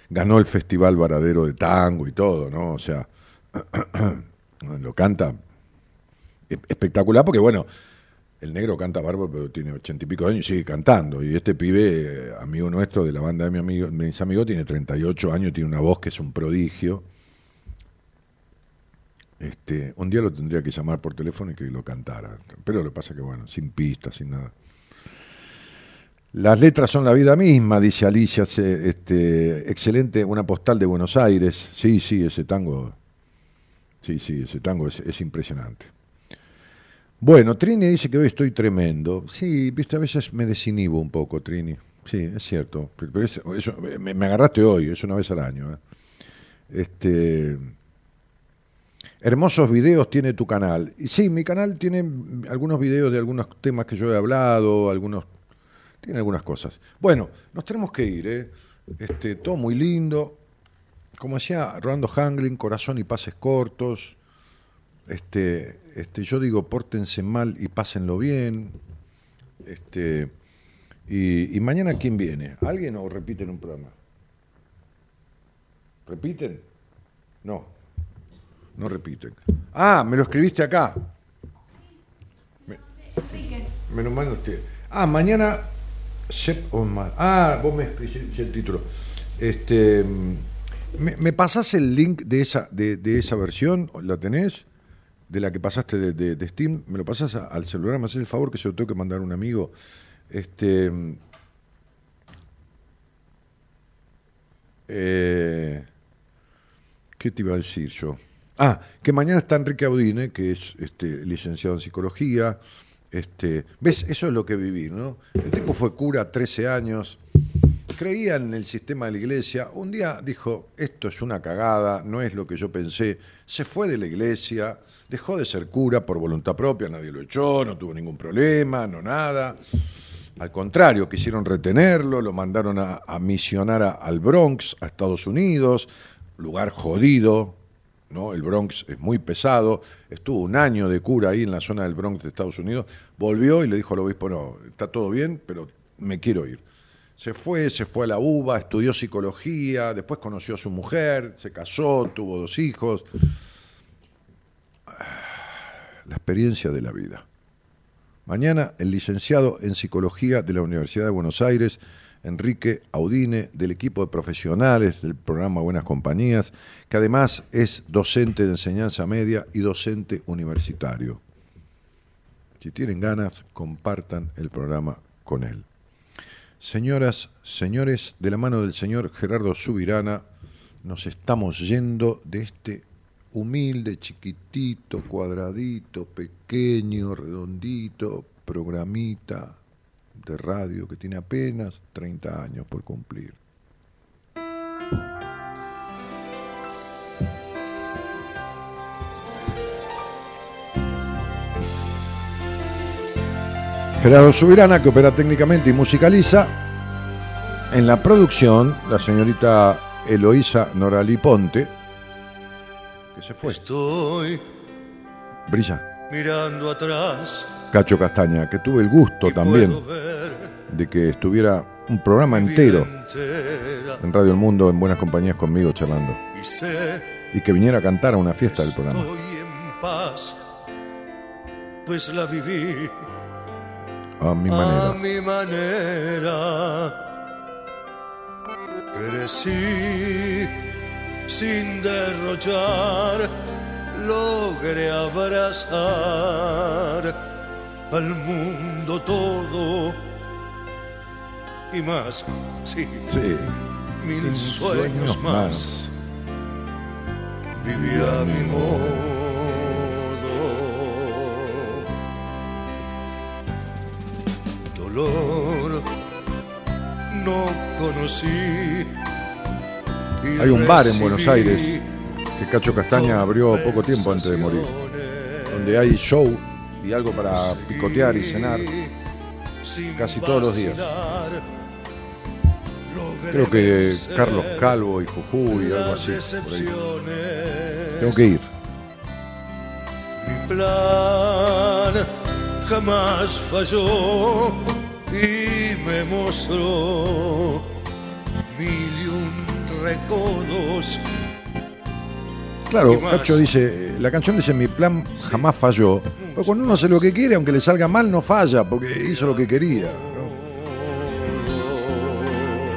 ganó el Festival Varadero de Tango y todo, ¿no? O sea, <clears throat> lo canta e- espectacular porque, bueno, el negro canta bárbaro, pero tiene ochenta y pico de años y sigue cantando. Y este pibe, amigo nuestro de la banda de mi amigo, mis amigos, tiene 38 años, tiene una voz que es un prodigio. Este, un día lo tendría que llamar por teléfono y que lo cantara. Pero lo que pasa que, bueno, sin pistas, sin nada. Las letras son la vida misma, dice Alicia. Este, excelente, una postal de Buenos Aires. Sí, sí, ese tango. Sí, sí, ese tango es, es impresionante. Bueno, Trini dice que hoy estoy tremendo. Sí, viste, a veces me desinhibo un poco, Trini. Sí, es cierto. Pero pero es- eso, me, me agarraste hoy, es una vez al año. ¿eh? Este, hermosos videos tiene tu canal. Y sí, mi canal tiene algunos videos de algunos temas que yo he hablado, algunos tiene algunas cosas. Bueno, nos tenemos que ir, ¿eh? Este, todo muy lindo. Como decía Rolando Hangling, corazón y pases cortos. Este, este, yo digo, pórtense mal y pásenlo bien. Este, y, y mañana, ¿quién viene? ¿Alguien o repiten un programa? ¿Repiten? No, no repiten. Ah, me lo escribiste acá. Me, me lo manda usted. Ah, mañana. Sep Osmar. Ah, vos me escribiste el título. Este, ¿me, me pasás el link de esa, de, de esa versión? ¿La tenés? De la que pasaste de, de- Steam. ¿Me lo pasás a- al celular? ¿Me haces el favor que se lo tengo que mandar a un amigo? Este. eh, ¿Qué te iba a decir yo? Ah, que mañana está Enrique Audine, que es este, licenciado en psicología. Este, ¿Ves? Eso es lo que viví, ¿no? El tipo fue cura 13 años, creía en el sistema de la iglesia. Un día dijo, esto es una cagada, no es lo que yo pensé. Se fue de la iglesia, dejó de ser cura por voluntad propia, nadie lo echó, no tuvo ningún problema, no nada. Al contrario, quisieron retenerlo, lo mandaron a, a misionar a- al Bronx, a Estados Unidos, lugar jodido, ¿no? El Bronx es muy pesado, estuvo un año de cura ahí en la zona del Bronx de Estados Unidos, volvió y le dijo al obispo, no, está todo bien, pero me quiero ir. Se fue, se fue a la UBA, estudió psicología, después conoció a su mujer, se casó, tuvo dos hijos. La experiencia de la vida. Mañana el licenciado en Psicología de la Universidad de Buenos Aires, Enrique Audine, del equipo de profesionales del programa Buenas Compañías, que además es docente de enseñanza media y docente universitario. Si tienen ganas, compartan el programa con él. Señoras, señores, de la mano del señor Gerardo Subirana, nos estamos yendo de este humilde, chiquitito, cuadradito, pequeño, redondito, programita de radio que tiene apenas 30 años por cumplir. Gerardo Subirana, que opera técnicamente y musicaliza. En la producción, la señorita Eloísa Noralí Ponte, que se fue. Estoy Brilla. mirando atrás. Cacho Castaña, que tuve el gusto también de que estuviera un programa entero en Radio El Mundo en buenas compañías conmigo charlando. y que viniera a cantar a una fiesta del programa. pues la viví A mi a manera. mi manera. Crecí sin derrochar, logré abrazar al mundo todo y más, sí, Sí. mil Mil sueños, más. Viví a mi modo. Dolor no conocí. Hay un bar en Buenos Aires que Cacho Castaña abrió poco tiempo antes de morir, donde hay show y algo para picotear y cenar casi todos los días. Creo que Carlos Calvo y Jujuy, algo así. por ahí. Tengo que ir. Mi plan jamás falló y me mostró mil y un recodos. Claro. Cacho dice, la canción dice mi plan jamás falló. Pero cuando uno hace lo que quiere, aunque le salga mal, no falla, porque hizo lo que quería.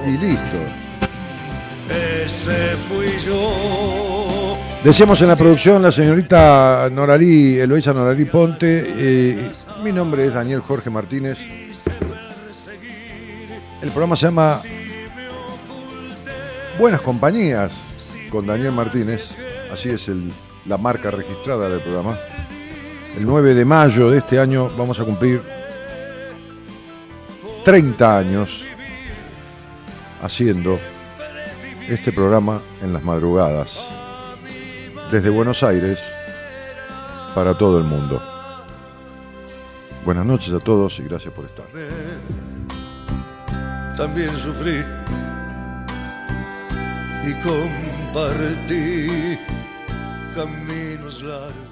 ¿no? Y listo. Ese fui yo. Decíamos en la producción la señorita Noralí, Eloísa Noralí Ponte. eh, mi nombre es Daniel Jorge Martínez. El programa se llama Buenas Compañías con Daniel Martínez. Así es la marca registrada del programa. El 9 de mayo de este año vamos a cumplir 30 años haciendo este programa en las madrugadas desde Buenos Aires para todo el mundo. Buenas noches a todos y gracias por estar. También sufrí y compartí caminos largos.